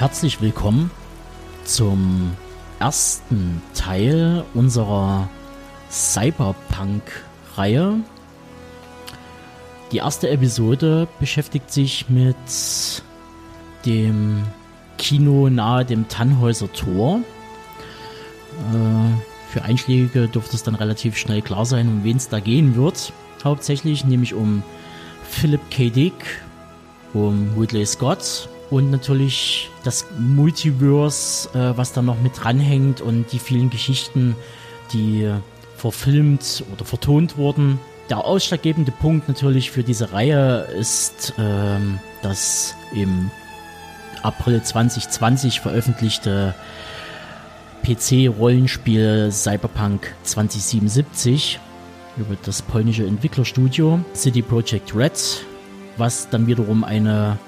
Herzlich willkommen zum ersten Teil unserer Cyberpunk-Reihe. Die erste Episode beschäftigt sich mit dem Kino nahe dem Tannhäuser Tor. Äh, für Einschläge dürfte es dann relativ schnell klar sein, um wen es da gehen wird. Hauptsächlich nämlich um Philip K. Dick, um Ridley Scott und natürlich das Multiverse, äh, was da noch mit dranhängt und die vielen Geschichten, die verfilmt oder vertont wurden. Der ausschlaggebende Punkt natürlich für diese Reihe ist ähm, das im April 2020 veröffentlichte PC-Rollenspiel Cyberpunk 2077 über das polnische Entwicklerstudio City Project Red, was dann wiederum eine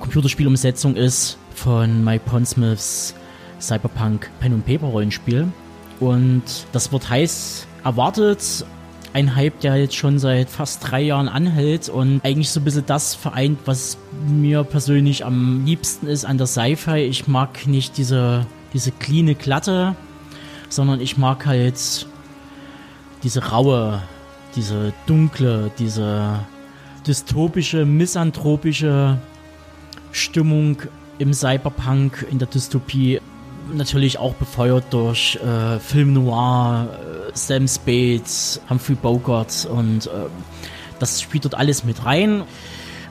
Computerspielumsetzung ist von Mike Pondsmiths Cyberpunk Pen und Paper Rollenspiel. Und das wird heiß erwartet. Ein Hype, der jetzt schon seit fast drei Jahren anhält und eigentlich so ein bisschen das vereint, was mir persönlich am liebsten ist an der Sci-Fi. Ich mag nicht diese, diese cleane Glatte, sondern ich mag halt diese raue, diese dunkle, diese dystopische, misanthropische Stimmung im Cyberpunk, in der Dystopie. Natürlich auch befeuert durch äh, Film Noir, äh, Sam Spade, Humphrey Bogart und äh, das spielt dort alles mit rein.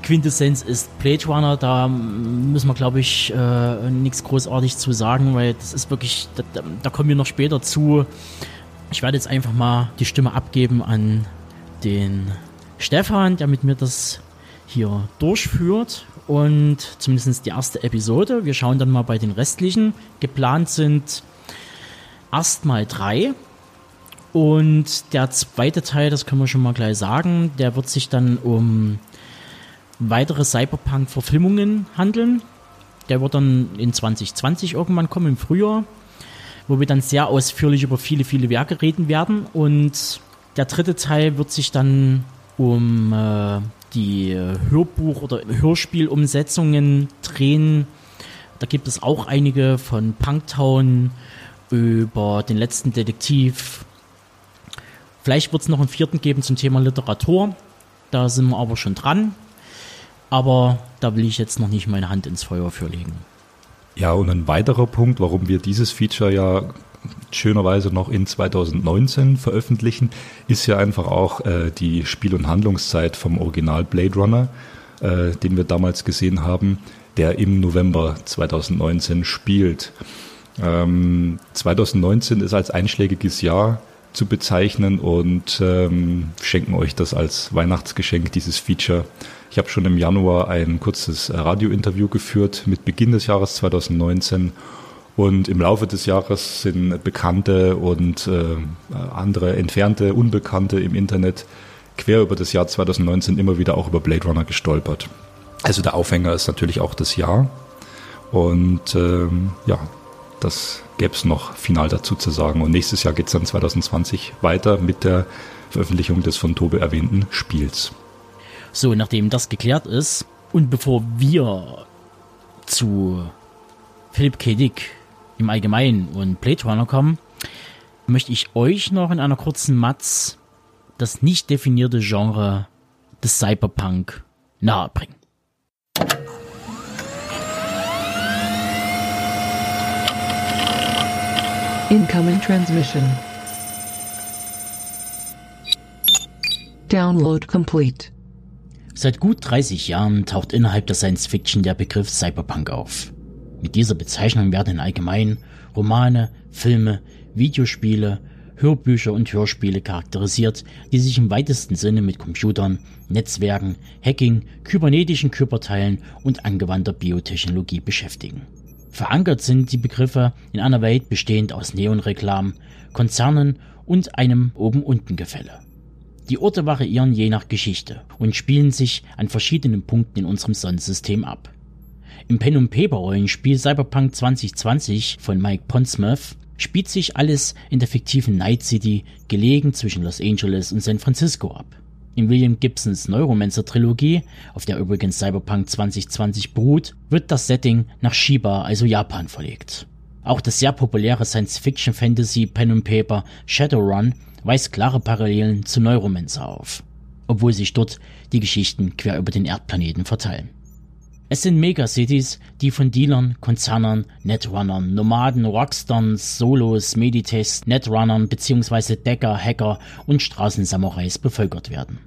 Quintessenz ist Blade Runner, da müssen wir, glaube ich, äh, nichts großartig zu sagen, weil das ist wirklich, da, da kommen wir noch später zu. Ich werde jetzt einfach mal die Stimme abgeben an den Stefan, der mit mir das hier durchführt und zumindest die erste Episode. Wir schauen dann mal bei den restlichen. Geplant sind erstmal drei. Und der zweite Teil, das können wir schon mal gleich sagen, der wird sich dann um weitere Cyberpunk-Verfilmungen handeln. Der wird dann in 2020 irgendwann kommen, im Frühjahr, wo wir dann sehr ausführlich über viele, viele Werke reden werden. Und der dritte Teil wird sich dann um äh, die Hörbuch- oder Hörspielumsetzungen drehen. Da gibt es auch einige von Punktown über den letzten Detektiv. Vielleicht wird es noch einen vierten geben zum Thema Literatur. Da sind wir aber schon dran. Aber da will ich jetzt noch nicht meine Hand ins Feuer für legen. Ja, und ein weiterer Punkt, warum wir dieses Feature ja schönerweise noch in 2019 veröffentlichen, ist ja einfach auch äh, die Spiel- und Handlungszeit vom Original Blade Runner, äh, den wir damals gesehen haben, der im November 2019 spielt. Ähm, 2019 ist als einschlägiges Jahr zu bezeichnen und ähm, schenken euch das als Weihnachtsgeschenk, dieses Feature. Ich habe schon im Januar ein kurzes Radiointerview geführt mit Beginn des Jahres 2019 und im Laufe des Jahres sind Bekannte und äh, andere entfernte Unbekannte im Internet quer über das Jahr 2019 immer wieder auch über Blade Runner gestolpert. Also der Aufhänger ist natürlich auch das Jahr. Und ähm, ja, das gäbe es noch final dazu zu sagen. Und nächstes Jahr geht es dann 2020 weiter mit der Veröffentlichung des von Tobe erwähnten Spiels. So, nachdem das geklärt ist und bevor wir zu Philipp K. Dick im Allgemeinen und Blade Runner kommen, möchte ich euch noch in einer kurzen Matz das nicht definierte Genre des Cyberpunk nahebringen. Incoming transmission. Download complete. Seit gut 30 Jahren taucht innerhalb der Science Fiction der Begriff Cyberpunk auf. Mit dieser Bezeichnung werden in allgemein Romane, Filme, Videospiele, Hörbücher und Hörspiele charakterisiert, die sich im weitesten Sinne mit Computern, Netzwerken, Hacking, kybernetischen Körperteilen und angewandter Biotechnologie beschäftigen. Verankert sind die Begriffe in einer Welt bestehend aus Neonreklamen, Konzernen und einem Oben-Unten-Gefälle. Die Orte variieren je nach Geschichte und spielen sich an verschiedenen Punkten in unserem Sonnensystem ab. Im Pen-and-Paper-Rollenspiel Cyberpunk 2020 von Mike Pondsmith spielt sich alles in der fiktiven Night City, gelegen zwischen Los Angeles und San Francisco ab. In William Gibsons Neuromancer-Trilogie, auf der übrigens Cyberpunk 2020 beruht, wird das Setting nach Shiba, also Japan, verlegt. Auch das sehr populäre Science-Fiction-Fantasy-Pen and Paper Shadowrun weist klare Parallelen zu Neuromancer auf, obwohl sich dort die Geschichten quer über den Erdplaneten verteilen. Es sind Megacities, die von Dealern, Konzernern, Netrunnern, Nomaden, Rockstars, Solos, Meditests, Netrunnern bzw. Decker, Hacker und Straßensamurais bevölkert werden.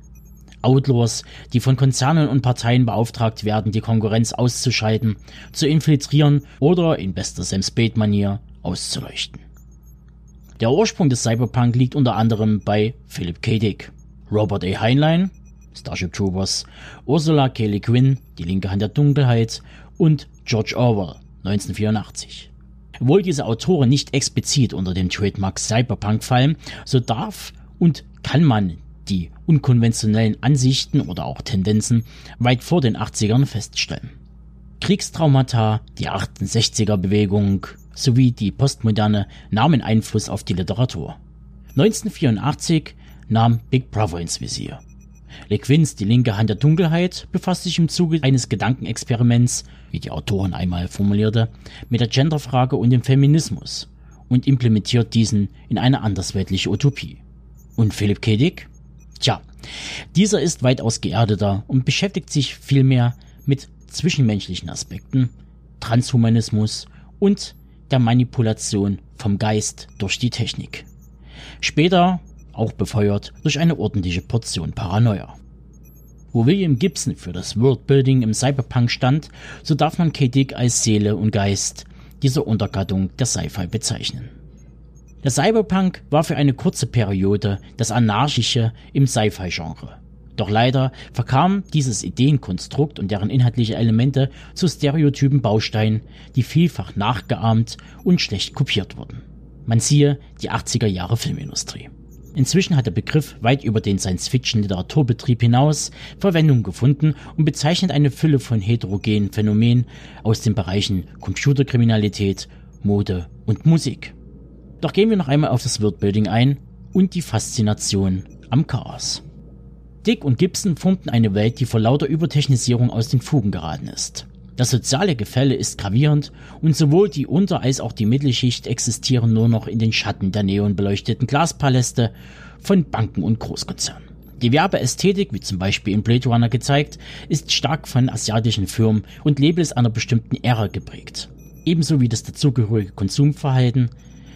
Outlaws, die von Konzernen und Parteien beauftragt werden, die Konkurrenz auszuschalten, zu infiltrieren oder in bester Sam Spade-Manier auszuleuchten. Der Ursprung des Cyberpunk liegt unter anderem bei Philip K. Dick, Robert A. Heinlein, Starship Troopers, Ursula K. Guin, Die linke Hand der Dunkelheit und George Orwell, 1984. Obwohl diese Autoren nicht explizit unter dem Trademark Cyberpunk fallen, so darf und kann man die unkonventionellen Ansichten oder auch Tendenzen weit vor den 80ern feststellen. Kriegstraumata, die 68er Bewegung sowie die Postmoderne nahmen Einfluss auf die Literatur. 1984 nahm Big Brother ins Visier. Le Guins Die linke Hand der Dunkelheit befasst sich im Zuge eines Gedankenexperiments, wie die Autorin einmal formulierte, mit der Genderfrage und dem Feminismus und implementiert diesen in eine andersweltliche Utopie. Und Philipp K. Dick? Tja, dieser ist weitaus geerdeter und beschäftigt sich vielmehr mit zwischenmenschlichen Aspekten, Transhumanismus und der Manipulation vom Geist durch die Technik. Später auch befeuert durch eine ordentliche Portion Paranoia. Wo William Gibson für das Worldbuilding im Cyberpunk stand, so darf man K. Dick als Seele und Geist dieser Untergattung der Sci-Fi bezeichnen. Der Cyberpunk war für eine kurze Periode das Anarchische im Sci-Fi-Genre. Doch leider verkam dieses Ideenkonstrukt und deren inhaltliche Elemente zu stereotypen Bausteinen, die vielfach nachgeahmt und schlecht kopiert wurden. Man siehe die 80er Jahre Filmindustrie. Inzwischen hat der Begriff weit über den Science-Fiction-Literaturbetrieb hinaus Verwendung gefunden und bezeichnet eine Fülle von heterogenen Phänomenen aus den Bereichen Computerkriminalität, Mode und Musik. Doch gehen wir noch einmal auf das Worldbuilding ein und die Faszination am Chaos. Dick und Gibson formten eine Welt, die vor lauter Übertechnisierung aus den Fugen geraten ist. Das soziale Gefälle ist gravierend und sowohl die Unter- als auch die Mittelschicht existieren nur noch in den Schatten der neonbeleuchteten Glaspaläste von Banken und Großkonzernen. Die Werbeästhetik, wie zum Beispiel in Blade Runner gezeigt, ist stark von asiatischen Firmen und Labels einer bestimmten Ära geprägt. Ebenso wie das dazugehörige Konsumverhalten,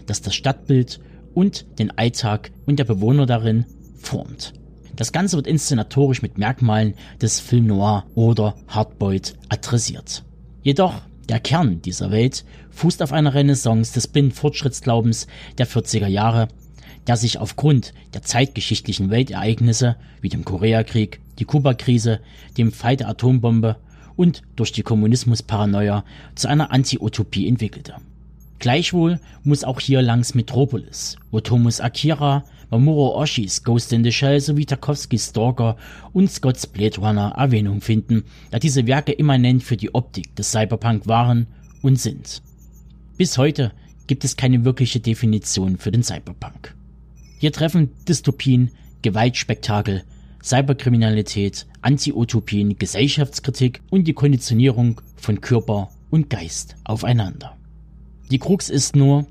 das das Stadtbild und den Alltag und der Bewohner darin formt. Das Ganze wird inszenatorisch mit Merkmalen des Film Noir oder Hardboiled adressiert. Jedoch, der Kern dieser Welt fußt auf einer Renaissance des Binnenfortschrittsglaubens der 40er Jahre, der sich aufgrund der zeitgeschichtlichen Weltereignisse wie dem Koreakrieg, die Kuba-Krise, dem Fall der Atombombe und durch die Kommunismusparanoia zu einer Anti-Utopie entwickelte. Gleichwohl muss auch hier langs Metropolis, Otomus Akira, Mamoru Oshis Ghost in the Shell sowie Tarkovskys Stalker und Scotts Blade Runner Erwähnung finden, da diese Werke immanent für die Optik des Cyberpunk waren und sind. Bis heute gibt es keine wirkliche Definition für den Cyberpunk. Hier treffen Dystopien, Gewaltspektakel, Cyberkriminalität, Anti-Utopien, Gesellschaftskritik und die Konditionierung von Körper und Geist aufeinander. Die Krux ist nur,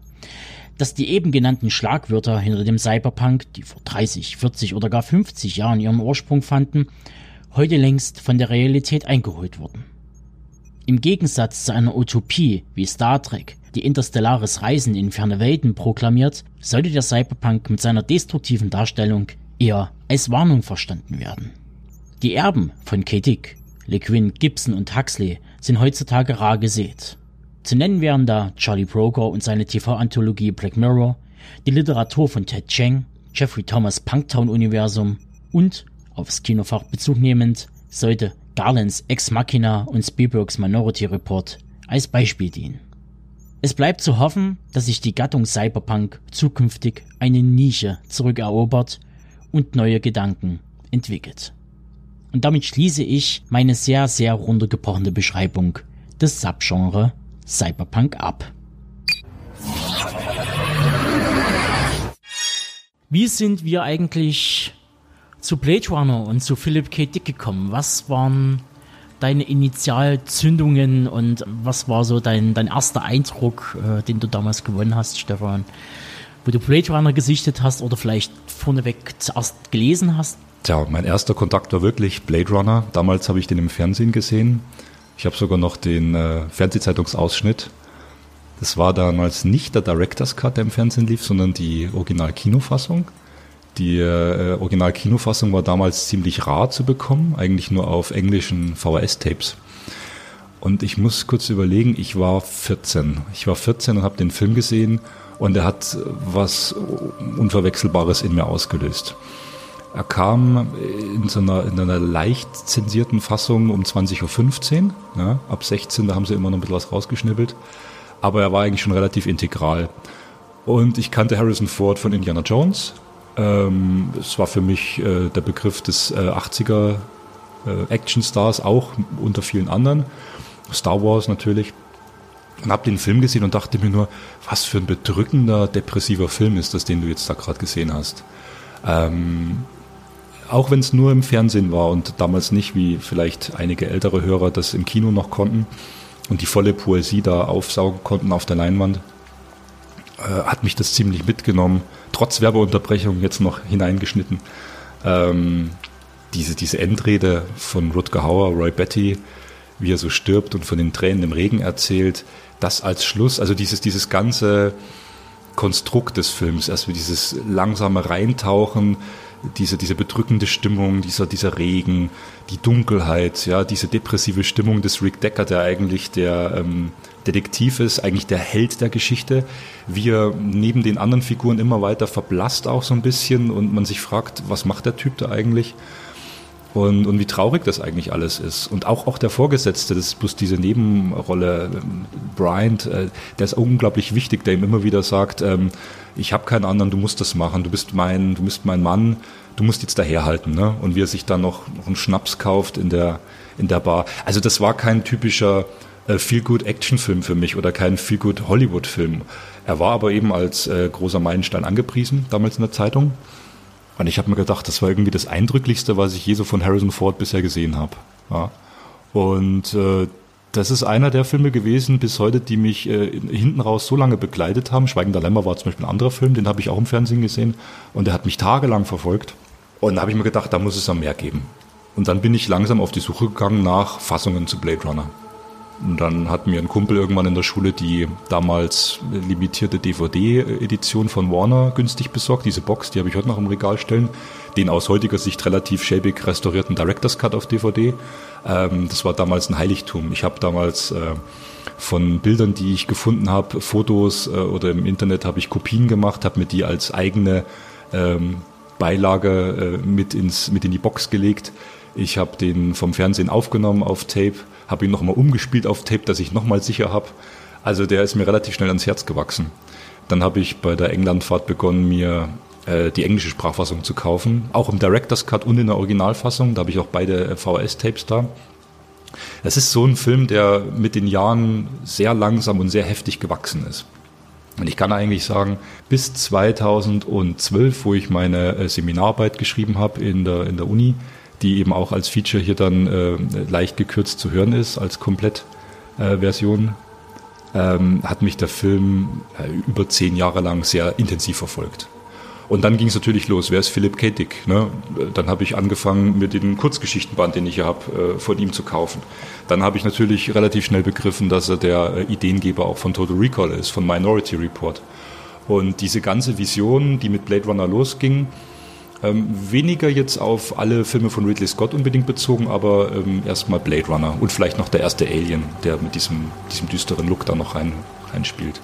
dass die eben genannten Schlagwörter hinter dem Cyberpunk, die vor 30, 40 oder gar 50 Jahren ihren Ursprung fanden, heute längst von der Realität eingeholt wurden. Im Gegensatz zu einer Utopie wie Star Trek, die interstellares Reisen in ferne Welten proklamiert, sollte der Cyberpunk mit seiner destruktiven Darstellung eher als Warnung verstanden werden. Die Erben von K. Dick, Le Guin, Gibson und Huxley sind heutzutage rar gesät. Zu nennen wären da Charlie Broker und seine TV-Anthologie Black Mirror, die Literatur von Ted Cheng, Jeffrey Thomas Punktown-Universum und, aufs Kinofach Bezug nehmend, sollte Garlands Ex Machina und Spielbergs Minority Report als Beispiel dienen. Es bleibt zu hoffen, dass sich die Gattung Cyberpunk zukünftig eine Nische zurückerobert und neue Gedanken entwickelt. Und damit schließe ich meine sehr, sehr runtergebrochene Beschreibung des Subgenre Cyberpunk ab. Wie sind wir eigentlich zu Blade Runner und zu Philip K. Dick gekommen? Was waren deine Initialzündungen und was war so dein, dein erster Eindruck, äh, den du damals gewonnen hast, Stefan? Wo du Blade Runner gesichtet hast oder vielleicht vorneweg zuerst gelesen hast? Tja, mein erster Kontakt war wirklich Blade Runner. Damals habe ich den im Fernsehen gesehen. Ich habe sogar noch den äh, Fernsehzeitungsausschnitt. Das war damals nicht der Director's Cut, der im Fernsehen lief, sondern die Original-Kinofassung. Die äh, Original-Kinofassung war damals ziemlich rar zu bekommen, eigentlich nur auf englischen VHS-Tapes. Und ich muss kurz überlegen, ich war 14. Ich war 14 und habe den Film gesehen und er hat was Unverwechselbares in mir ausgelöst. Er kam in so einer, in einer leicht zensierten Fassung um 20.15 Uhr. Ja, ab 16, da haben sie immer noch ein bisschen was rausgeschnibbelt. Aber er war eigentlich schon relativ integral. Und ich kannte Harrison Ford von Indiana Jones. Ähm, es war für mich äh, der Begriff des äh, 80er äh, Actionstars, auch unter vielen anderen. Star Wars natürlich. Und habe den Film gesehen und dachte mir nur, was für ein bedrückender, depressiver Film ist das, den du jetzt da gerade gesehen hast. Ähm, auch wenn es nur im Fernsehen war und damals nicht, wie vielleicht einige ältere Hörer das im Kino noch konnten und die volle Poesie da aufsaugen konnten auf der Leinwand, äh, hat mich das ziemlich mitgenommen. Trotz Werbeunterbrechung jetzt noch hineingeschnitten. Ähm, diese, diese Endrede von Rutger Hauer, Roy Betty, wie er so stirbt und von den Tränen im Regen erzählt, das als Schluss, also dieses, dieses ganze Konstrukt des Films, also dieses langsame Reintauchen, diese, diese bedrückende Stimmung, dieser, dieser Regen, die Dunkelheit, ja, diese depressive Stimmung des Rick Decker, der eigentlich der ähm, Detektiv ist, eigentlich der Held der Geschichte, wie er neben den anderen Figuren immer weiter verblasst auch so ein bisschen und man sich fragt, was macht der Typ da eigentlich? Und, und wie traurig das eigentlich alles ist. Und auch, auch der Vorgesetzte, das ist bloß diese Nebenrolle, ähm, Bryant, äh, der ist unglaublich wichtig, der ihm immer wieder sagt, ähm, ich habe keinen anderen, du musst das machen, du bist mein, du bist mein Mann, du musst jetzt daherhalten. Ne? Und wie er sich dann noch, noch einen Schnaps kauft in der, in der Bar. Also das war kein typischer äh, Feel-Good-Action-Film für mich oder kein Feel-Good-Hollywood-Film. Er war aber eben als äh, großer Meilenstein angepriesen, damals in der Zeitung. Und ich habe mir gedacht, das war irgendwie das Eindrücklichste, was ich je so von Harrison Ford bisher gesehen habe. Ja. Und äh, das ist einer der Filme gewesen bis heute, die mich äh, hinten raus so lange begleitet haben. Schweigender Lämmer war zum Beispiel ein anderer Film, den habe ich auch im Fernsehen gesehen und der hat mich tagelang verfolgt. Und da habe ich mir gedacht, da muss es noch mehr geben. Und dann bin ich langsam auf die Suche gegangen nach Fassungen zu Blade Runner. Und dann hat mir ein Kumpel irgendwann in der Schule die damals limitierte DVD-Edition von Warner günstig besorgt. Diese Box, die habe ich heute noch im Regal stellen. Den aus heutiger Sicht relativ schäbig restaurierten Director's Cut auf DVD. Ähm, das war damals ein Heiligtum. Ich habe damals äh, von Bildern, die ich gefunden habe, Fotos äh, oder im Internet habe ich Kopien gemacht, habe mir die als eigene ähm, Beilage äh, mit, ins, mit in die Box gelegt. Ich habe den vom Fernsehen aufgenommen auf Tape habe ihn nochmal umgespielt auf Tape, dass ich nochmal sicher habe. Also der ist mir relativ schnell ans Herz gewachsen. Dann habe ich bei der Englandfahrt begonnen, mir äh, die englische Sprachfassung zu kaufen, auch im Director's Cut und in der Originalfassung. Da habe ich auch beide äh, VHS-Tapes da. Es ist so ein Film, der mit den Jahren sehr langsam und sehr heftig gewachsen ist. Und ich kann eigentlich sagen, bis 2012, wo ich meine äh, Seminararbeit geschrieben habe in der, in der Uni, die eben auch als Feature hier dann äh, leicht gekürzt zu hören ist, als Komplettversion, äh, ähm, hat mich der Film äh, über zehn Jahre lang sehr intensiv verfolgt. Und dann ging es natürlich los. Wer ist Philipp K. Dick? Ne? Dann habe ich angefangen, mir den Kurzgeschichtenband, den ich hier habe, äh, von ihm zu kaufen. Dann habe ich natürlich relativ schnell begriffen, dass er der äh, Ideengeber auch von Total Recall ist, von Minority Report. Und diese ganze Vision, die mit Blade Runner losging, ähm, weniger jetzt auf alle Filme von Ridley Scott unbedingt bezogen, aber ähm, erstmal Blade Runner und vielleicht noch der erste Alien, der mit diesem, diesem düsteren Look da noch rein, reinspielt.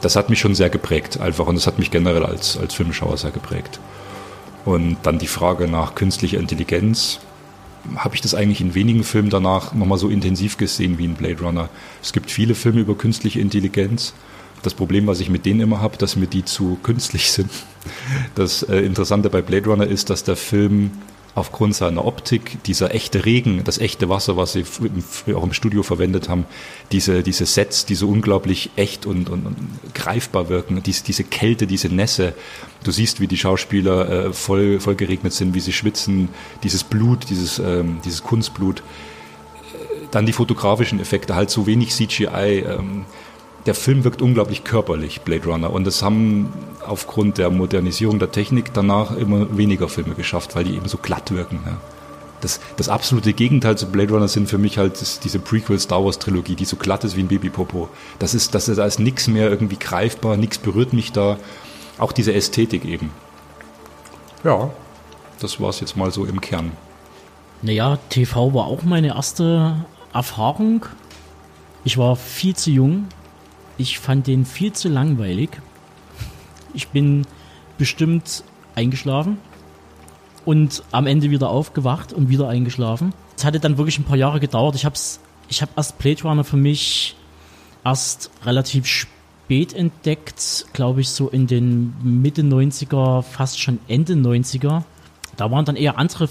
Das hat mich schon sehr geprägt, einfach, und das hat mich generell als, als Filmschauer sehr geprägt. Und dann die Frage nach künstlicher Intelligenz. Habe ich das eigentlich in wenigen Filmen danach nochmal so intensiv gesehen wie in Blade Runner? Es gibt viele Filme über künstliche Intelligenz. Das Problem, was ich mit denen immer habe, dass mir die zu künstlich sind. Das äh, Interessante bei Blade Runner ist, dass der Film aufgrund seiner Optik, dieser echte Regen, das echte Wasser, was sie auch im Studio verwendet haben, diese, diese Sets, die so unglaublich echt und, und, und greifbar wirken, diese, diese Kälte, diese Nässe. Du siehst, wie die Schauspieler äh, voll, voll geregnet sind, wie sie schwitzen, dieses Blut, dieses, ähm, dieses Kunstblut. Dann die fotografischen Effekte, halt so wenig CGI. Ähm, der Film wirkt unglaublich körperlich, Blade Runner. Und das haben aufgrund der Modernisierung der Technik danach immer weniger Filme geschafft, weil die eben so glatt wirken. Ja. Das, das absolute Gegenteil zu Blade Runner sind für mich halt das, diese Prequel Star Wars Trilogie, die so glatt ist wie ein Babypopo. Das ist, das ist, da ist nichts mehr irgendwie greifbar, nichts berührt mich da. Auch diese Ästhetik eben. Ja, das war es jetzt mal so im Kern. Naja, TV war auch meine erste Erfahrung. Ich war viel zu jung, ich fand den viel zu langweilig. Ich bin bestimmt eingeschlafen und am Ende wieder aufgewacht und wieder eingeschlafen. Es hatte dann wirklich ein paar Jahre gedauert. Ich habe ich hab erst Blade Runner für mich erst relativ spät entdeckt, glaube ich, so in den Mitte 90er, fast schon Ende 90er. Da waren dann eher andere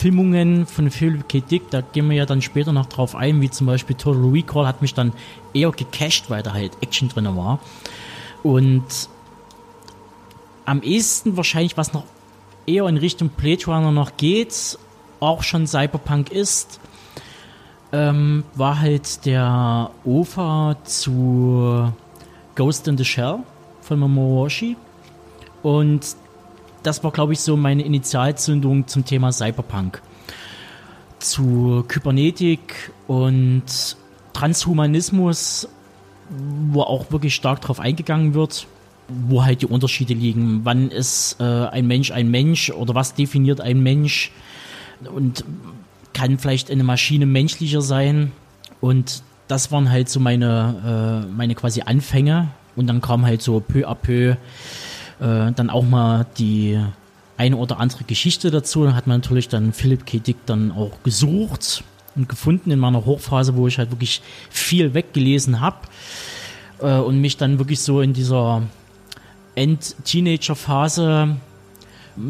Verfilmungen von Philip K. Dick, da gehen wir ja dann später noch drauf ein, wie zum Beispiel Total Recall hat mich dann eher gecasht, weil da halt Action drin war. Und am ehesten wahrscheinlich, was noch eher in Richtung Blade Runner noch geht, auch schon Cyberpunk ist, ähm, war halt der OFA zu Ghost in the Shell von Mamoru Oshii. Und das war, glaube ich, so meine Initialzündung zum Thema Cyberpunk. Zu Kybernetik und Transhumanismus, wo auch wirklich stark drauf eingegangen wird, wo halt die Unterschiede liegen. Wann ist äh, ein Mensch ein Mensch oder was definiert ein Mensch? Und kann vielleicht eine Maschine menschlicher sein? Und das waren halt so meine, äh, meine quasi Anfänge. Und dann kam halt so peu à peu äh, dann auch mal die eine oder andere Geschichte dazu. Dann hat man natürlich dann Philipp K. Dick dann auch gesucht und gefunden in meiner Hochphase, wo ich halt wirklich viel weggelesen habe äh, und mich dann wirklich so in dieser End-Teenager-Phase,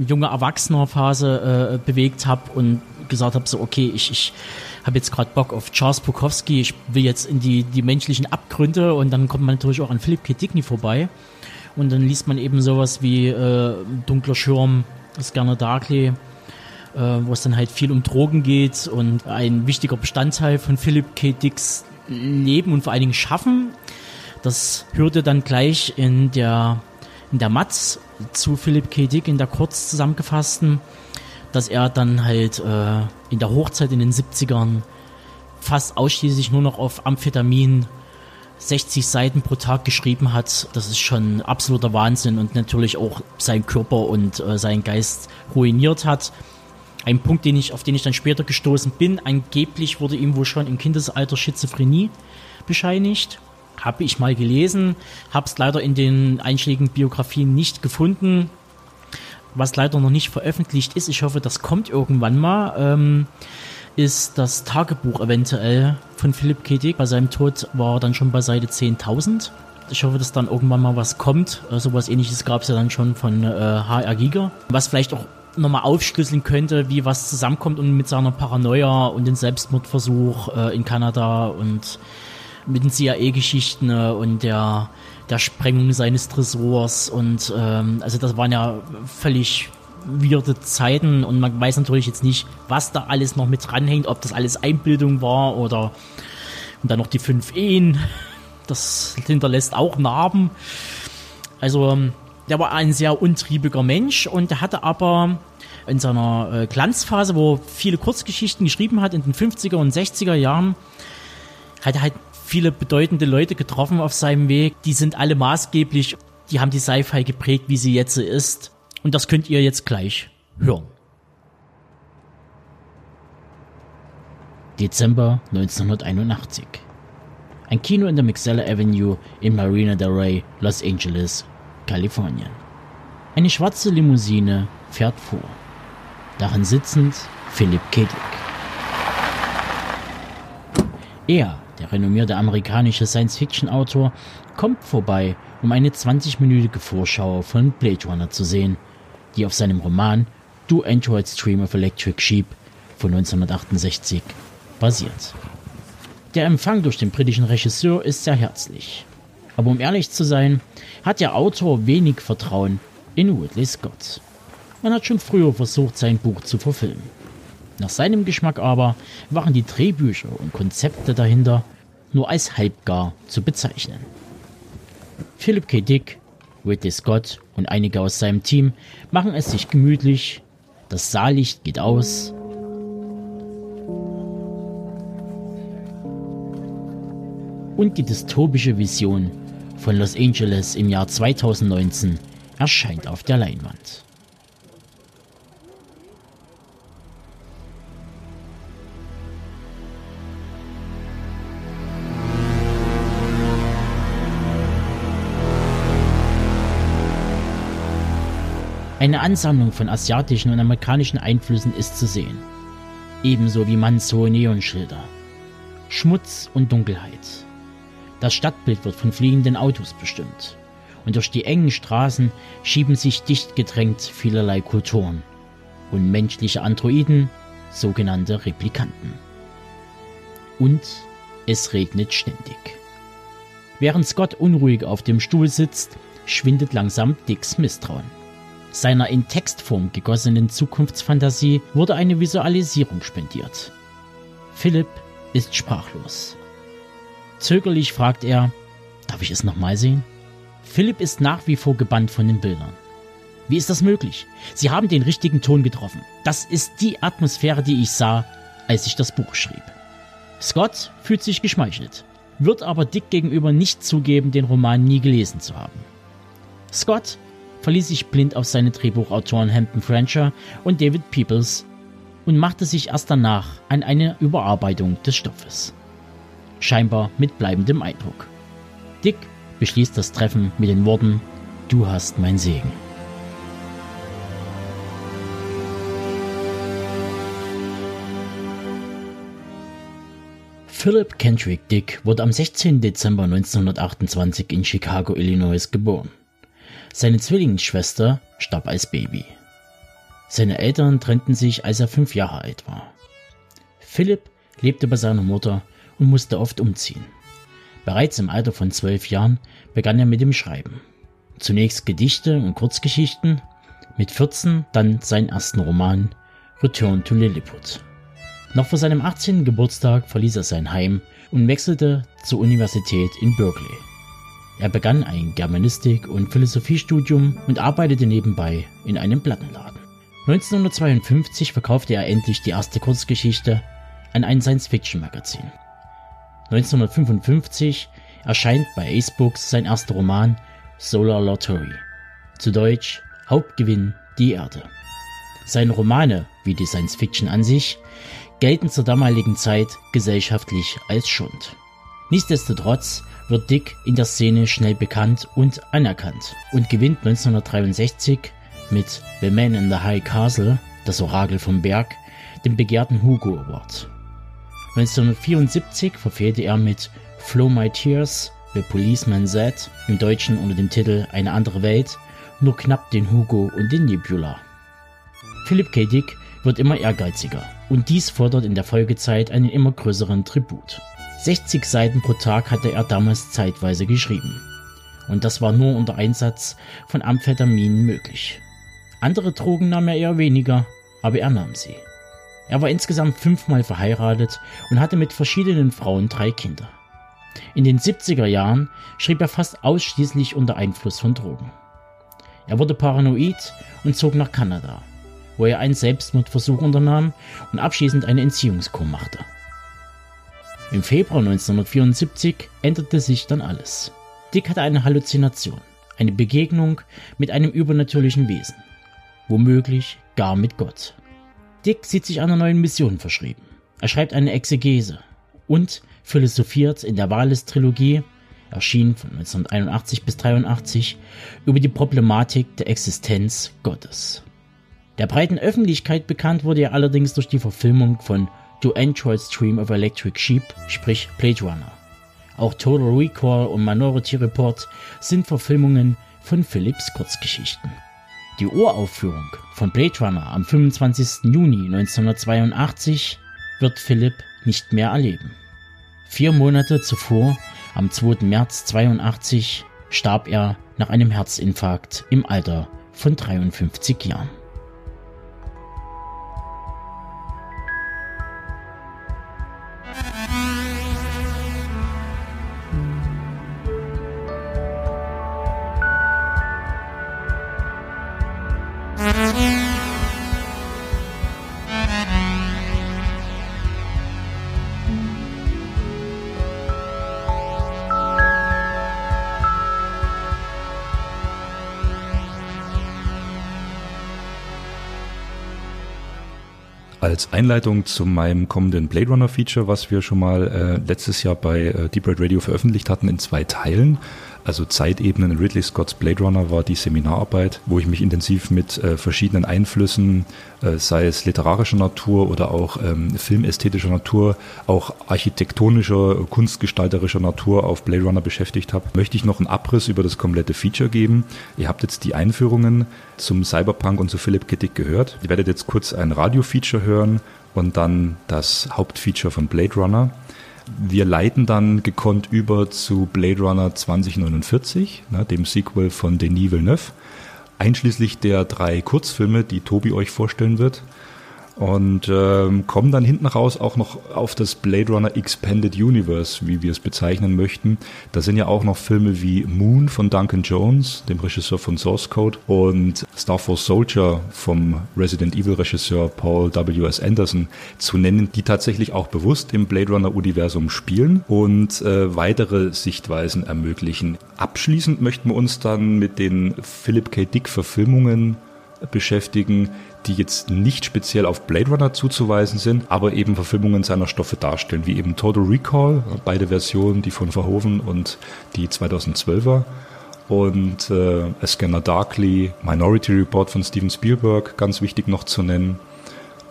junge Erwachsener-Phase äh, bewegt habe und gesagt habe, so okay, ich, ich habe jetzt gerade Bock auf Charles Bukowski, ich will jetzt in die, die menschlichen Abgründe und dann kommt man natürlich auch an Philipp K. Dickney vorbei. Und dann liest man eben sowas wie äh, Dunkler Schirm, Scanner Darkly, äh, wo es dann halt viel um Drogen geht und ein wichtiger Bestandteil von Philip K. Dicks Leben und vor allen Dingen Schaffen. Das hörte dann gleich in der, in der Matz zu Philip K. Dick, in der kurz zusammengefassten, dass er dann halt äh, in der Hochzeit in den 70ern fast ausschließlich nur noch auf Amphetamin 60 Seiten pro Tag geschrieben hat, das ist schon absoluter Wahnsinn und natürlich auch seinen Körper und äh, seinen Geist ruiniert hat. Ein Punkt, den ich, auf den ich dann später gestoßen bin, angeblich wurde ihm wohl schon im Kindesalter Schizophrenie bescheinigt. Habe ich mal gelesen, habe es leider in den einschlägigen Biografien nicht gefunden, was leider noch nicht veröffentlicht ist. Ich hoffe, das kommt irgendwann mal. Ähm, ist das Tagebuch eventuell von Philipp Kedig. Bei seinem Tod war er dann schon bei Seite 10.000. Ich hoffe, dass dann irgendwann mal was kommt. Äh, sowas ähnliches gab es ja dann schon von äh, HR Giga. Was vielleicht auch nochmal aufschlüsseln könnte, wie was zusammenkommt und mit seiner Paranoia und dem Selbstmordversuch äh, in Kanada und mit den CIA-Geschichten äh, und der, der Sprengung seines Tresors und ähm, also das waren ja völlig weirde Zeiten und man weiß natürlich jetzt nicht, was da alles noch mit dranhängt, ob das alles Einbildung war oder und dann noch die fünf Ehen. Das hinterlässt auch Narben. Also ähm, der war ein sehr untriebiger Mensch und der hatte aber in seiner äh, Glanzphase, wo er viele Kurzgeschichten geschrieben hat, in den 50er und 60er Jahren, hat er halt viele bedeutende Leute getroffen auf seinem Weg. Die sind alle maßgeblich, die haben die Sci-Fi geprägt, wie sie jetzt ist. Und das könnt ihr jetzt gleich hören. Dezember 1981. Ein Kino in der Mixella Avenue in Marina del Rey, Los Angeles, Kalifornien. Eine schwarze Limousine fährt vor. Darin sitzend Philip K. Dick. Er, der renommierte amerikanische Science-Fiction-Autor, kommt vorbei, um eine 20-minütige Vorschau von Blade Runner zu sehen – die auf seinem Roman Do Androids Dream of Electric Sheep von 1968 basiert. Der Empfang durch den britischen Regisseur ist sehr herzlich. Aber um ehrlich zu sein, hat der Autor wenig Vertrauen in Ridley Scott. Man hat schon früher versucht, sein Buch zu verfilmen. Nach seinem Geschmack aber waren die Drehbücher und Konzepte dahinter nur als halbgar zu bezeichnen. Philip K. Dick, Ridley Scott und einige aus seinem Team machen es sich gemütlich, das Saallicht geht aus und die dystopische Vision von Los Angeles im Jahr 2019 erscheint auf der Leinwand. Eine Ansammlung von asiatischen und amerikanischen Einflüssen ist zu sehen. Ebenso wie Manns hohe Neonschilder. Schmutz und Dunkelheit. Das Stadtbild wird von fliegenden Autos bestimmt. Und durch die engen Straßen schieben sich dicht gedrängt vielerlei Kulturen. Und menschliche Androiden, sogenannte Replikanten. Und es regnet ständig. Während Scott unruhig auf dem Stuhl sitzt, schwindet langsam Dicks Misstrauen. Seiner in Textform gegossenen Zukunftsfantasie wurde eine Visualisierung spendiert. Philipp ist sprachlos. Zögerlich fragt er, darf ich es nochmal sehen? Philipp ist nach wie vor gebannt von den Bildern. Wie ist das möglich? Sie haben den richtigen Ton getroffen. Das ist die Atmosphäre, die ich sah, als ich das Buch schrieb. Scott fühlt sich geschmeichelt, wird aber Dick gegenüber nicht zugeben, den Roman nie gelesen zu haben. Scott verließ sich blind auf seine Drehbuchautoren Hampton Frencher und David Peoples und machte sich erst danach an eine Überarbeitung des Stoffes. Scheinbar mit bleibendem Eindruck. Dick beschließt das Treffen mit den Worten Du hast mein Segen. Philip Kendrick Dick wurde am 16. Dezember 1928 in Chicago, Illinois geboren. Seine Zwillingsschwester starb als Baby. Seine Eltern trennten sich, als er fünf Jahre alt war. Philipp lebte bei seiner Mutter und musste oft umziehen. Bereits im Alter von zwölf Jahren begann er mit dem Schreiben. Zunächst Gedichte und Kurzgeschichten, mit 14 dann seinen ersten Roman Return to Lilliput. Noch vor seinem 18. Geburtstag verließ er sein Heim und wechselte zur Universität in Berkeley. Er begann ein Germanistik- und Philosophiestudium und arbeitete nebenbei in einem Plattenladen. 1952 verkaufte er endlich die erste Kurzgeschichte an ein Science-Fiction-Magazin. 1955 erscheint bei Ace Books sein erster Roman Solar Lottery, zu Deutsch Hauptgewinn die Erde. Seine Romane, wie die Science-Fiction an sich, gelten zur damaligen Zeit gesellschaftlich als Schund. Nichtsdestotrotz wird Dick in der Szene schnell bekannt und anerkannt und gewinnt 1963 mit The Man in the High Castle, das Orakel vom Berg, den begehrten Hugo Award. 1974 verfehlte er mit Flow My Tears, The Policeman Said, im Deutschen unter dem Titel Eine andere Welt, nur knapp den Hugo und den Nebula. Philip K. Dick wird immer ehrgeiziger und dies fordert in der Folgezeit einen immer größeren Tribut. 60 Seiten pro Tag hatte er damals zeitweise geschrieben. Und das war nur unter Einsatz von Amphetaminen möglich. Andere Drogen nahm er eher weniger, aber er nahm sie. Er war insgesamt fünfmal verheiratet und hatte mit verschiedenen Frauen drei Kinder. In den 70er Jahren schrieb er fast ausschließlich unter Einfluss von Drogen. Er wurde paranoid und zog nach Kanada, wo er einen Selbstmordversuch unternahm und abschließend eine Entziehungskur machte. Im Februar 1974 änderte sich dann alles. Dick hatte eine Halluzination, eine Begegnung mit einem übernatürlichen Wesen, womöglich gar mit Gott. Dick sieht sich einer neuen Mission verschrieben. Er schreibt eine Exegese und philosophiert in der Wahles-Trilogie, erschienen von 1981 bis 1983, über die Problematik der Existenz Gottes. Der breiten Öffentlichkeit bekannt wurde er allerdings durch die Verfilmung von To Android Stream of Electric Sheep, sprich Blade Runner. Auch Total Recall und Minority Report sind Verfilmungen von Phillips Kurzgeschichten. Die Uraufführung von Blade Runner am 25. Juni 1982 wird Philipp nicht mehr erleben. Vier Monate zuvor, am 2. März 82, starb er nach einem Herzinfarkt im Alter von 53 Jahren. Als Einleitung zu meinem kommenden Blade Runner Feature, was wir schon mal äh, letztes Jahr bei äh, Deep Red Radio veröffentlicht hatten in zwei Teilen, also Zeitebenen in Ridley Scott's Blade Runner war die Seminararbeit, wo ich mich intensiv mit äh, verschiedenen Einflüssen, äh, sei es literarischer Natur oder auch ähm, filmästhetischer Natur, auch architektonischer, kunstgestalterischer Natur auf Blade Runner beschäftigt habe, möchte ich noch einen Abriss über das komplette Feature geben. Ihr habt jetzt die Einführungen zum Cyberpunk und zu Philipp K. Dick gehört. Ihr werdet jetzt kurz ein Radio-Feature hören und dann das Hauptfeature von Blade Runner. Wir leiten dann gekonnt über zu Blade Runner 2049, ne, dem Sequel von Denis Villeneuve, einschließlich der drei Kurzfilme, die Tobi euch vorstellen wird und ähm, kommen dann hinten raus auch noch auf das Blade Runner Expanded Universe, wie wir es bezeichnen möchten. Da sind ja auch noch Filme wie Moon von Duncan Jones, dem Regisseur von Source Code, und Star Force Soldier vom Resident Evil Regisseur Paul W.S. Anderson zu nennen, die tatsächlich auch bewusst im Blade Runner Universum spielen und äh, weitere Sichtweisen ermöglichen. Abschließend möchten wir uns dann mit den Philip K. Dick Verfilmungen beschäftigen, die jetzt nicht speziell auf Blade Runner zuzuweisen sind, aber eben Verfilmungen seiner Stoffe darstellen, wie eben Total Recall, beide Versionen, die von Verhoeven und die 2012er und äh, A Scanner Darkly, Minority Report von Steven Spielberg, ganz wichtig noch zu nennen,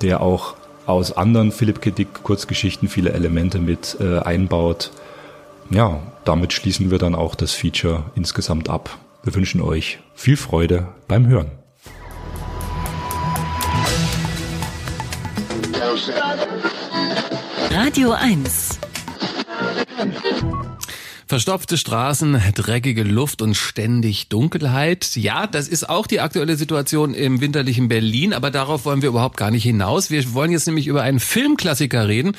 der auch aus anderen Philip K. Dick Kurzgeschichten viele Elemente mit äh, einbaut. Ja, damit schließen wir dann auch das Feature insgesamt ab. Wir wünschen euch viel Freude beim Hören. Radio 1 Verstopfte Straßen, dreckige Luft und ständig Dunkelheit. Ja, das ist auch die aktuelle Situation im winterlichen Berlin, aber darauf wollen wir überhaupt gar nicht hinaus. Wir wollen jetzt nämlich über einen Filmklassiker reden,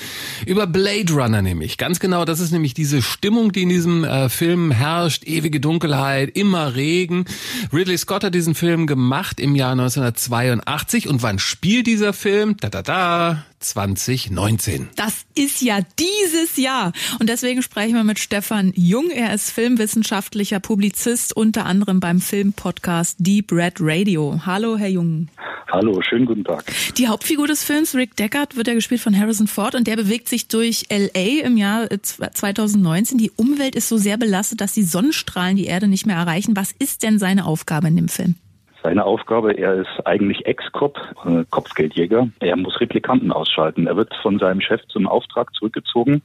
über Blade Runner nämlich. Ganz genau, das ist nämlich diese Stimmung, die in diesem äh, Film herrscht. Ewige Dunkelheit, immer Regen. Ridley Scott hat diesen Film gemacht im Jahr 1982 und wann spielt dieser Film? Da da da 2019. Das ist ja dieses Jahr. Und deswegen sprechen wir mit Stefan Jung. Er ist filmwissenschaftlicher Publizist, unter anderem beim Filmpodcast Deep Red Radio. Hallo, Herr Jung. Hallo, schönen guten Tag. Die Hauptfigur des Films, Rick Deckard, wird ja gespielt von Harrison Ford und der bewegt sich durch LA im Jahr 2019. Die Umwelt ist so sehr belastet, dass die Sonnenstrahlen die Erde nicht mehr erreichen. Was ist denn seine Aufgabe in dem Film? Seine Aufgabe, er ist eigentlich Ex-Cop, äh, Kopfgeldjäger. Er muss Replikanten ausschalten. Er wird von seinem Chef zum Auftrag zurückgezogen.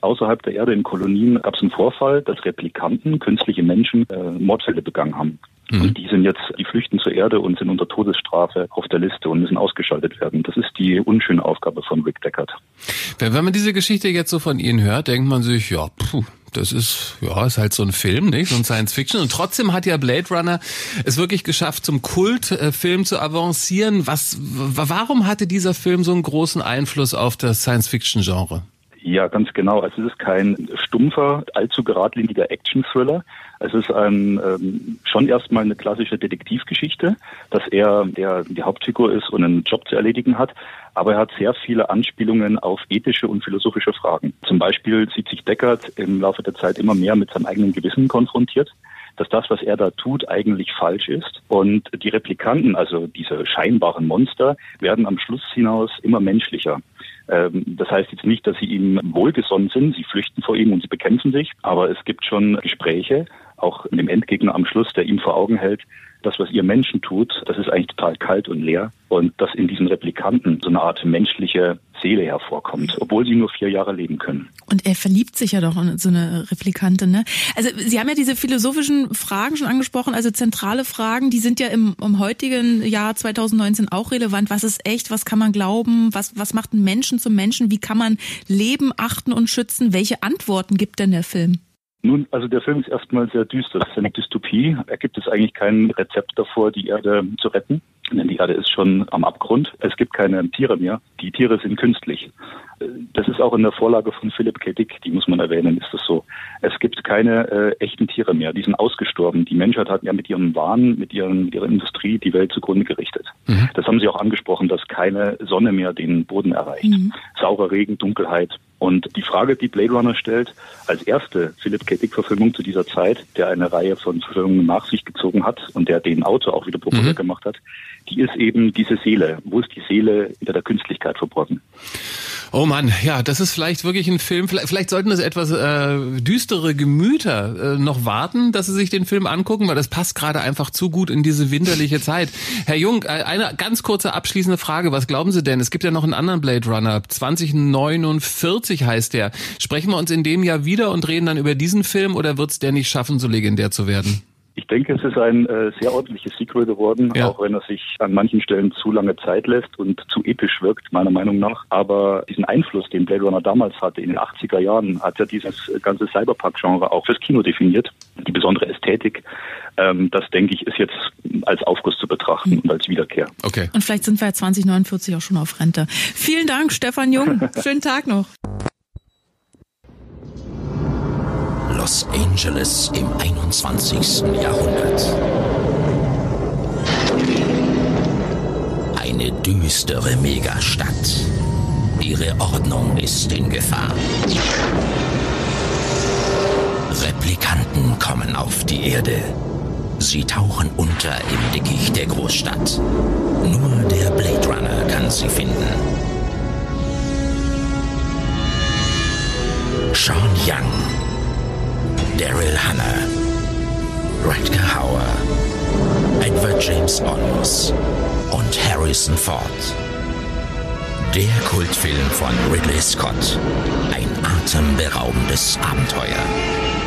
Außerhalb der Erde in Kolonien gab es einen Vorfall, dass Replikanten, künstliche Menschen, äh, Mordfälle begangen haben. Mhm. Und die sind jetzt, die flüchten zur Erde und sind unter Todesstrafe auf der Liste und müssen ausgeschaltet werden. Das ist die unschöne Aufgabe von Rick Deckard. Wenn man diese Geschichte jetzt so von Ihnen hört, denkt man sich, ja, puh, das ist, ja, ist halt so ein Film, nicht? So ein Science Fiction. Und trotzdem hat ja Blade Runner es wirklich geschafft, zum Kultfilm zu avancieren. Was, warum hatte dieser Film so einen großen Einfluss auf das Science Fiction Genre? Ja, ganz genau. Also es ist kein stumpfer, allzu geradliniger Action-Thriller. Es ist ein, ähm, schon erstmal eine klassische Detektivgeschichte, dass er der die Hauptfigur ist und einen Job zu erledigen hat. Aber er hat sehr viele Anspielungen auf ethische und philosophische Fragen. Zum Beispiel sieht sich Deckard im Laufe der Zeit immer mehr mit seinem eigenen Gewissen konfrontiert dass das, was er da tut, eigentlich falsch ist. Und die Replikanten, also diese scheinbaren Monster, werden am Schluss hinaus immer menschlicher. Ähm, das heißt jetzt nicht, dass sie ihm wohlgesonnen sind, sie flüchten vor ihm und sie bekämpfen sich, aber es gibt schon Gespräche, auch dem Endgegner am Schluss, der ihm vor Augen hält, das, was ihr Menschen tut, das ist eigentlich total kalt und leer. Und dass in diesen Replikanten so eine Art menschliche Seele hervorkommt, obwohl sie nur vier Jahre leben können. Und er verliebt sich ja doch in so eine Replikantin, ne? Also Sie haben ja diese philosophischen Fragen schon angesprochen, also zentrale Fragen, die sind ja im, im heutigen Jahr 2019 auch relevant. Was ist echt? Was kann man glauben? Was, was macht einen Menschen zum Menschen? Wie kann man Leben achten und schützen? Welche Antworten gibt denn der Film? Nun, also der Film ist erstmal sehr düster. Das ist eine Dystopie. Da gibt es eigentlich kein Rezept davor, die Erde zu retten. Denn die Erde ist schon am Abgrund. Es gibt keine Tiere mehr. Die Tiere sind künstlich. Das ist auch in der Vorlage von Philip K. Dick, die muss man erwähnen, ist das so. Es gibt keine äh, echten Tiere mehr. Die sind ausgestorben. Die Menschheit hat ja mit ihrem Wahn, mit, ihren, mit ihrer Industrie die Welt zugrunde gerichtet. Mhm. Das haben Sie auch angesprochen, dass keine Sonne mehr den Boden erreicht. Mhm. Saurer Regen, Dunkelheit, und die Frage, die Blade Runner stellt, als erste Philip K. Dick-Verfilmung zu dieser Zeit, der eine Reihe von Verfilmungen nach sich gezogen hat und der den Autor auch wieder populär mhm. gemacht hat, die ist eben diese Seele. Wo ist die Seele hinter der Künstlichkeit verborgen? Oh Mann, ja, das ist vielleicht wirklich ein Film. Vielleicht, vielleicht sollten das etwas äh, düstere Gemüter äh, noch warten, dass sie sich den Film angucken, weil das passt gerade einfach zu gut in diese winterliche Zeit. Herr Jung, äh, eine ganz kurze abschließende Frage. Was glauben Sie denn? Es gibt ja noch einen anderen Blade Runner. 2049 heißt der. Sprechen wir uns in dem Jahr wieder und reden dann über diesen Film oder wird es der nicht schaffen, so legendär zu werden? Ich denke, es ist ein äh, sehr ordentliches Sequel geworden, ja. auch wenn er sich an manchen Stellen zu lange Zeit lässt und zu episch wirkt, meiner Meinung nach. Aber diesen Einfluss, den Blade Runner damals hatte, in den 80er Jahren, hat ja dieses ganze Cyberpunk-Genre auch fürs Kino definiert. Die besondere Ästhetik, ähm, das denke ich, ist jetzt als Aufguss zu betrachten mhm. und als Wiederkehr. Okay. Und vielleicht sind wir ja 2049 auch schon auf Rente. Vielen Dank, Stefan Jung. Schönen Tag noch. Los Angeles im 21. Jahrhundert. Eine düstere Megastadt. Ihre Ordnung ist in Gefahr. Replikanten kommen auf die Erde. Sie tauchen unter im Dickicht der Großstadt. Nur der Blade Runner kann sie finden. Sean Young Daryl Hannah, Rutger Hauer, Edward James Olmos und Harrison Ford. Der Kultfilm von Ridley Scott. Ein atemberaubendes Abenteuer.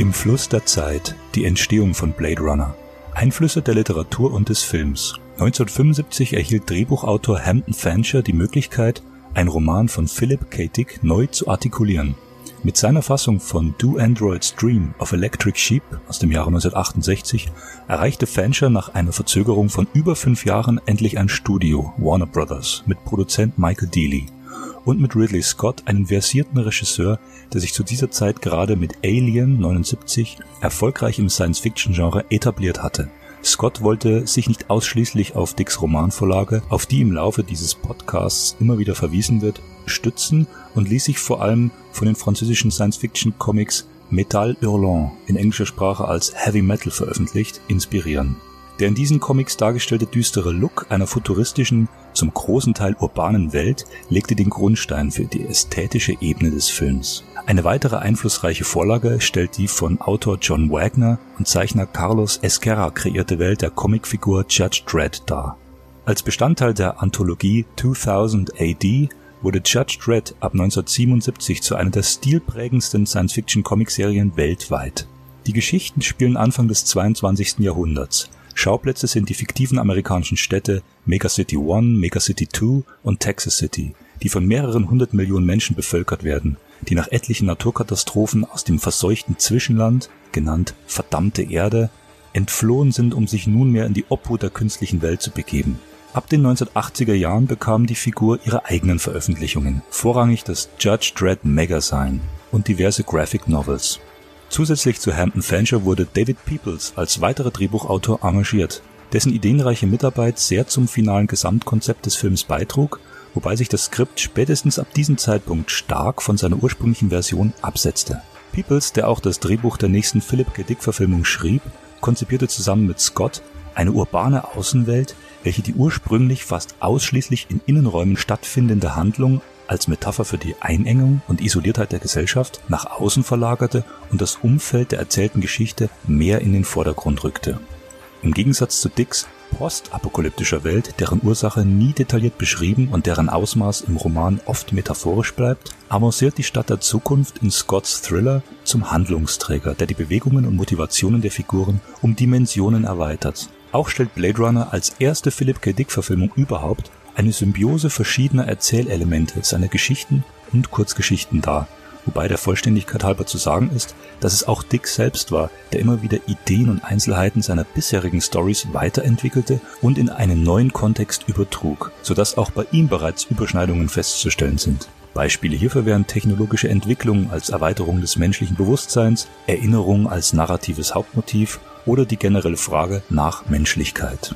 Im Fluss der Zeit die Entstehung von Blade Runner. Einflüsse der Literatur und des Films. 1975 erhielt Drehbuchautor Hampton Fancher die Möglichkeit, einen Roman von Philip K. Dick neu zu artikulieren. Mit seiner Fassung von Do Androids Dream of Electric Sheep aus dem Jahre 1968 erreichte Fancher nach einer Verzögerung von über fünf Jahren endlich ein Studio, Warner Brothers, mit Produzent Michael Dealey und mit Ridley Scott einen versierten Regisseur, der sich zu dieser Zeit gerade mit Alien 79 erfolgreich im Science-Fiction-Genre etabliert hatte. Scott wollte sich nicht ausschließlich auf Dicks Romanvorlage, auf die im Laufe dieses Podcasts immer wieder verwiesen wird, stützen und ließ sich vor allem von den französischen Science-Fiction-Comics Metal Hurlant in englischer Sprache als Heavy Metal veröffentlicht, inspirieren. Der in diesen Comics dargestellte düstere Look einer futuristischen, zum großen Teil urbanen Welt legte den Grundstein für die ästhetische Ebene des Films. Eine weitere einflussreiche Vorlage stellt die von Autor John Wagner und Zeichner Carlos Esquerra kreierte Welt der Comicfigur Judge Dredd dar. Als Bestandteil der Anthologie 2000 AD wurde Judge Dredd ab 1977 zu einer der stilprägendsten Science-Fiction-Comicserien weltweit. Die Geschichten spielen Anfang des 22. Jahrhunderts Schauplätze sind die fiktiven amerikanischen Städte Megacity One, Megacity Two und Texas City, die von mehreren hundert Millionen Menschen bevölkert werden, die nach etlichen Naturkatastrophen aus dem verseuchten Zwischenland, genannt verdammte Erde, entflohen sind, um sich nunmehr in die Obhut der künstlichen Welt zu begeben. Ab den 1980er Jahren bekam die Figur ihre eigenen Veröffentlichungen, vorrangig das Judge Dredd Magazine und diverse Graphic Novels. Zusätzlich zu Hampton Fancher wurde David Peoples als weiterer Drehbuchautor engagiert, dessen ideenreiche Mitarbeit sehr zum finalen Gesamtkonzept des Films beitrug wobei sich das Skript spätestens ab diesem Zeitpunkt stark von seiner ursprünglichen Version absetzte. Peoples, der auch das Drehbuch der nächsten Philip K. Dick-Verfilmung schrieb, konzipierte zusammen mit Scott eine urbane Außenwelt, welche die ursprünglich fast ausschließlich in Innenräumen stattfindende Handlung als Metapher für die Einengung und Isoliertheit der Gesellschaft nach außen verlagerte und das Umfeld der erzählten Geschichte mehr in den Vordergrund rückte. Im Gegensatz zu Dicks postapokalyptischer Welt, deren Ursache nie detailliert beschrieben und deren Ausmaß im Roman oft metaphorisch bleibt, avanciert die Stadt der Zukunft in Scotts Thriller zum Handlungsträger, der die Bewegungen und Motivationen der Figuren um Dimensionen erweitert. Auch stellt Blade Runner als erste Philip K. Dick-Verfilmung überhaupt eine Symbiose verschiedener Erzählelemente seiner Geschichten und Kurzgeschichten dar, wobei der Vollständigkeit halber zu sagen ist, dass es auch Dick selbst war, der immer wieder Ideen und Einzelheiten seiner bisherigen Stories weiterentwickelte und in einen neuen Kontext übertrug, sodass auch bei ihm bereits Überschneidungen festzustellen sind. Beispiele hierfür wären technologische Entwicklungen als Erweiterung des menschlichen Bewusstseins, Erinnerung als narratives Hauptmotiv oder die generelle Frage nach Menschlichkeit.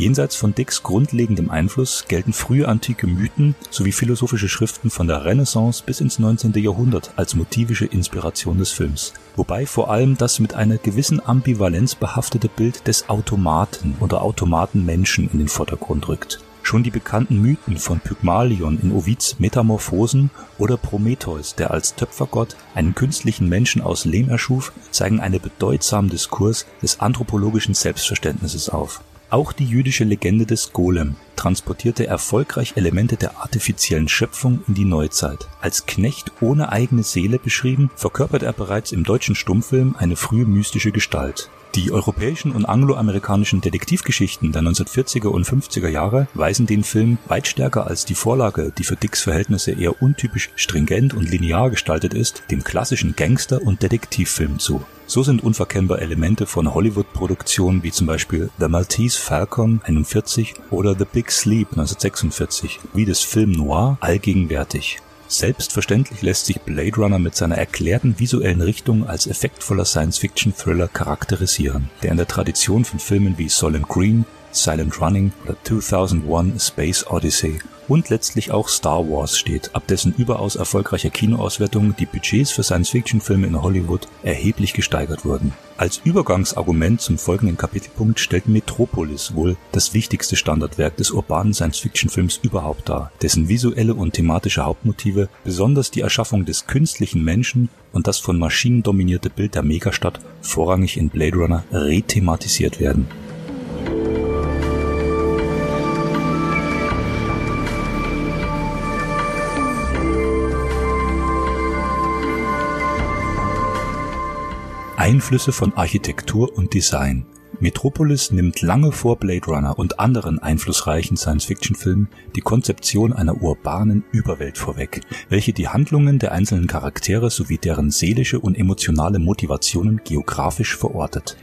Jenseits von Dicks grundlegendem Einfluss gelten frühe antike Mythen sowie philosophische Schriften von der Renaissance bis ins 19. Jahrhundert als motivische Inspiration des Films, wobei vor allem das mit einer gewissen Ambivalenz behaftete Bild des Automaten oder Automatenmenschen in den Vordergrund rückt. Schon die bekannten Mythen von Pygmalion in Ovids Metamorphosen oder Prometheus, der als Töpfergott einen künstlichen Menschen aus Lehm erschuf, zeigen einen bedeutsamen Diskurs des anthropologischen Selbstverständnisses auf. Auch die jüdische Legende des Golem transportierte erfolgreich Elemente der artifiziellen Schöpfung in die Neuzeit. Als Knecht ohne eigene Seele beschrieben, verkörpert er bereits im deutschen Stummfilm eine frühe mystische Gestalt. Die europäischen und angloamerikanischen Detektivgeschichten der 1940er und 50er Jahre weisen den Film weit stärker als die Vorlage, die für Dicks Verhältnisse eher untypisch stringent und linear gestaltet ist, dem klassischen Gangster- und Detektivfilm zu. So sind unverkennbar Elemente von Hollywood-Produktionen wie zum Beispiel The Maltese Falcon 41 oder The Big Sleep 1946 wie des Film Noir allgegenwärtig. Selbstverständlich lässt sich Blade Runner mit seiner erklärten visuellen Richtung als effektvoller Science-Fiction-Thriller charakterisieren, der in der Tradition von Filmen wie Soylent Green, Silent Running oder 2001 Space Odyssey und letztlich auch Star Wars steht, ab dessen überaus erfolgreicher Kinoauswertung die Budgets für Science-Fiction-Filme in Hollywood erheblich gesteigert wurden. Als Übergangsargument zum folgenden Kapitelpunkt stellt Metropolis wohl das wichtigste Standardwerk des urbanen Science-Fiction-Films überhaupt dar, dessen visuelle und thematische Hauptmotive, besonders die Erschaffung des künstlichen Menschen und das von Maschinen dominierte Bild der Megastadt vorrangig in Blade Runner rethematisiert werden. Einflüsse von Architektur und Design. Metropolis nimmt lange vor Blade Runner und anderen einflussreichen Science-Fiction-Filmen die Konzeption einer urbanen Überwelt vorweg, welche die Handlungen der einzelnen Charaktere sowie deren seelische und emotionale Motivationen geografisch verortet.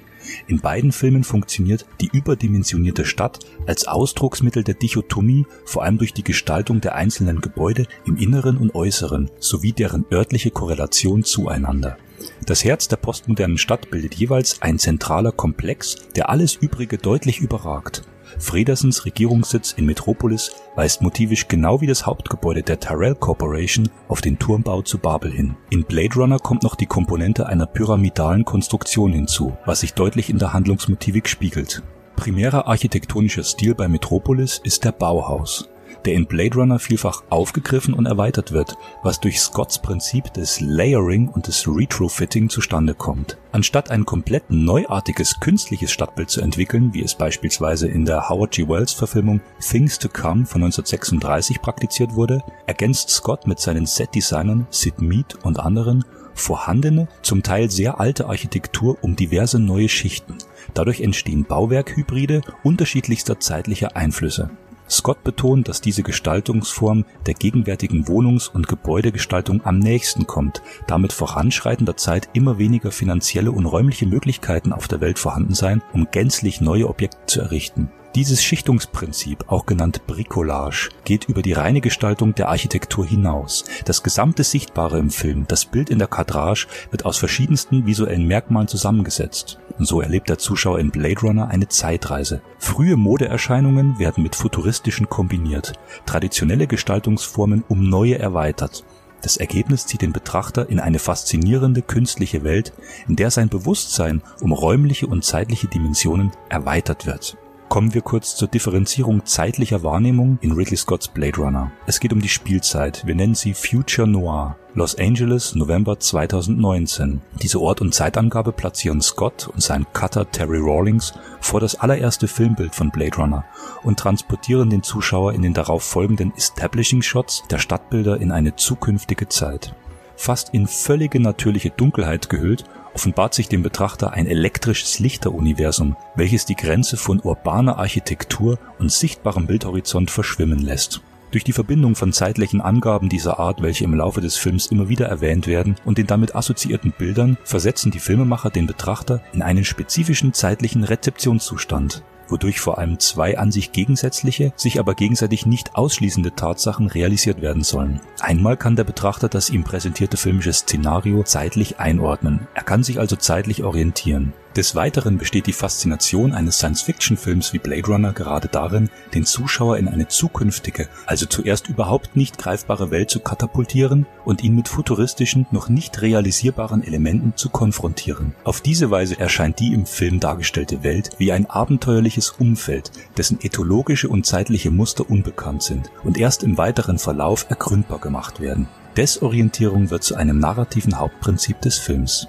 In beiden Filmen funktioniert die überdimensionierte Stadt als Ausdrucksmittel der Dichotomie vor allem durch die Gestaltung der einzelnen Gebäude im Inneren und Äußeren sowie deren örtliche Korrelation zueinander. Das Herz der postmodernen Stadt bildet jeweils ein zentraler Komplex, der alles Übrige deutlich überragt. Fredersens Regierungssitz in Metropolis weist motivisch genau wie das Hauptgebäude der Tyrell Corporation auf den Turmbau zu Babel hin. In Blade Runner kommt noch die Komponente einer pyramidalen Konstruktion hinzu, was sich deutlich in der Handlungsmotivik spiegelt. Primärer architektonischer Stil bei Metropolis ist der Bauhaus der in Blade Runner vielfach aufgegriffen und erweitert wird, was durch Scotts Prinzip des Layering und des Retrofitting zustande kommt. Anstatt ein komplett neuartiges künstliches Stadtbild zu entwickeln, wie es beispielsweise in der Howard G. Wells Verfilmung Things to Come von 1936 praktiziert wurde, ergänzt Scott mit seinen Setdesignern Sid Mead und anderen vorhandene, zum Teil sehr alte Architektur um diverse neue Schichten. Dadurch entstehen Bauwerkhybride unterschiedlichster zeitlicher Einflüsse. Scott betont, dass diese Gestaltungsform der gegenwärtigen Wohnungs- und Gebäudegestaltung am nächsten kommt, da mit voranschreitender Zeit immer weniger finanzielle und räumliche Möglichkeiten auf der Welt vorhanden seien, um gänzlich neue Objekte zu errichten. Dieses Schichtungsprinzip, auch genannt Bricolage, geht über die reine Gestaltung der Architektur hinaus. Das gesamte Sichtbare im Film, das Bild in der Kadrage, wird aus verschiedensten visuellen Merkmalen zusammengesetzt. Und so erlebt der Zuschauer in Blade Runner eine Zeitreise. Frühe Modeerscheinungen werden mit futuristischen kombiniert, traditionelle Gestaltungsformen um neue erweitert. Das Ergebnis zieht den Betrachter in eine faszinierende künstliche Welt, in der sein Bewusstsein um räumliche und zeitliche Dimensionen erweitert wird. Kommen wir kurz zur Differenzierung zeitlicher Wahrnehmung in Ridley Scotts Blade Runner. Es geht um die Spielzeit. Wir nennen sie Future Noir. Los Angeles, November 2019. Diese Ort- und Zeitangabe platzieren Scott und sein Cutter Terry Rawlings vor das allererste Filmbild von Blade Runner und transportieren den Zuschauer in den darauf folgenden Establishing Shots der Stadtbilder in eine zukünftige Zeit. Fast in völlige natürliche Dunkelheit gehüllt offenbart sich dem Betrachter ein elektrisches Lichteruniversum, welches die Grenze von urbaner Architektur und sichtbarem Bildhorizont verschwimmen lässt. Durch die Verbindung von zeitlichen Angaben dieser Art, welche im Laufe des Films immer wieder erwähnt werden, und den damit assoziierten Bildern, versetzen die Filmemacher den Betrachter in einen spezifischen zeitlichen Rezeptionszustand wodurch vor allem zwei an sich gegensätzliche, sich aber gegenseitig nicht ausschließende Tatsachen realisiert werden sollen. Einmal kann der Betrachter das ihm präsentierte filmische Szenario zeitlich einordnen. Er kann sich also zeitlich orientieren. Des Weiteren besteht die Faszination eines Science-Fiction-Films wie Blade Runner gerade darin, den Zuschauer in eine zukünftige, also zuerst überhaupt nicht greifbare Welt zu katapultieren und ihn mit futuristischen, noch nicht realisierbaren Elementen zu konfrontieren. Auf diese Weise erscheint die im Film dargestellte Welt wie ein abenteuerliches Umfeld, dessen ethologische und zeitliche Muster unbekannt sind und erst im weiteren Verlauf ergründbar gemacht werden. Desorientierung wird zu einem narrativen Hauptprinzip des Films.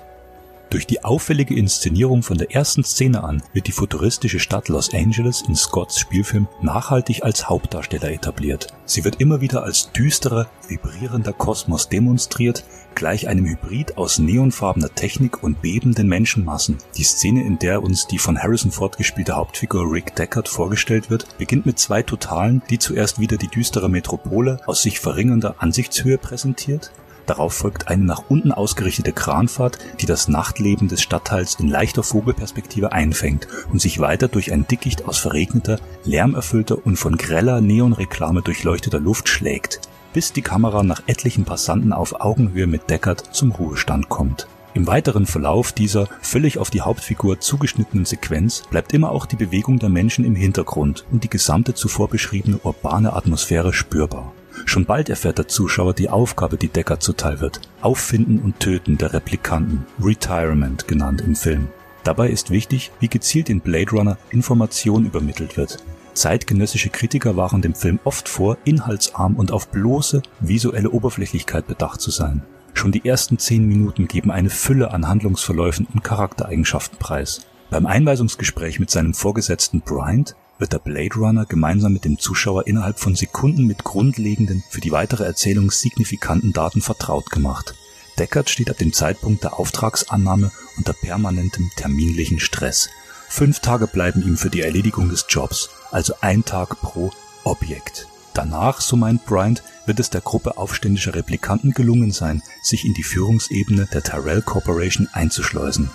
Durch die auffällige Inszenierung von der ersten Szene an wird die futuristische Stadt Los Angeles in Scotts Spielfilm nachhaltig als Hauptdarsteller etabliert. Sie wird immer wieder als düsterer, vibrierender Kosmos demonstriert, gleich einem Hybrid aus neonfarbener Technik und bebenden Menschenmassen. Die Szene, in der uns die von Harrison Ford gespielte Hauptfigur Rick Deckard vorgestellt wird, beginnt mit zwei Totalen, die zuerst wieder die düstere Metropole aus sich verringernder Ansichtshöhe präsentiert Darauf folgt eine nach unten ausgerichtete Kranfahrt, die das Nachtleben des Stadtteils in leichter Vogelperspektive einfängt und sich weiter durch ein Dickicht aus verregneter, lärmerfüllter und von greller Neonreklame durchleuchteter Luft schlägt, bis die Kamera nach etlichen Passanten auf Augenhöhe mit Deckard zum Ruhestand kommt. Im weiteren Verlauf dieser völlig auf die Hauptfigur zugeschnittenen Sequenz bleibt immer auch die Bewegung der Menschen im Hintergrund und die gesamte zuvor beschriebene urbane Atmosphäre spürbar. Schon bald erfährt der Zuschauer die Aufgabe, die Decker zuteil wird. Auffinden und Töten der Replikanten, Retirement genannt im Film. Dabei ist wichtig, wie gezielt in Blade Runner Information übermittelt wird. Zeitgenössische Kritiker waren dem Film oft vor, inhaltsarm und auf bloße visuelle Oberflächlichkeit bedacht zu sein. Schon die ersten zehn Minuten geben eine Fülle an Handlungsverläufen und Charaktereigenschaften preis. Beim Einweisungsgespräch mit seinem Vorgesetzten Bryant wird der Blade Runner gemeinsam mit dem Zuschauer innerhalb von Sekunden mit grundlegenden, für die weitere Erzählung signifikanten Daten vertraut gemacht. Deckard steht ab dem Zeitpunkt der Auftragsannahme unter permanentem terminlichen Stress. Fünf Tage bleiben ihm für die Erledigung des Jobs, also ein Tag pro Objekt. Danach, so meint Bryant, wird es der Gruppe aufständischer Replikanten gelungen sein, sich in die Führungsebene der Tyrell Corporation einzuschleusen.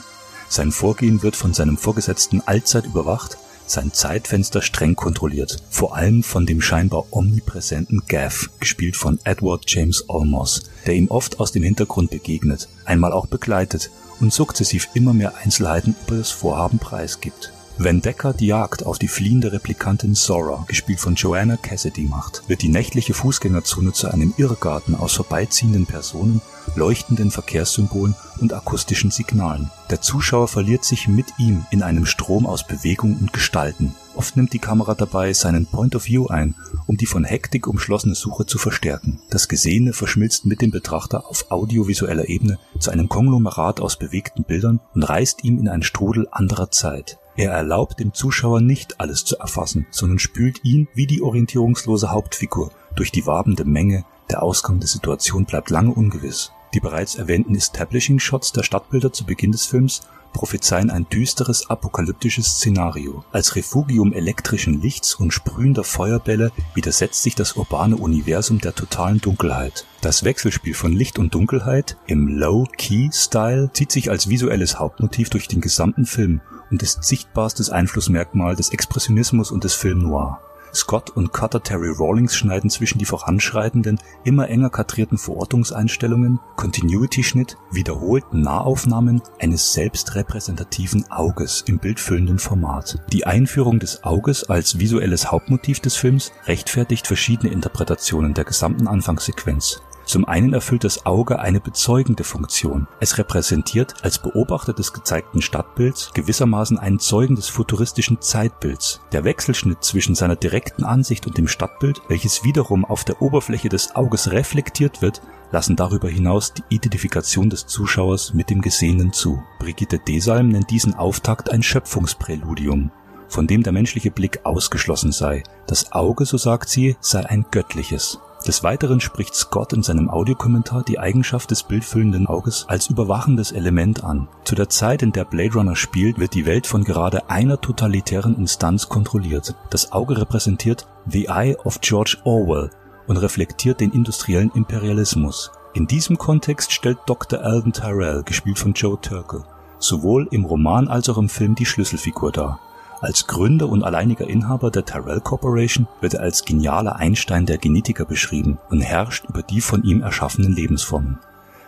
Sein Vorgehen wird von seinem Vorgesetzten allzeit überwacht sein Zeitfenster streng kontrolliert, vor allem von dem scheinbar omnipräsenten Gav, gespielt von Edward James Olmos, der ihm oft aus dem Hintergrund begegnet, einmal auch begleitet und sukzessiv immer mehr Einzelheiten über das Vorhaben preisgibt. Wenn Decker die Jagd auf die fliehende Replikantin Zora, gespielt von Joanna Cassidy, macht, wird die nächtliche Fußgängerzone zu einem Irrgarten aus vorbeiziehenden Personen, leuchtenden Verkehrssymbolen und akustischen Signalen. Der Zuschauer verliert sich mit ihm in einem Strom aus Bewegung und Gestalten. Oft nimmt die Kamera dabei seinen Point of View ein, um die von Hektik umschlossene Suche zu verstärken. Das Gesehene verschmilzt mit dem Betrachter auf audiovisueller Ebene zu einem Konglomerat aus bewegten Bildern und reißt ihm in einen Strudel anderer Zeit. Er erlaubt dem Zuschauer nicht alles zu erfassen, sondern spült ihn wie die orientierungslose Hauptfigur durch die wabende Menge, der Ausgang der Situation bleibt lange ungewiss. Die bereits erwähnten Establishing Shots der Stadtbilder zu Beginn des Films prophezeien ein düsteres apokalyptisches Szenario. Als Refugium elektrischen Lichts und sprühender Feuerbälle widersetzt sich das urbane Universum der totalen Dunkelheit. Das Wechselspiel von Licht und Dunkelheit im Low-Key-Style zieht sich als visuelles Hauptmotiv durch den gesamten Film und ist sichtbarstes Einflussmerkmal des Expressionismus und des Film Noir. Scott und Cutter Terry Rawlings schneiden zwischen die voranschreitenden, immer enger kadrierten Verortungseinstellungen, Continuity-Schnitt, wiederholten Nahaufnahmen eines selbstrepräsentativen Auges im bildfüllenden Format. Die Einführung des Auges als visuelles Hauptmotiv des Films rechtfertigt verschiedene Interpretationen der gesamten Anfangssequenz. Zum einen erfüllt das Auge eine bezeugende Funktion. Es repräsentiert als Beobachter des gezeigten Stadtbilds gewissermaßen einen Zeugen des futuristischen Zeitbilds. Der Wechselschnitt zwischen seiner direkten Ansicht und dem Stadtbild, welches wiederum auf der Oberfläche des Auges reflektiert wird, lassen darüber hinaus die Identifikation des Zuschauers mit dem Gesehenen zu. Brigitte Desalm nennt diesen Auftakt ein Schöpfungspräludium von dem der menschliche Blick ausgeschlossen sei. Das Auge, so sagt sie, sei ein göttliches. Des Weiteren spricht Scott in seinem Audiokommentar die Eigenschaft des bildfüllenden Auges als überwachendes Element an. Zu der Zeit, in der Blade Runner spielt, wird die Welt von gerade einer totalitären Instanz kontrolliert. Das Auge repräsentiert The Eye of George Orwell und reflektiert den industriellen Imperialismus. In diesem Kontext stellt Dr. Alden Tyrell, gespielt von Joe Turkel, sowohl im Roman als auch im Film die Schlüsselfigur dar. Als Gründer und alleiniger Inhaber der Tyrell Corporation wird er als genialer Einstein der Genetiker beschrieben und herrscht über die von ihm erschaffenen Lebensformen.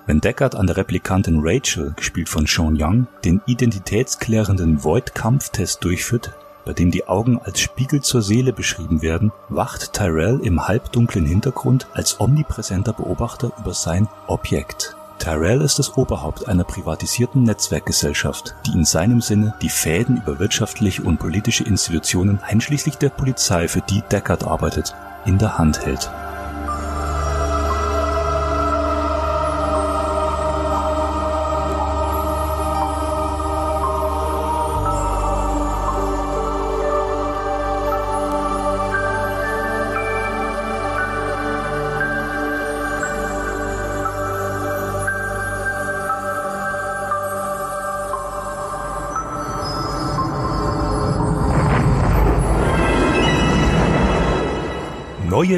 Wenn Deckard an der Replikantin Rachel, gespielt von Sean Young, den identitätsklärenden Void-Kampftest durchführt, bei dem die Augen als Spiegel zur Seele beschrieben werden, wacht Tyrell im halbdunklen Hintergrund als omnipräsenter Beobachter über sein Objekt. Tyrell ist das Oberhaupt einer privatisierten Netzwerkgesellschaft, die in seinem Sinne die Fäden über wirtschaftliche und politische Institutionen einschließlich der Polizei, für die Deckard arbeitet, in der Hand hält.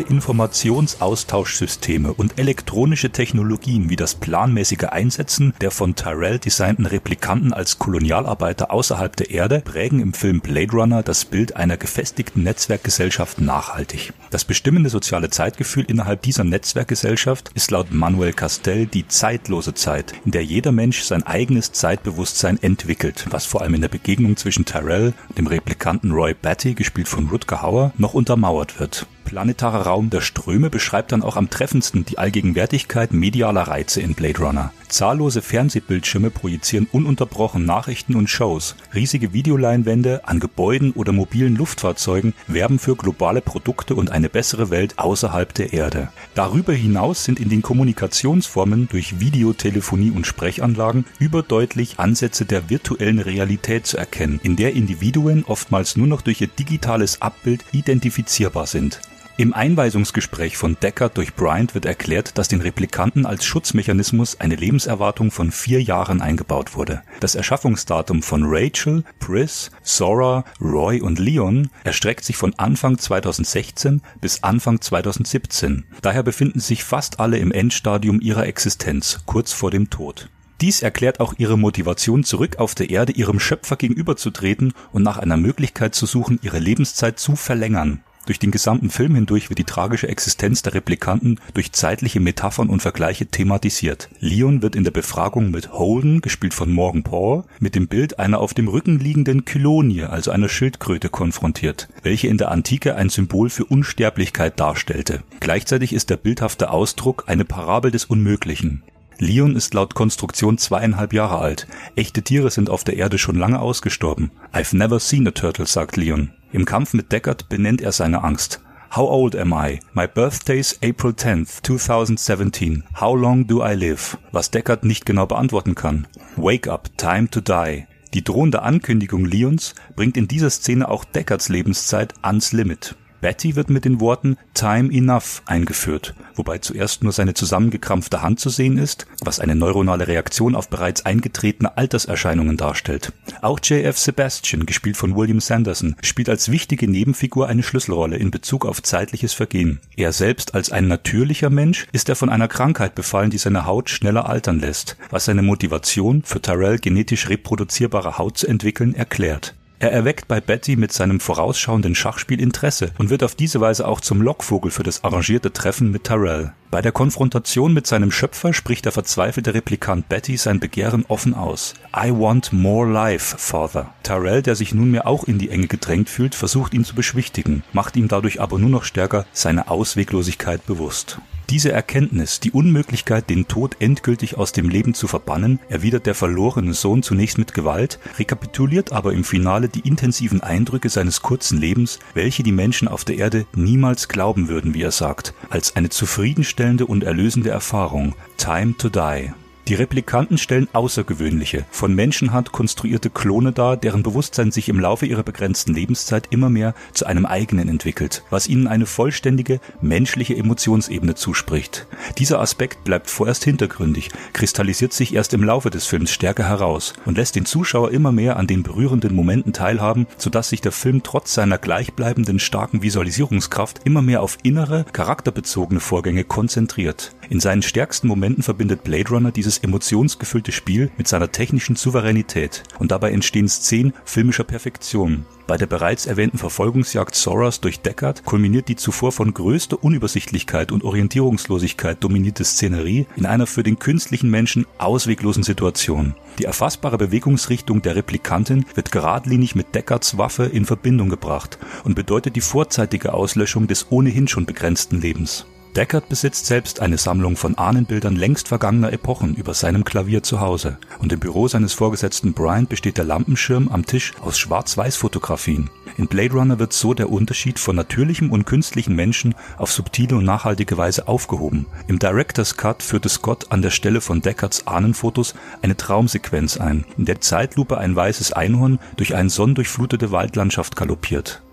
Informationsaustauschsysteme und elektronische Technologien wie das planmäßige Einsetzen der von Tyrell designten Replikanten als Kolonialarbeiter außerhalb der Erde prägen im Film Blade Runner das Bild einer gefestigten Netzwerkgesellschaft nachhaltig. Das bestimmende soziale Zeitgefühl innerhalb dieser Netzwerkgesellschaft ist laut Manuel Castell die zeitlose Zeit, in der jeder Mensch sein eigenes Zeitbewusstsein entwickelt, was vor allem in der Begegnung zwischen Tyrell dem Replikanten Roy Batty, gespielt von Rutger Hauer, noch untermauert wird planetarer Raum der Ströme beschreibt dann auch am treffendsten die Allgegenwärtigkeit medialer Reize in Blade Runner. Zahllose Fernsehbildschirme projizieren ununterbrochen Nachrichten und Shows. Riesige Videoleinwände an Gebäuden oder mobilen Luftfahrzeugen werben für globale Produkte und eine bessere Welt außerhalb der Erde. Darüber hinaus sind in den Kommunikationsformen durch Videotelefonie und Sprechanlagen überdeutlich Ansätze der virtuellen Realität zu erkennen, in der Individuen oftmals nur noch durch ihr digitales Abbild identifizierbar sind. Im Einweisungsgespräch von Deckard durch Bryant wird erklärt, dass den Replikanten als Schutzmechanismus eine Lebenserwartung von vier Jahren eingebaut wurde. Das Erschaffungsdatum von Rachel, Pris, Sora, Roy und Leon erstreckt sich von Anfang 2016 bis Anfang 2017. Daher befinden sich fast alle im Endstadium ihrer Existenz, kurz vor dem Tod. Dies erklärt auch ihre Motivation, zurück auf der Erde ihrem Schöpfer gegenüberzutreten und nach einer Möglichkeit zu suchen, ihre Lebenszeit zu verlängern. Durch den gesamten Film hindurch wird die tragische Existenz der Replikanten durch zeitliche Metaphern und Vergleiche thematisiert. Leon wird in der Befragung mit Holden, gespielt von Morgan Paul, mit dem Bild einer auf dem Rücken liegenden Kylonie, also einer Schildkröte, konfrontiert, welche in der Antike ein Symbol für Unsterblichkeit darstellte. Gleichzeitig ist der bildhafte Ausdruck eine Parabel des Unmöglichen. Leon ist laut Konstruktion zweieinhalb Jahre alt. Echte Tiere sind auf der Erde schon lange ausgestorben. I've never seen a turtle, sagt Leon. Im Kampf mit Deckard benennt er seine Angst. How old am I? My birthday's April 10th, 2017. How long do I live? Was Deckard nicht genau beantworten kann. Wake up, time to die. Die drohende Ankündigung Leons bringt in dieser Szene auch Deckards Lebenszeit ans Limit. Betty wird mit den Worten Time Enough eingeführt, wobei zuerst nur seine zusammengekrampfte Hand zu sehen ist, was eine neuronale Reaktion auf bereits eingetretene Alterserscheinungen darstellt. Auch J.F. Sebastian, gespielt von William Sanderson, spielt als wichtige Nebenfigur eine Schlüsselrolle in Bezug auf zeitliches Vergehen. Er selbst als ein natürlicher Mensch ist er von einer Krankheit befallen, die seine Haut schneller altern lässt, was seine Motivation für Tyrell genetisch reproduzierbare Haut zu entwickeln erklärt. Er erweckt bei Betty mit seinem vorausschauenden Schachspiel Interesse und wird auf diese Weise auch zum Lockvogel für das arrangierte Treffen mit Tyrell. Bei der Konfrontation mit seinem Schöpfer spricht der verzweifelte Replikant Betty sein Begehren offen aus. I want more life, Father. Tyrell, der sich nunmehr auch in die Enge gedrängt fühlt, versucht ihn zu beschwichtigen, macht ihm dadurch aber nur noch stärker seine Ausweglosigkeit bewusst. Diese Erkenntnis, die Unmöglichkeit, den Tod endgültig aus dem Leben zu verbannen, erwidert der verlorene Sohn zunächst mit Gewalt, rekapituliert aber im Finale die intensiven Eindrücke seines kurzen Lebens, welche die Menschen auf der Erde niemals glauben würden, wie er sagt, als eine zufriedenstellende und erlösende Erfahrung. Time to die. Die Replikanten stellen außergewöhnliche, von Menschenhand konstruierte Klone dar, deren Bewusstsein sich im Laufe ihrer begrenzten Lebenszeit immer mehr zu einem eigenen entwickelt, was ihnen eine vollständige menschliche Emotionsebene zuspricht. Dieser Aspekt bleibt vorerst hintergründig, kristallisiert sich erst im Laufe des Films stärker heraus und lässt den Zuschauer immer mehr an den berührenden Momenten teilhaben, sodass sich der Film trotz seiner gleichbleibenden starken Visualisierungskraft immer mehr auf innere, charakterbezogene Vorgänge konzentriert. In seinen stärksten Momenten verbindet Blade Runner dieses emotionsgefüllte Spiel mit seiner technischen Souveränität und dabei entstehen Szenen filmischer Perfektion. Bei der bereits erwähnten Verfolgungsjagd Soras durch Deckard kulminiert die zuvor von größter Unübersichtlichkeit und Orientierungslosigkeit dominierte Szenerie in einer für den künstlichen Menschen ausweglosen Situation. Die erfassbare Bewegungsrichtung der Replikantin wird geradlinig mit Deckards Waffe in Verbindung gebracht und bedeutet die vorzeitige Auslöschung des ohnehin schon begrenzten Lebens. Deckard besitzt selbst eine Sammlung von Ahnenbildern längst vergangener Epochen über seinem Klavier zu Hause und im Büro seines Vorgesetzten Bryant besteht der Lampenschirm am Tisch aus Schwarz-Weiß-Fotografien. In Blade Runner wird so der Unterschied von natürlichem und künstlichen Menschen auf subtile und nachhaltige Weise aufgehoben. Im Director's Cut führte Scott an der Stelle von Deckards Ahnenfotos eine Traumsequenz ein, in der Zeitlupe ein weißes Einhorn durch eine sonnendurchflutete Waldlandschaft galoppiert.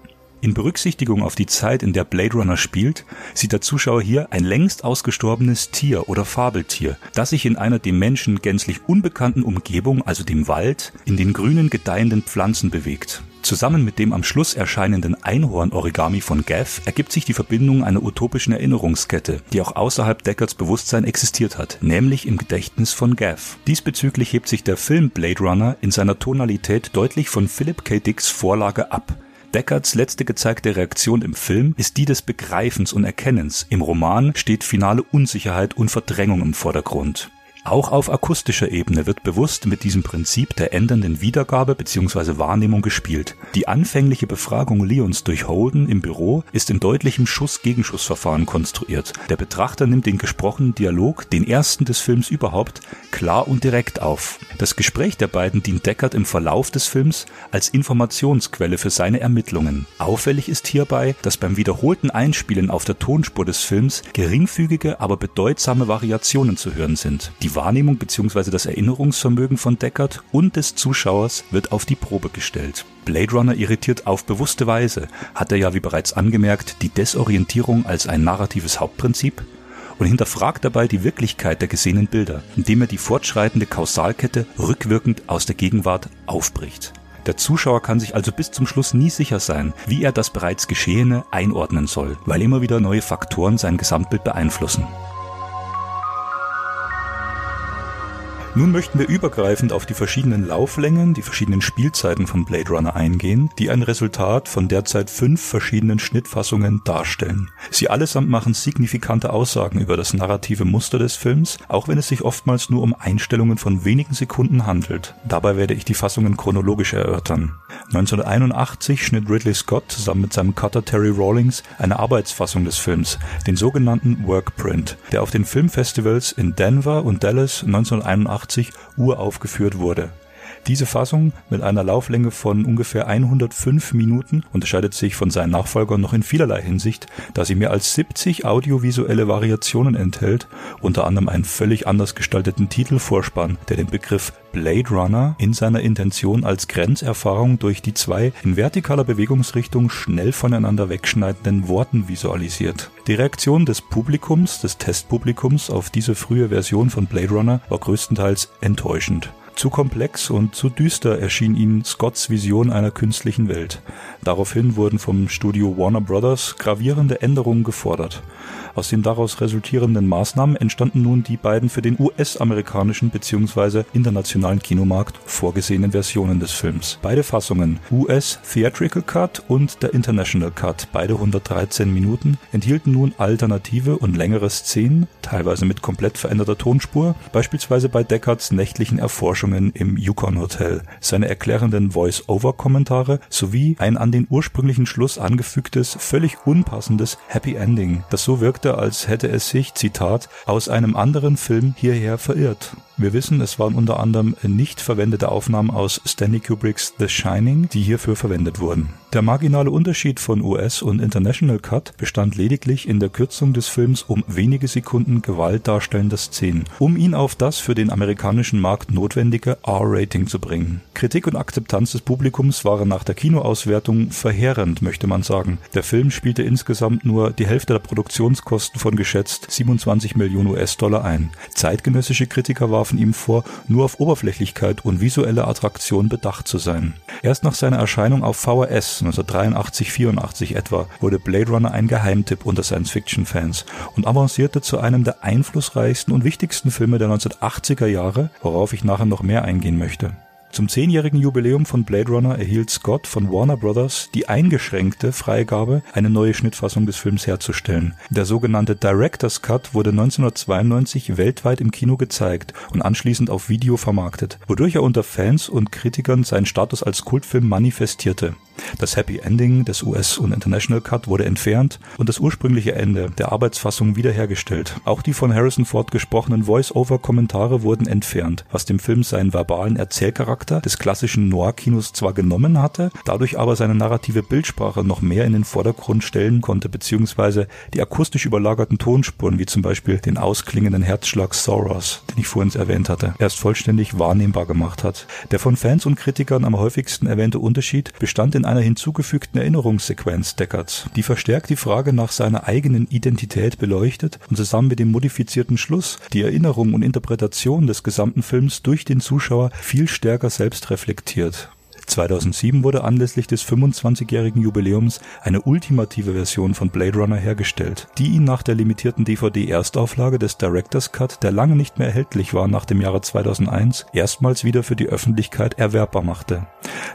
In Berücksichtigung auf die Zeit, in der Blade Runner spielt, sieht der Zuschauer hier ein längst ausgestorbenes Tier oder Fabeltier, das sich in einer dem Menschen gänzlich unbekannten Umgebung, also dem Wald, in den grünen gedeihenden Pflanzen bewegt. Zusammen mit dem am Schluss erscheinenden Einhorn-Origami von Gav ergibt sich die Verbindung einer utopischen Erinnerungskette, die auch außerhalb Deckards Bewusstsein existiert hat, nämlich im Gedächtnis von Gav. Diesbezüglich hebt sich der Film Blade Runner in seiner Tonalität deutlich von Philip K. Dicks Vorlage ab. Deckards letzte gezeigte Reaktion im Film ist die des Begreifens und Erkennens. Im Roman steht finale Unsicherheit und Verdrängung im Vordergrund. Auch auf akustischer Ebene wird bewusst mit diesem Prinzip der ändernden Wiedergabe bzw. Wahrnehmung gespielt. Die anfängliche Befragung Leons durch Holden im Büro ist in deutlichem Schuss-Gegenschuss-Verfahren konstruiert. Der Betrachter nimmt den gesprochenen Dialog, den ersten des Films überhaupt, klar und direkt auf. Das Gespräch der beiden dient Deckard im Verlauf des Films als Informationsquelle für seine Ermittlungen. Auffällig ist hierbei, dass beim wiederholten Einspielen auf der Tonspur des Films geringfügige, aber bedeutsame Variationen zu hören sind. Die Wahrnehmung bzw. das Erinnerungsvermögen von Deckard und des Zuschauers wird auf die Probe gestellt. Blade Runner irritiert auf bewusste Weise, hat er ja wie bereits angemerkt die Desorientierung als ein narratives Hauptprinzip und hinterfragt dabei die Wirklichkeit der gesehenen Bilder, indem er die fortschreitende Kausalkette rückwirkend aus der Gegenwart aufbricht. Der Zuschauer kann sich also bis zum Schluss nie sicher sein, wie er das bereits Geschehene einordnen soll, weil immer wieder neue Faktoren sein Gesamtbild beeinflussen. Nun möchten wir übergreifend auf die verschiedenen Lauflängen, die verschiedenen Spielzeiten von Blade Runner eingehen, die ein Resultat von derzeit fünf verschiedenen Schnittfassungen darstellen. Sie allesamt machen signifikante Aussagen über das narrative Muster des Films, auch wenn es sich oftmals nur um Einstellungen von wenigen Sekunden handelt. Dabei werde ich die Fassungen chronologisch erörtern. 1981 schnitt Ridley Scott zusammen mit seinem Cutter Terry Rawlings eine Arbeitsfassung des Films, den sogenannten Workprint, der auf den Filmfestivals in Denver und Dallas 1981 uraufgeführt wurde. Diese Fassung mit einer Lauflänge von ungefähr 105 Minuten unterscheidet sich von seinen Nachfolgern noch in vielerlei Hinsicht, da sie mehr als 70 audiovisuelle Variationen enthält, unter anderem einen völlig anders gestalteten Titelvorspann, der den Begriff Blade Runner in seiner Intention als Grenzerfahrung durch die zwei in vertikaler Bewegungsrichtung schnell voneinander wegschneidenden Worten visualisiert. Die Reaktion des Publikums, des Testpublikums auf diese frühe Version von Blade Runner war größtenteils enttäuschend. Zu komplex und zu düster erschien ihnen Scotts Vision einer künstlichen Welt. Daraufhin wurden vom Studio Warner Brothers gravierende Änderungen gefordert. Aus den daraus resultierenden Maßnahmen entstanden nun die beiden für den US-amerikanischen bzw. internationalen Kinomarkt vorgesehenen Versionen des Films. Beide Fassungen, US Theatrical Cut und der International Cut, beide 113 Minuten, enthielten nun alternative und längere Szenen, teilweise mit komplett veränderter Tonspur, beispielsweise bei Deckards nächtlichen Erforschungen im Yukon Hotel, seine erklärenden Voice-Over-Kommentare sowie ein an den ursprünglichen Schluss angefügtes, völlig unpassendes Happy Ending, das so wirkte, wirkte, als hätte es sich, Zitat, aus einem anderen Film hierher verirrt. Wir wissen, es waren unter anderem nicht verwendete Aufnahmen aus Stanley Kubricks The Shining, die hierfür verwendet wurden. Der marginale Unterschied von US und International Cut bestand lediglich in der Kürzung des Films um wenige Sekunden Gewalt darstellender Szenen, um ihn auf das für den amerikanischen Markt notwendige R-Rating zu bringen. Kritik und Akzeptanz des Publikums waren nach der Kinoauswertung verheerend, möchte man sagen. Der Film spielte insgesamt nur die Hälfte der Produktionskosten von geschätzt 27 Millionen US-Dollar ein. Zeitgenössische Kritiker waren warfen ihm vor, nur auf Oberflächlichkeit und visuelle Attraktion bedacht zu sein. Erst nach seiner Erscheinung auf VHS 1983-84 etwa wurde Blade Runner ein Geheimtipp unter Science-Fiction-Fans und avancierte zu einem der einflussreichsten und wichtigsten Filme der 1980er Jahre, worauf ich nachher noch mehr eingehen möchte. Zum zehnjährigen Jubiläum von Blade Runner erhielt Scott von Warner Brothers die eingeschränkte Freigabe, eine neue Schnittfassung des Films herzustellen. Der sogenannte Director's Cut wurde 1992 weltweit im Kino gezeigt und anschließend auf Video vermarktet, wodurch er unter Fans und Kritikern seinen Status als Kultfilm manifestierte. Das Happy Ending des US- und International Cut wurde entfernt und das ursprüngliche Ende der Arbeitsfassung wiederhergestellt. Auch die von Harrison Ford gesprochenen Voice-Over-Kommentare wurden entfernt, was dem Film seinen verbalen Erzählcharakter des klassischen Noir-Kinos zwar genommen hatte, dadurch aber seine narrative Bildsprache noch mehr in den Vordergrund stellen konnte, beziehungsweise die akustisch überlagerten Tonspuren, wie zum Beispiel den ausklingenden Herzschlag Soros, den ich vorhin erwähnt hatte, erst vollständig wahrnehmbar gemacht hat. Der von Fans und Kritikern am häufigsten erwähnte Unterschied bestand in in einer hinzugefügten Erinnerungssequenz Deckards, die verstärkt die Frage nach seiner eigenen Identität beleuchtet und zusammen mit dem modifizierten Schluss die Erinnerung und Interpretation des gesamten Films durch den Zuschauer viel stärker selbst reflektiert. 2007 wurde anlässlich des 25-jährigen Jubiläums eine ultimative Version von Blade Runner hergestellt, die ihn nach der limitierten DVD-Erstauflage des Director's Cut, der lange nicht mehr erhältlich war nach dem Jahre 2001, erstmals wieder für die Öffentlichkeit erwerbbar machte.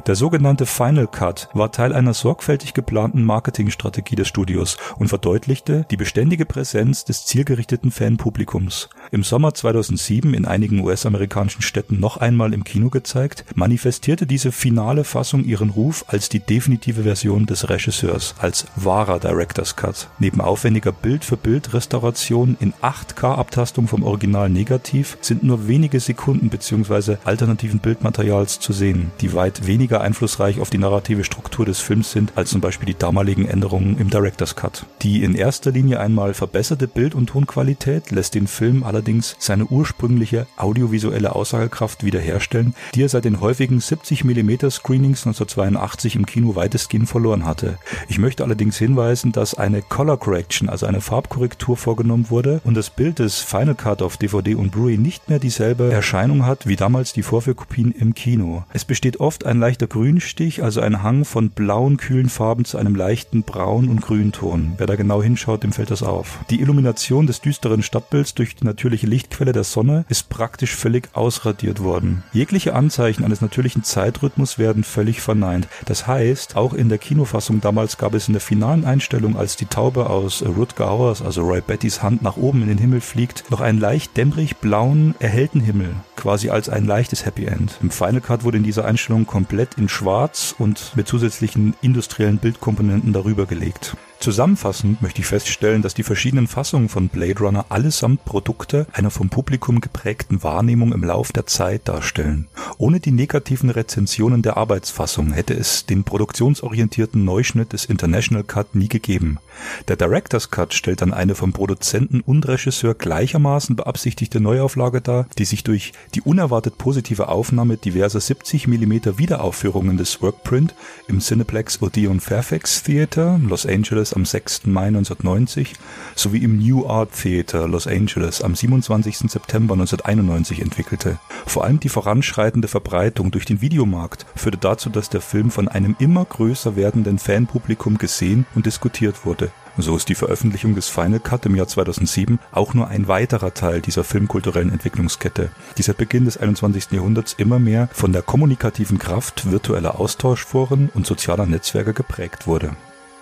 Der sogenannte Final Cut war Teil einer sorgfältig geplanten Marketingstrategie des Studios und verdeutlichte die beständige Präsenz des zielgerichteten Fanpublikums. Im Sommer 2007 in einigen US-amerikanischen Städten noch einmal im Kino gezeigt, manifestierte diese finale Fassung ihren Ruf als die definitive Version des Regisseurs, als wahrer Director's Cut. Neben aufwendiger Bild-für-Bild-Restauration in 8K-Abtastung vom Original Negativ sind nur wenige Sekunden bzw. alternativen Bildmaterials zu sehen, die weit weniger einflussreich auf die narrative Struktur des Films sind als zum Beispiel die damaligen Änderungen im Director's Cut. Die in erster Linie einmal verbesserte Bild- und Tonqualität lässt den Film allerdings seine ursprüngliche audiovisuelle Aussagekraft wiederherstellen, die er seit den häufigen 70 mm Screenings 1982 im Kino weitestgehend verloren hatte. Ich möchte allerdings hinweisen, dass eine Color Correction, also eine Farbkorrektur vorgenommen wurde und das Bild des Final Cut auf DVD und Blu-ray nicht mehr dieselbe Erscheinung hat wie damals die Vorführkopien im Kino. Es besteht oft ein leichter Grünstich, also ein Hang von blauen, kühlen Farben zu einem leichten Braun- und Grünton. Wer da genau hinschaut, dem fällt das auf. Die Illumination des düsteren Stadtbilds durch die natürliche Lichtquelle der Sonne ist praktisch völlig ausradiert worden. Jegliche Anzeichen eines natürlichen Zeitrhythmus werden völlig verneint. Das heißt, auch in der Kinofassung damals gab es in der finalen Einstellung, als die Taube aus Rutger Hauers, also Roy Bettys Hand nach oben in den Himmel fliegt, noch einen leicht dämmerig blauen, erhellten Himmel, quasi als ein leichtes Happy End. Im Final Cut wurde in dieser Einstellung komplett in schwarz und mit zusätzlichen industriellen Bildkomponenten darüber gelegt. Zusammenfassend möchte ich feststellen, dass die verschiedenen Fassungen von Blade Runner allesamt Produkte einer vom Publikum geprägten Wahrnehmung im Lauf der Zeit darstellen. Ohne die negativen Rezensionen der Arbeitsfassung hätte es den produktionsorientierten Neuschnitt des International Cut nie gegeben. Der Director's Cut stellt dann eine vom Produzenten und Regisseur gleichermaßen beabsichtigte Neuauflage dar, die sich durch die unerwartet positive Aufnahme diverser 70 mm Wiederaufführungen des Workprint im Cineplex Odeon Fairfax Theater, Los Angeles am 6. Mai 1990 sowie im New Art Theater Los Angeles am 27. September 1991 entwickelte. Vor allem die voranschreitende Verbreitung durch den Videomarkt führte dazu, dass der Film von einem immer größer werdenden Fanpublikum gesehen und diskutiert wurde. So ist die Veröffentlichung des Final Cut im Jahr 2007 auch nur ein weiterer Teil dieser filmkulturellen Entwicklungskette, die seit Beginn des 21. Jahrhunderts immer mehr von der kommunikativen Kraft virtueller Austauschforen und sozialer Netzwerke geprägt wurde.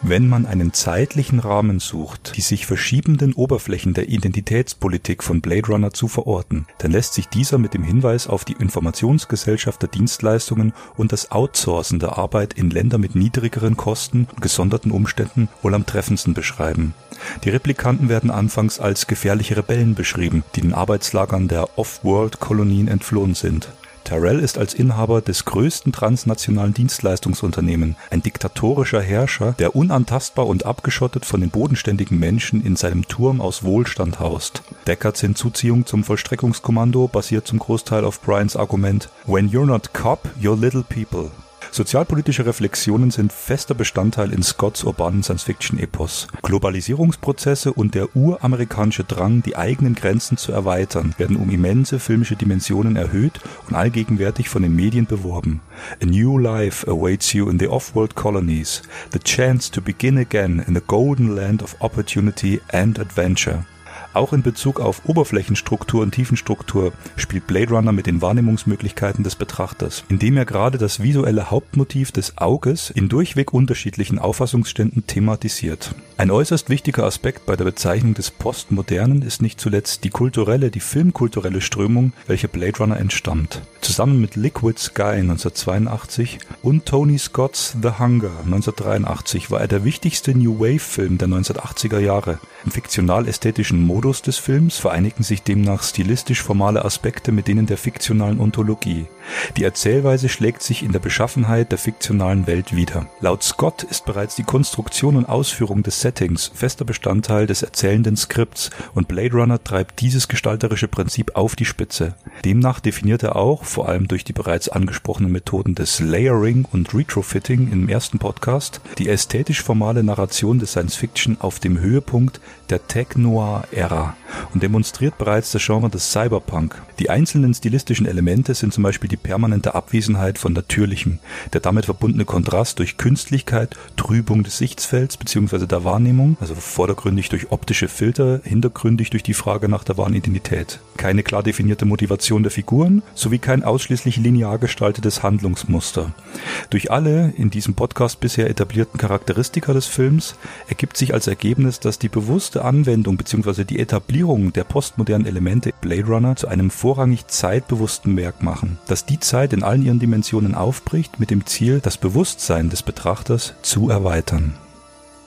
Wenn man einen zeitlichen Rahmen sucht, die sich verschiebenden Oberflächen der Identitätspolitik von Blade Runner zu verorten, dann lässt sich dieser mit dem Hinweis auf die Informationsgesellschaft der Dienstleistungen und das Outsourcen der Arbeit in Länder mit niedrigeren Kosten und gesonderten Umständen wohl am treffendsten beschreiben. Die Replikanten werden anfangs als gefährliche Rebellen beschrieben, die den Arbeitslagern der Off-World-Kolonien entflohen sind. Tyrell ist als Inhaber des größten transnationalen Dienstleistungsunternehmen ein diktatorischer Herrscher, der unantastbar und abgeschottet von den bodenständigen Menschen in seinem Turm aus Wohlstand haust. Deckards Hinzuziehung zum Vollstreckungskommando basiert zum Großteil auf Bryans Argument When you're not cop, you're little people. Sozialpolitische Reflexionen sind fester Bestandteil in Scotts urbanen Science-Fiction-Epos. Globalisierungsprozesse und der uramerikanische Drang, die eigenen Grenzen zu erweitern, werden um immense filmische Dimensionen erhöht und allgegenwärtig von den Medien beworben. A new life awaits you in the off-world colonies, the chance to begin again in a golden land of opportunity and adventure. Auch in Bezug auf Oberflächenstruktur und Tiefenstruktur spielt Blade Runner mit den Wahrnehmungsmöglichkeiten des Betrachters, indem er gerade das visuelle Hauptmotiv des Auges in durchweg unterschiedlichen Auffassungsständen thematisiert. Ein äußerst wichtiger Aspekt bei der Bezeichnung des Postmodernen ist nicht zuletzt die kulturelle, die filmkulturelle Strömung, welche Blade Runner entstammt. Zusammen mit Liquid Sky 1982 und Tony Scott's The Hunger 1983 war er der wichtigste New Wave Film der 1980er Jahre. Im fiktional-ästhetischen Modus des Films vereinigen sich demnach stilistisch formale Aspekte mit denen der fiktionalen Ontologie. Die Erzählweise schlägt sich in der Beschaffenheit der fiktionalen Welt wider. Laut Scott ist bereits die Konstruktion und Ausführung des Settings fester Bestandteil des erzählenden Skripts und Blade Runner treibt dieses gestalterische Prinzip auf die Spitze. Demnach definiert er auch, vor allem durch die bereits angesprochenen Methoden des Layering und Retrofitting im ersten Podcast, die ästhetisch formale Narration des Science Fiction auf dem Höhepunkt der Tech-Noir-Ära und demonstriert bereits das Genre des Cyberpunk. Die einzelnen stilistischen Elemente sind zum Beispiel die permanente Abwesenheit von Natürlichem, der damit verbundene Kontrast durch Künstlichkeit, Trübung des Sichtfelds bzw. der Wahrnehmung, also vordergründig durch optische Filter, hintergründig durch die Frage nach der wahren Identität. Keine klar definierte Motivation der Figuren sowie kein ausschließlich linear gestaltetes Handlungsmuster. Durch alle in diesem Podcast bisher etablierten Charakteristika des Films ergibt sich als Ergebnis, dass die bewusste Anwendung bzw. die Etablierung der postmodernen Elemente Blade Runner zu einem vorrangig zeitbewussten Werk machen, das die Zeit in allen ihren Dimensionen aufbricht mit dem Ziel, das Bewusstsein des Betrachters zu erweitern.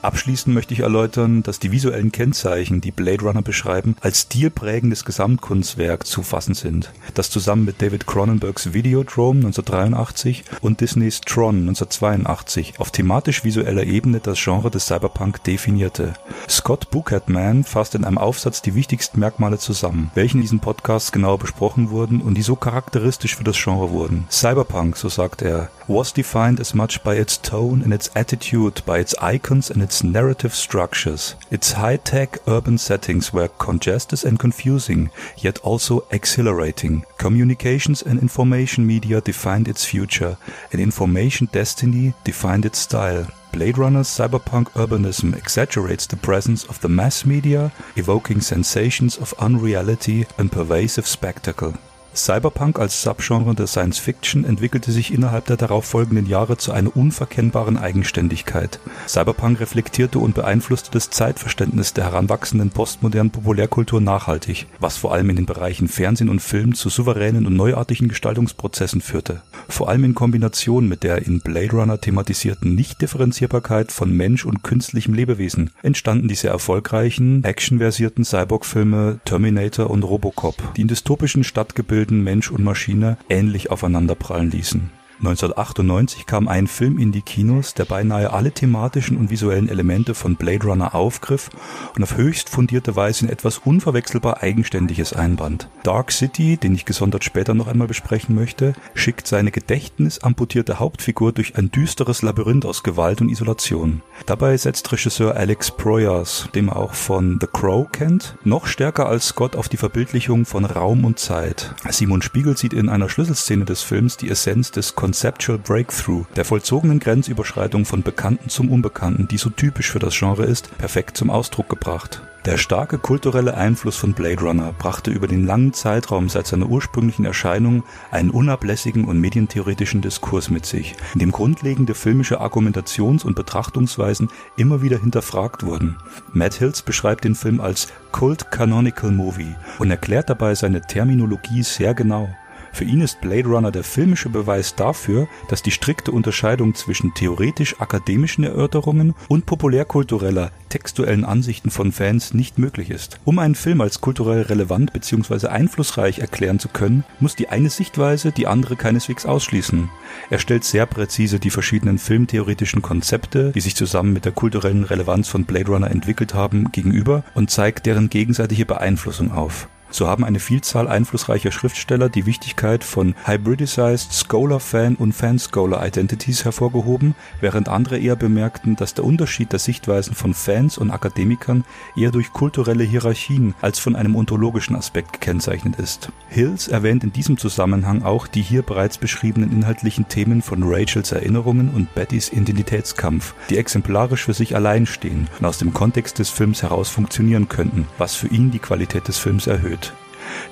Abschließend möchte ich erläutern, dass die visuellen Kennzeichen, die Blade Runner beschreiben, als stilprägendes Gesamtkunstwerk zu fassen sind, das zusammen mit David Cronenbergs Videodrome 1983 und Disneys Tron 1982 auf thematisch-visueller Ebene das Genre des Cyberpunk definierte. Scott Bucatman fasst in einem Aufsatz die wichtigsten Merkmale zusammen, welche in diesen Podcasts genauer besprochen wurden und die so charakteristisch für das Genre wurden. Cyberpunk, so sagt er, was defined as much by its tone and its attitude, by its icons and its narrative structures. Its high-tech urban settings were congested and confusing, yet also exhilarating. Communications and information media defined its future, and information destiny defined its style. Blade Runner's cyberpunk urbanism exaggerates the presence of the mass media, evoking sensations of unreality and pervasive spectacle. Cyberpunk als Subgenre der Science Fiction entwickelte sich innerhalb der darauffolgenden Jahre zu einer unverkennbaren Eigenständigkeit. Cyberpunk reflektierte und beeinflusste das Zeitverständnis der heranwachsenden postmodernen Populärkultur nachhaltig, was vor allem in den Bereichen Fernsehen und Film zu souveränen und neuartigen Gestaltungsprozessen führte. Vor allem in Kombination mit der in Blade Runner thematisierten Nichtdifferenzierbarkeit von Mensch und künstlichem Lebewesen entstanden die sehr erfolgreichen, actionversierten Cyborg-Filme Terminator und Robocop, die in dystopischen Stadtgebilden Mensch und Maschine ähnlich aufeinanderprallen ließen. 1998 kam ein Film in die Kinos, der beinahe alle thematischen und visuellen Elemente von Blade Runner aufgriff und auf höchst fundierte Weise in etwas unverwechselbar Eigenständiges einband. Dark City, den ich gesondert später noch einmal besprechen möchte, schickt seine gedächtnisamputierte Hauptfigur durch ein düsteres Labyrinth aus Gewalt und Isolation. Dabei setzt Regisseur Alex Proyas, den man auch von The Crow kennt, noch stärker als Scott auf die Verbildlichung von Raum und Zeit. Simon Spiegel sieht in einer Schlüsselszene des Films die Essenz des Conceptual Breakthrough, der vollzogenen Grenzüberschreitung von Bekannten zum Unbekannten, die so typisch für das Genre ist, perfekt zum Ausdruck gebracht. Der starke kulturelle Einfluss von Blade Runner brachte über den langen Zeitraum seit seiner ursprünglichen Erscheinung einen unablässigen und medientheoretischen Diskurs mit sich, in dem grundlegende filmische Argumentations- und Betrachtungsweisen immer wieder hinterfragt wurden. Matt Hills beschreibt den Film als Cult Canonical Movie und erklärt dabei seine Terminologie sehr genau. Für ihn ist Blade Runner der filmische Beweis dafür, dass die strikte Unterscheidung zwischen theoretisch-akademischen Erörterungen und populärkultureller, textuellen Ansichten von Fans nicht möglich ist. Um einen Film als kulturell relevant bzw. einflussreich erklären zu können, muss die eine Sichtweise die andere keineswegs ausschließen. Er stellt sehr präzise die verschiedenen filmtheoretischen Konzepte, die sich zusammen mit der kulturellen Relevanz von Blade Runner entwickelt haben, gegenüber und zeigt deren gegenseitige Beeinflussung auf. So haben eine Vielzahl einflussreicher Schriftsteller die Wichtigkeit von hybridized Scholar-Fan und Fan-Scholar-Identities hervorgehoben, während andere eher bemerkten, dass der Unterschied der Sichtweisen von Fans und Akademikern eher durch kulturelle Hierarchien als von einem ontologischen Aspekt gekennzeichnet ist. Hills erwähnt in diesem Zusammenhang auch die hier bereits beschriebenen inhaltlichen Themen von Rachels Erinnerungen und Bettys Identitätskampf, die exemplarisch für sich allein stehen und aus dem Kontext des Films heraus funktionieren könnten, was für ihn die Qualität des Films erhöht.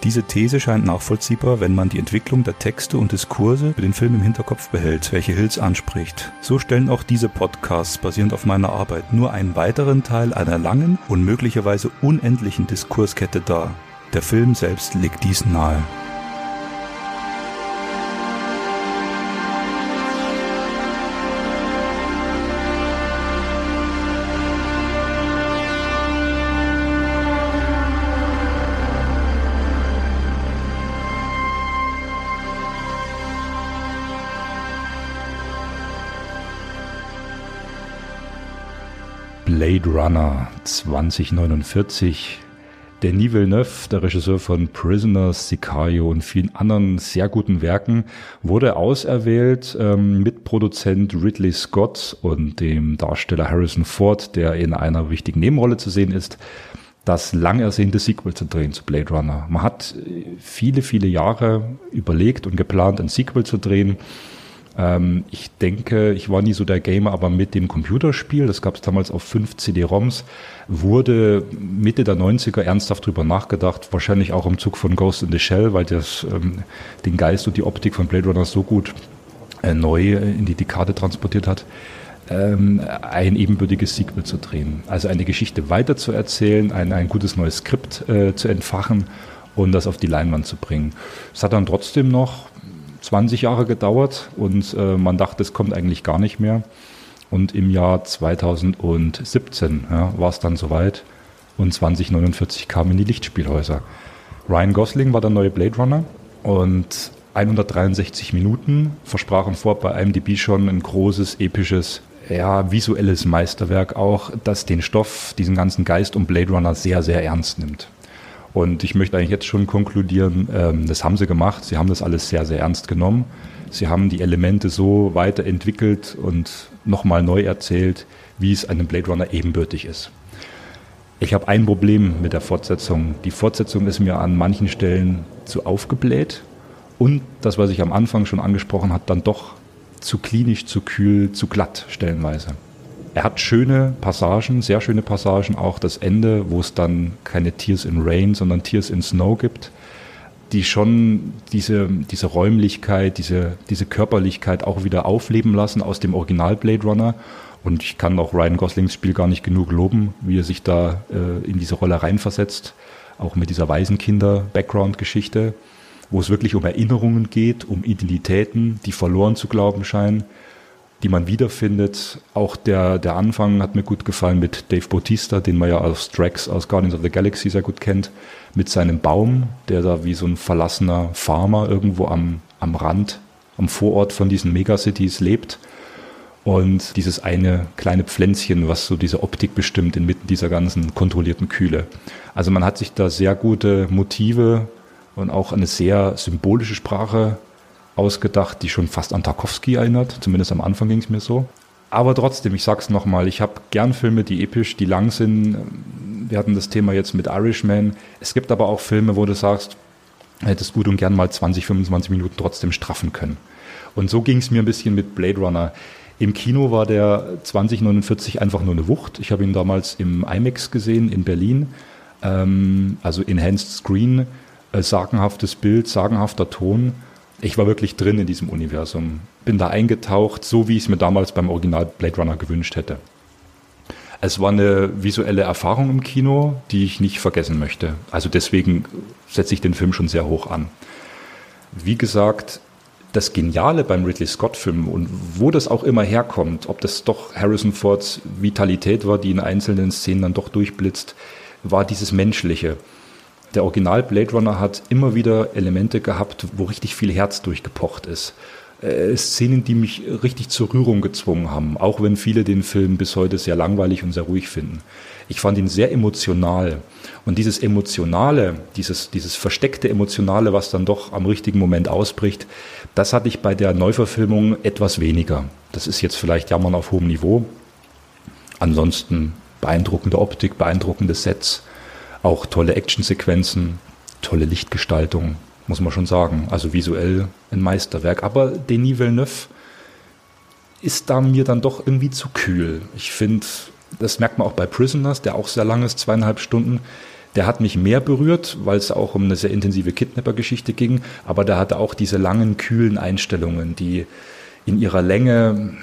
Diese These scheint nachvollziehbar, wenn man die Entwicklung der Texte und Diskurse für den Film im Hinterkopf behält, welche Hills anspricht. So stellen auch diese Podcasts basierend auf meiner Arbeit nur einen weiteren Teil einer langen und möglicherweise unendlichen Diskurskette dar. Der Film selbst legt dies nahe. Blade Runner 2049. Denis Villeneuve, der Regisseur von Prisoners, Sicario und vielen anderen sehr guten Werken, wurde auserwählt ähm, mit Produzent Ridley Scott und dem Darsteller Harrison Ford, der in einer wichtigen Nebenrolle zu sehen ist, das lang ersehnte Sequel zu drehen zu Blade Runner. Man hat viele, viele Jahre überlegt und geplant, ein Sequel zu drehen. Ähm, ich denke, ich war nie so der Gamer, aber mit dem Computerspiel, das gab es damals auf fünf CD-ROMs, wurde Mitte der 90er ernsthaft drüber nachgedacht, wahrscheinlich auch im Zug von Ghost in the Shell, weil das ähm, den Geist und die Optik von Blade Runner so gut äh, neu in die Dekade transportiert hat ähm, ein ebenbürtiges Sequel zu drehen. Also eine Geschichte weiterzuerzählen, ein, ein gutes neues Skript äh, zu entfachen und das auf die Leinwand zu bringen. Es hat dann trotzdem noch 20 Jahre gedauert und äh, man dachte, es kommt eigentlich gar nicht mehr. Und im Jahr 2017 ja, war es dann soweit und 2049 kam in die Lichtspielhäuser. Ryan Gosling war der neue Blade Runner und 163 Minuten versprachen vor bei IMDb schon ein großes, episches, ja, visuelles Meisterwerk auch, das den Stoff, diesen ganzen Geist um Blade Runner sehr, sehr ernst nimmt. Und ich möchte eigentlich jetzt schon konkludieren, ähm, das haben sie gemacht. Sie haben das alles sehr, sehr ernst genommen. Sie haben die Elemente so weiterentwickelt und nochmal neu erzählt, wie es einem Blade Runner ebenbürtig ist. Ich habe ein Problem mit der Fortsetzung. Die Fortsetzung ist mir an manchen Stellen zu aufgebläht und das, was ich am Anfang schon angesprochen habe, dann doch zu klinisch, zu kühl, zu glatt stellenweise. Er hat schöne Passagen, sehr schöne Passagen, auch das Ende, wo es dann keine Tears in Rain, sondern Tears in Snow gibt. die schon diese, diese Räumlichkeit, diese, diese Körperlichkeit auch wieder aufleben lassen aus dem Original Blade Runner. Und ich kann auch Ryan Goslings Spiel gar nicht genug loben, wie er sich da äh, in diese Rolle reinversetzt. Auch mit dieser Waisenkinder-Background-Geschichte, wo es wirklich um Erinnerungen geht, um Identitäten, die verloren zu glauben scheinen, die man wiederfindet. Auch der, der Anfang hat mir gut gefallen mit Dave Bautista, den man ja aus Drax aus Guardians of the Galaxy sehr gut kennt, mit seinem Baum, der da wie so ein verlassener Farmer irgendwo am, am Rand, am Vorort von diesen Megacities lebt und dieses eine kleine Pflänzchen, was so diese Optik bestimmt inmitten dieser ganzen kontrollierten Kühle. Also man hat sich da sehr gute Motive und auch eine sehr symbolische Sprache ausgedacht, die schon fast an Tarkovsky erinnert. Zumindest am Anfang ging es mir so. Aber trotzdem, ich sag's nochmal, ich habe gern Filme, die episch, die lang sind. Wir hatten das Thema jetzt mit Irishman. Es gibt aber auch Filme, wo du sagst, hättest gut und gern mal 20, 25 Minuten trotzdem straffen können. Und so ging es mir ein bisschen mit Blade Runner. Im Kino war der 2049 einfach nur eine Wucht. Ich habe ihn damals im IMAX gesehen in Berlin, ähm, also Enhanced Screen, äh, sagenhaftes Bild, sagenhafter Ton. Ich war wirklich drin in diesem Universum, bin da eingetaucht, so wie ich es mir damals beim Original Blade Runner gewünscht hätte. Es war eine visuelle Erfahrung im Kino, die ich nicht vergessen möchte. Also deswegen setze ich den Film schon sehr hoch an. Wie gesagt, das Geniale beim Ridley Scott-Film und wo das auch immer herkommt, ob das doch Harrison Fords Vitalität war, die in einzelnen Szenen dann doch durchblitzt, war dieses Menschliche. Der Original Blade Runner hat immer wieder Elemente gehabt, wo richtig viel Herz durchgepocht ist. Äh, Szenen, die mich richtig zur Rührung gezwungen haben, auch wenn viele den Film bis heute sehr langweilig und sehr ruhig finden. Ich fand ihn sehr emotional. Und dieses Emotionale, dieses, dieses versteckte Emotionale, was dann doch am richtigen Moment ausbricht, das hatte ich bei der Neuverfilmung etwas weniger. Das ist jetzt vielleicht Jammern auf hohem Niveau. Ansonsten beeindruckende Optik, beeindruckende Sets, auch tolle Actionsequenzen, tolle Lichtgestaltung, muss man schon sagen. Also visuell ein Meisterwerk. Aber Denis Villeneuve ist da mir dann doch irgendwie zu kühl. Ich finde, das merkt man auch bei Prisoners, der auch sehr lang ist, zweieinhalb Stunden. Der hat mich mehr berührt, weil es auch um eine sehr intensive Kidnapper-Geschichte ging, aber der hatte auch diese langen, kühlen Einstellungen, die in ihrer Länge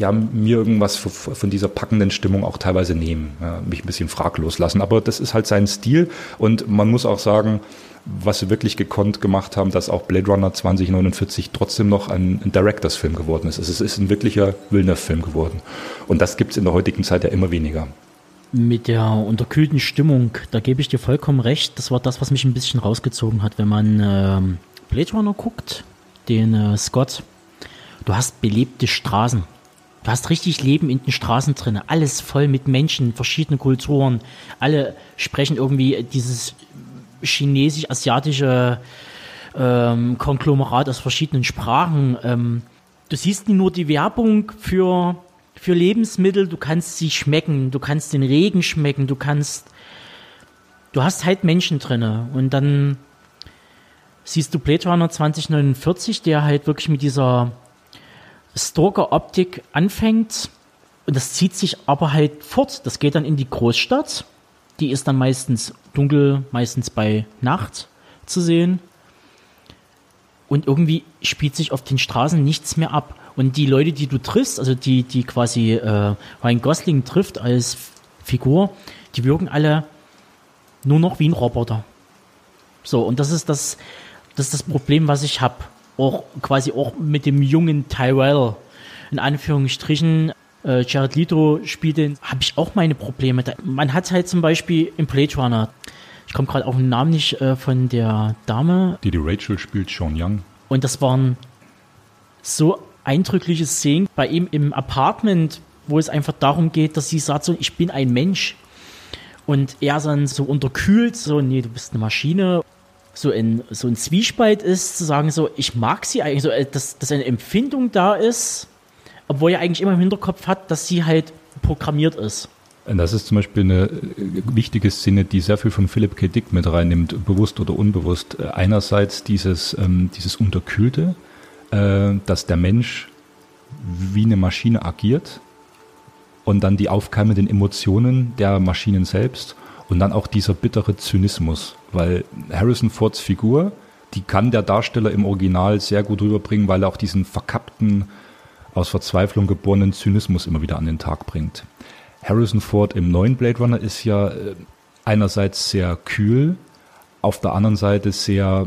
ja, mir irgendwas von dieser packenden Stimmung auch teilweise nehmen, ja, mich ein bisschen fraglos lassen. Aber das ist halt sein Stil und man muss auch sagen, was sie wirklich gekonnt gemacht haben, dass auch Blade Runner 2049 trotzdem noch ein, ein Directors-Film geworden ist. Also es ist ein wirklicher Villeneuve-Film geworden. Und das gibt es in der heutigen Zeit ja immer weniger. Mit der unterkühlten Stimmung, da gebe ich dir vollkommen recht. Das war das, was mich ein bisschen rausgezogen hat, wenn man äh, Blade Runner guckt, den äh, Scott. Du hast belebte Straßen. Du hast richtig Leben in den Straßen drin. Alles voll mit Menschen, verschiedene Kulturen. Alle sprechen irgendwie dieses chinesisch-asiatische ähm, Konglomerat aus verschiedenen Sprachen. Ähm, du siehst nur die Werbung für, für Lebensmittel, du kannst sie schmecken, du kannst den Regen schmecken, du kannst, du hast halt Menschen drinne und dann siehst du Blade Runner 2049, der halt wirklich mit dieser Stalker-Optik anfängt und das zieht sich aber halt fort. Das geht dann in die Großstadt die ist dann meistens dunkel, meistens bei Nacht zu sehen. Und irgendwie spielt sich auf den Straßen nichts mehr ab. Und die Leute, die du triffst, also die, die quasi äh, Ryan Gosling trifft als Figur, die wirken alle nur noch wie ein Roboter. So, und das ist das, das ist das Problem, was ich habe. Auch quasi auch mit dem jungen Tyrell, in Anführungsstrichen, äh, Jared Leto spielt den, habe ich auch meine Probleme. Da, man hat halt zum Beispiel im Blade Runner, ich komme gerade auf den Namen nicht äh, von der Dame. Die die Rachel spielt, Sean Young. Und das waren so eindrückliche Szenen bei ihm im Apartment, wo es einfach darum geht, dass sie sagt so, ich bin ein Mensch. Und er dann so unterkühlt, so, nee, du bist eine Maschine. So ein, so ein Zwiespalt ist, zu sagen so, ich mag sie eigentlich, so, äh, dass, dass eine Empfindung da ist, obwohl er eigentlich immer im Hinterkopf hat, dass sie halt programmiert ist. Das ist zum Beispiel eine äh, wichtige Szene, die sehr viel von Philip K. Dick mit reinnimmt, bewusst oder unbewusst. Äh, einerseits dieses, ähm, dieses Unterkühlte, äh, dass der Mensch wie eine Maschine agiert und dann die aufkeimenden Emotionen der Maschinen selbst Und dann auch dieser bittere Zynismus, weil Harrison Fords Figur, die kann der Darsteller im Original sehr gut rüberbringen, weil er auch diesen verkappten, aus Verzweiflung geborenen Zynismus immer wieder an den Tag bringt. Harrison Ford im neuen Blade Runner ist ja äh, einerseits sehr kühl, auf der anderen Seite sehr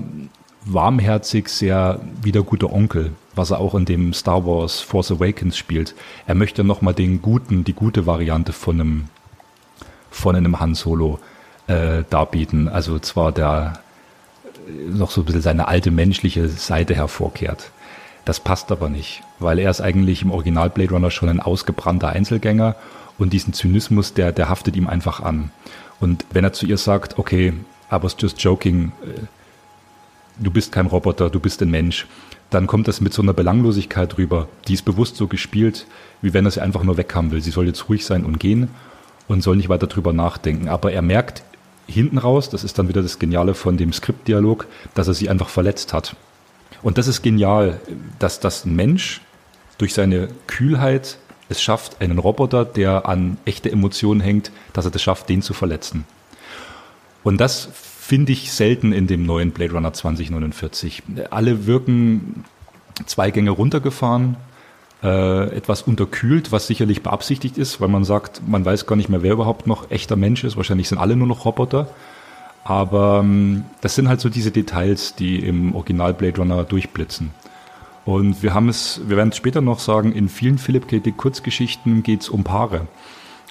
warmherzig, sehr wie der gute Onkel, was er auch in dem Star Wars Force Awakens spielt. Er möchte nochmal den guten, die gute Variante von einem, von einem Han Solo äh, darbieten. Also zwar der noch so ein bisschen seine alte menschliche Seite hervorkehrt. Das passt aber nicht, weil er ist eigentlich im Original Blade Runner schon ein ausgebrannter Einzelgänger und diesen Zynismus, der, der haftet ihm einfach an. Und wenn er zu ihr sagt, okay, I was just joking, äh, du bist kein Roboter, du bist ein Mensch, dann kommt das mit so einer Belanglosigkeit rüber. Die ist bewusst so gespielt, wie wenn er sie einfach nur weghaben will. Sie soll jetzt ruhig sein und gehen und soll nicht weiter drüber nachdenken. Aber er merkt hinten raus, das ist dann wieder das Geniale von dem Skriptdialog, dass er sie einfach verletzt hat. Und das ist genial, dass das ein Mensch durch seine Kühlheit es schafft, einen Roboter, der an echte Emotionen hängt, dass er das schafft, den zu verletzen. Und das finde ich selten in dem neuen Blade Runner 2049. Alle wirken zwei Gänge runtergefahren, äh, etwas unterkühlt, was sicherlich beabsichtigt ist, weil man sagt, man weiß gar nicht mehr, wer überhaupt noch echter Mensch ist. Wahrscheinlich sind alle nur noch Roboter. Aber ähm, das sind halt so diese Details, die im Original Blade Runner durchblitzen. Und wir haben es, wir werden es später noch sagen, in vielen Philip K. Dick Kurzgeschichten geht es um Paare.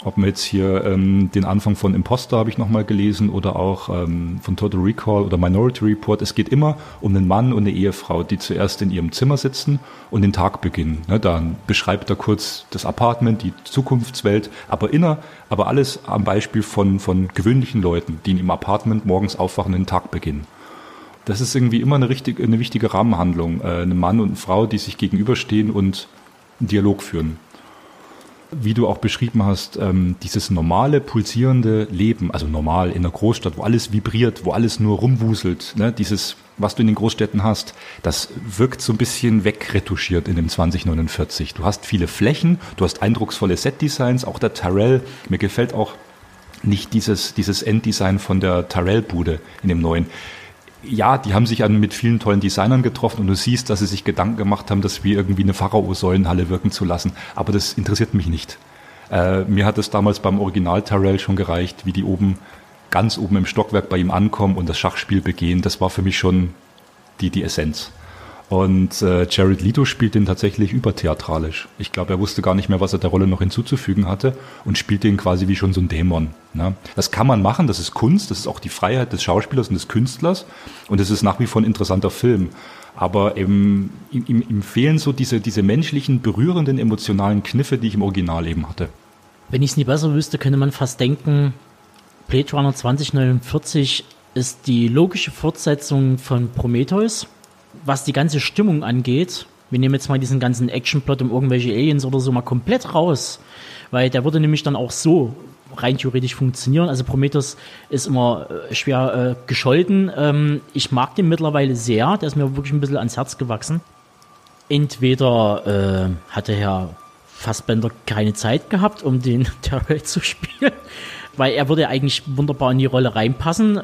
Ob man jetzt hier ähm, den Anfang von Imposter habe ich nochmal gelesen oder auch ähm, von Total Recall oder Minority Report. Es geht immer um einen Mann und eine Ehefrau, die zuerst in ihrem Zimmer sitzen und den Tag beginnen. Ne, dann beschreibt er kurz das Apartment, die Zukunftswelt, aber inner, aber alles am Beispiel von, von gewöhnlichen Leuten, die im Apartment morgens aufwachen und den Tag beginnen. Das ist irgendwie immer eine, richtig, eine wichtige Rahmenhandlung. Äh, eine Mann und eine Frau, die sich gegenüberstehen und einen Dialog führen wie du auch beschrieben hast, ähm, dieses normale, pulsierende Leben, also normal in der Großstadt, wo alles vibriert, wo alles nur rumwuselt, ne, dieses, was du in den Großstädten hast, das wirkt so ein bisschen wegretuschiert in dem 2049. Du hast viele Flächen, du hast eindrucksvolle Setdesigns, auch der Tyrell, mir gefällt auch nicht dieses, dieses Enddesign von der Tyrell-Bude in dem neuen ja, die haben sich an mit vielen tollen Designern getroffen und du siehst, dass sie sich Gedanken gemacht haben, das wie irgendwie eine Pharao-Säulenhalle wirken zu lassen. Aber das interessiert mich nicht. Äh, mir hat es damals beim Original Tyrell schon gereicht, wie die oben, ganz oben im Stockwerk bei ihm ankommen und das Schachspiel begehen. Das war für mich schon die, die Essenz. Und äh, Jared Leto spielt den tatsächlich übertheatralisch. Ich glaube, er wusste gar nicht mehr, was er der Rolle noch hinzuzufügen hatte und spielt den quasi wie schon so ein Dämon. Ne? Das kann man machen, das ist Kunst, das ist auch die Freiheit des Schauspielers und des Künstlers und es ist nach wie vor ein interessanter Film. Aber eben, ihm, ihm fehlen so diese, diese menschlichen, berührenden, emotionalen Kniffe, die ich im Original eben hatte. Wenn ich es nie besser wüsste, könnte man fast denken, Blade Runner 2049 ist die logische Fortsetzung von Prometheus was die ganze Stimmung angeht, wir nehmen jetzt mal diesen ganzen Actionplot um irgendwelche Aliens oder so mal komplett raus, weil der würde nämlich dann auch so rein theoretisch funktionieren. Also Prometheus ist immer äh, schwer äh, gescholten. Ähm, ich mag den mittlerweile sehr, der ist mir wirklich ein bisschen ans Herz gewachsen. Entweder äh, hatte Herr Fassbender keine Zeit gehabt, um den Terrell zu spielen, weil er würde eigentlich wunderbar in die Rolle reinpassen.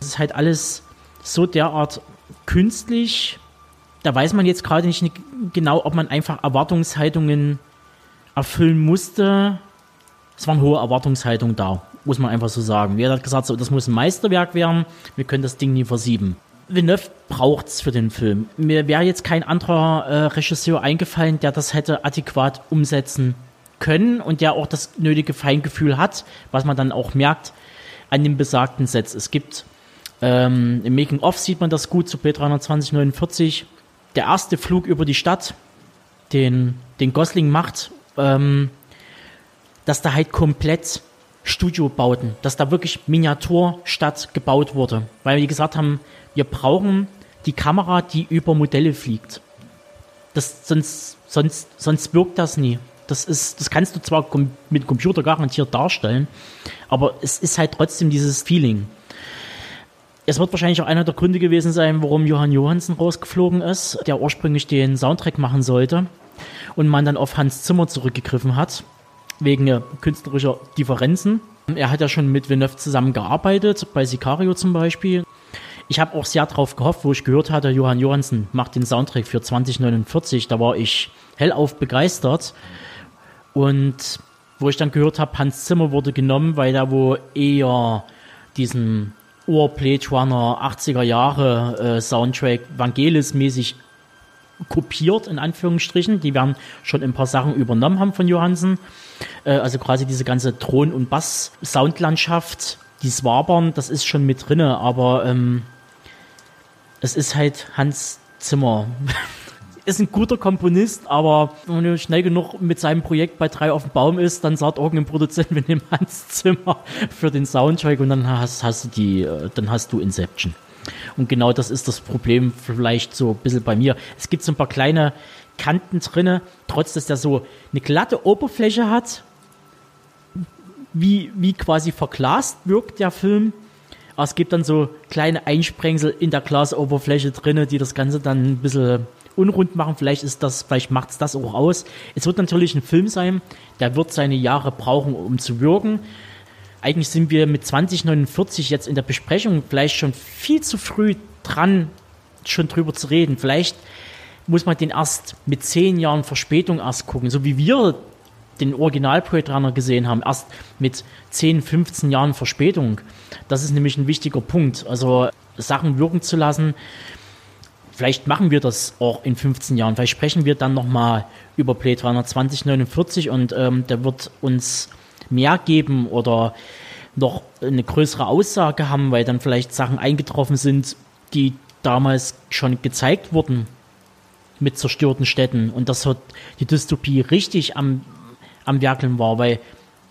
Es ist halt alles so derart künstlich, da weiß man jetzt gerade nicht genau, ob man einfach Erwartungshaltungen erfüllen musste. Es waren hohe Erwartungshaltungen da, muss man einfach so sagen. Wer hat gesagt, so, das muss ein Meisterwerk werden, wir können das Ding nie versieben. Villeneuve braucht es für den Film. Mir wäre jetzt kein anderer äh, Regisseur eingefallen, der das hätte adäquat umsetzen können und der auch das nötige Feingefühl hat, was man dann auch merkt an dem besagten Sets. Es gibt ähm, Im Making-of sieht man das gut zu B32049. Der erste Flug über die Stadt, den, den Gosling macht, ähm, dass da halt komplett Studiobauten, dass da wirklich Miniaturstadt gebaut wurde. Weil wir gesagt haben, wir brauchen die Kamera, die über Modelle fliegt. Das, sonst, sonst, sonst wirkt das nie. Das ist, das kannst du zwar mit Computer garantiert darstellen, aber es ist halt trotzdem dieses Feeling. Es wird wahrscheinlich auch einer der Gründe gewesen sein, warum Johann Johansen rausgeflogen ist, der ursprünglich den Soundtrack machen sollte und man dann auf Hans Zimmer zurückgegriffen hat. wegen äh, künstlerischer Differenzen. Er hat ja schon mit Villeneuve zusammengearbeitet, bei Sicario zum Beispiel. Ich habe auch sehr darauf gehofft, wo ich gehört hatte, Johann Johansen macht den Soundtrack für 2049. Da war ich hellauf begeistert. Und wo ich dann gehört habe, Hans Zimmer wurde genommen, weil er wo eher diesen Ur-Blade Runner 80er Jahre äh, Soundtrack Vangelis-mäßig kopiert, in Anführungsstrichen. Die werden schon ein paar Sachen übernommen haben von Johansen. Äh, also quasi diese ganze Thron- und Bass-Soundlandschaft, die Swabern, das ist schon mit drinne, aber ähm, es ist halt Hans Zimmer. ist ein guter Komponist, aber wenn er schnell genug mit seinem Projekt bei drei auf dem Baum ist, dann sagt irgendein Produzent, wir nehmen Hans Zimmer für den Soundtrack und dann hast, hast du die, äh, dann hast du Inception. Und genau das ist das Problem vielleicht so ein bisschen bei mir. Es gibt so ein paar kleine Kanten drinne, trotz dass der so eine glatte Oberfläche hat, wie, wie quasi verglast wirkt der Film. Aber es gibt dann so kleine Einsprengsel in der Glasoberfläche drinne, die das Ganze dann ein bisschen unrund machen. Vielleicht ist das, vielleicht macht es das auch aus. Es wird natürlich ein Film sein, der wird seine Jahre brauchen, um zu wirken. Eigentlich sind wir mit 2049 jetzt in der Besprechung vielleicht schon viel zu früh dran, schon drüber zu reden. Vielleicht muss man den erst mit zehn Jahren Verspätung erst gucken, so wie wir den Original Blade Runner gesehen haben, erst mit 10, 15 Jahren Verspätung. Das ist nämlich ein wichtiger Punkt. Also Sachen wirken zu lassen. Vielleicht machen wir das auch in 15 Jahren. Vielleicht sprechen wir dann nochmal über Blade Runner 2049 und ähm, der wird uns mehr geben oder noch eine größere Aussage haben, weil dann vielleicht Sachen eingetroffen sind, die damals schon gezeigt wurden mit zerstörten Städten und das hat die Dystopie richtig am am Werkeln war, weil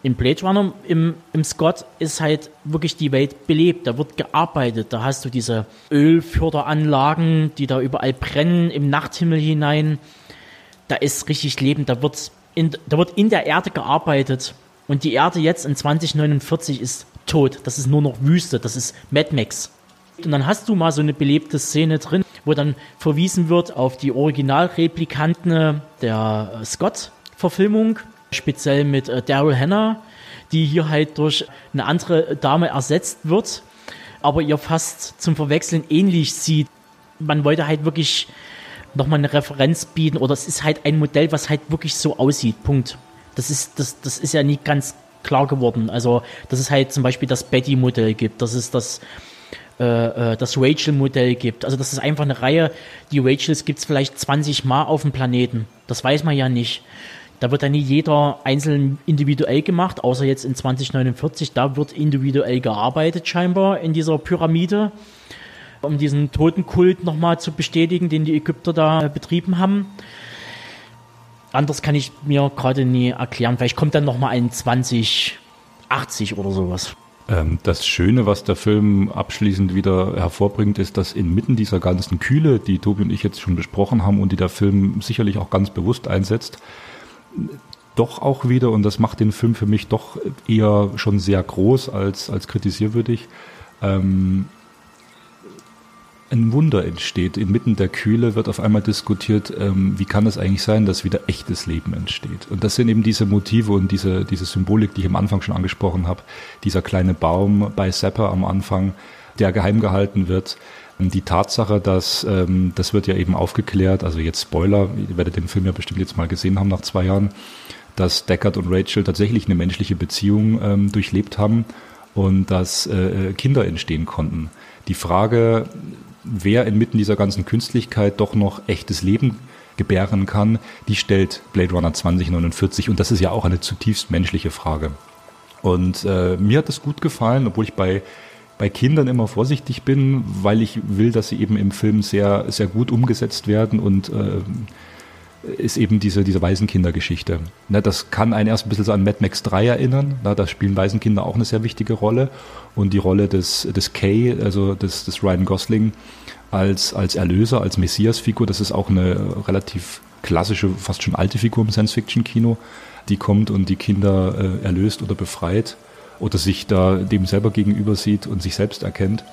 in Blade Runner im, im Scott ist halt wirklich die Welt belebt, da wird gearbeitet, da hast du diese Ölförderanlagen, die da überall brennen, im Nachthimmel hinein, da ist richtig Leben, da wird in, da wird in der Erde gearbeitet. Und die Erde jetzt in 2049 ist tot, das ist nur noch Wüste, das ist Mad Max. Und dann hast du mal so eine belebte Szene drin, wo dann verwiesen wird auf die Originalreplikanten der Scott-Verfilmung, speziell mit äh, Daryl Hannah, die hier halt durch eine andere Dame ersetzt wird, aber ihr fast zum Verwechseln ähnlich sieht. Man wollte halt wirklich nochmal eine Referenz bieten oder es ist halt ein Modell, was halt wirklich so aussieht. Punkt. Das ist, das, das ist ja nicht ganz klar geworden. Also, dass es halt zum Beispiel das Betty-Modell gibt, dass es das, äh, äh das Rachel-Modell gibt. Also, das ist einfach eine Reihe. Die Rachels gibt es vielleicht 20 Mal auf dem Planeten. Das weiß man ja nicht. Da wird ja nie jeder einzeln individuell gemacht, außer jetzt in 2049. Da wird individuell gearbeitet scheinbar in dieser Pyramide, um diesen Totenkult nochmal zu bestätigen, den die Ägypter da betrieben haben. Anders kann ich mir gerade nie erklären. Vielleicht kommt dann nochmal ein 2080 oder sowas. Ähm, das Schöne, was der Film abschließend wieder hervorbringt, ist, dass inmitten dieser ganzen Kühle, die Tobi und ich jetzt schon besprochen haben und die der Film sicherlich auch ganz bewusst einsetzt, doch auch wieder, und das macht den Film für mich doch eher schon sehr groß als, als kritisierwürdig, ähm, ein Wunder entsteht. Inmitten der Kühle wird auf einmal diskutiert, ähm, wie kann es eigentlich sein, dass wieder echtes Leben entsteht. Und das sind eben diese Motive und diese, diese Symbolik, die ich am Anfang schon angesprochen habe. Dieser kleine Baum bei Zapper am Anfang, der geheim gehalten wird. Die Tatsache, dass ähm, das wird ja eben aufgeklärt, also jetzt Spoiler, ihr werdet den Film ja bestimmt jetzt mal gesehen haben nach zwei Jahren, dass Deckard und Rachel tatsächlich eine menschliche Beziehung ähm, durchlebt haben und dass äh, Kinder entstehen konnten. Die Frage, wer inmitten dieser ganzen Künstlichkeit doch noch echtes Leben gebären kann, die stellt Blade Runner 2049 und das ist ja auch eine zutiefst menschliche Frage. Und äh, mir hat es gut gefallen, obwohl ich bei bei Kindern immer vorsichtig bin, weil ich will, dass sie eben im Film sehr, sehr gut umgesetzt werden und äh, ist eben diese, diese Waisenkindergeschichte. Ne, das kann einen erst ein bisschen so an Mad Max 3 erinnern. Na, da spielen Waisenkinder auch eine sehr wichtige Rolle. Und die Rolle des, des Kay, also des, des Ryan Gosling, als, als Erlöser, als Messias-Figur, das ist auch eine relativ klassische, fast schon alte Figur im Science-Fiction-Kino, die kommt und die Kinder äh, erlöst oder befreit oder sich da dem selber gegenüber sieht und sich selbst erkennt.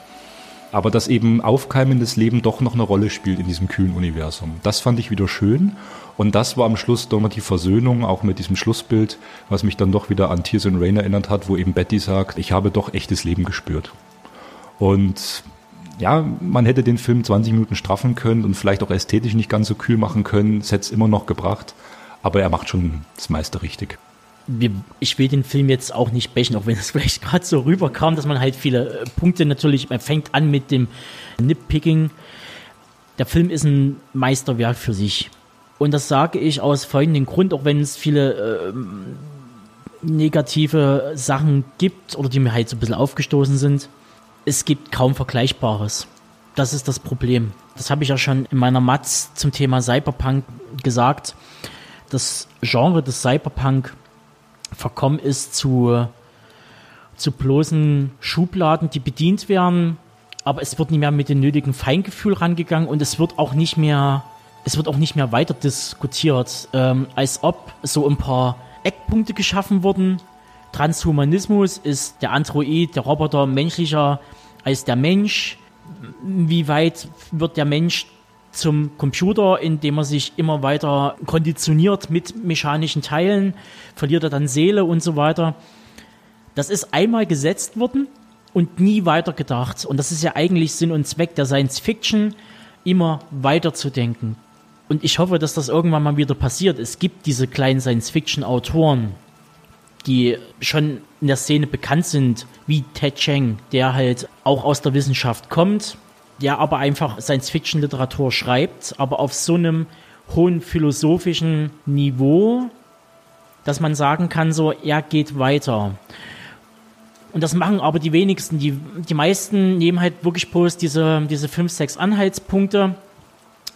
aber dass eben aufkeimendes Leben doch noch eine Rolle spielt in diesem kühlen Universum. Das fand ich wieder schön und das war am Schluss doch noch die Versöhnung, auch mit diesem Schlussbild, was mich dann doch wieder an Tears and Rain erinnert hat, wo eben Betty sagt, ich habe doch echtes Leben gespürt. Und ja, man hätte den Film 20 Minuten straffen können und vielleicht auch ästhetisch nicht ganz so kühl machen können. Es hätte es immer noch gebracht. Aber er macht schon das meiste richtig. Ich will den Film jetzt auch nicht bächen, auch wenn es vielleicht gerade so rüberkam, dass man halt viele äh, Punkte natürlich, man fängt an mit dem Nitpicking. Der Film ist ein Meisterwerk für sich. Und das sage ich aus folgendem Grund, auch wenn es viele äh, negative Sachen gibt oder die mir halt so ein bisschen aufgestoßen sind es gibt kaum Vergleichbares. Das ist das Problem. Das habe ich ja schon in meiner Matz zum Thema Cyberpunk gesagt. Das Genre des Cyberpunk verkommen ist zu, zu bloßen Schubladen, die bedient werden, aber es wird nicht mehr mit dem nötigen Feingefühl rangegangen und es wird auch nicht mehr, es wird auch nicht mehr weiter diskutiert, ähm, als ob so ein paar Eckpunkte geschaffen wurden, Transhumanismus ist der Android, der Roboter menschlicher als der Mensch. Wie weit wird der Mensch zum Computer, indem er sich immer weiter konditioniert mit mechanischen Teilen, verliert er dann Seele und so weiter. Das ist einmal gesetzt worden und nie weiter gedacht. Und das ist ja eigentlich Sinn und Zweck der Science Fiction, immer weiter zu denken. Und ich hoffe, dass das irgendwann mal wieder passiert. Es gibt diese kleinen Science Fiction Autoren, die schon in der Szene bekannt sind, wie Ted Cheng, der halt auch aus der Wissenschaft kommt, der aber einfach Science-Fiction-Literatur schreibt, aber auf so einem hohen philosophischen Niveau, dass man sagen kann, so, er geht weiter. Und das machen aber die wenigsten. Die, die meisten nehmen halt wirklich bloß diese, diese fünf, sechs Anhaltspunkte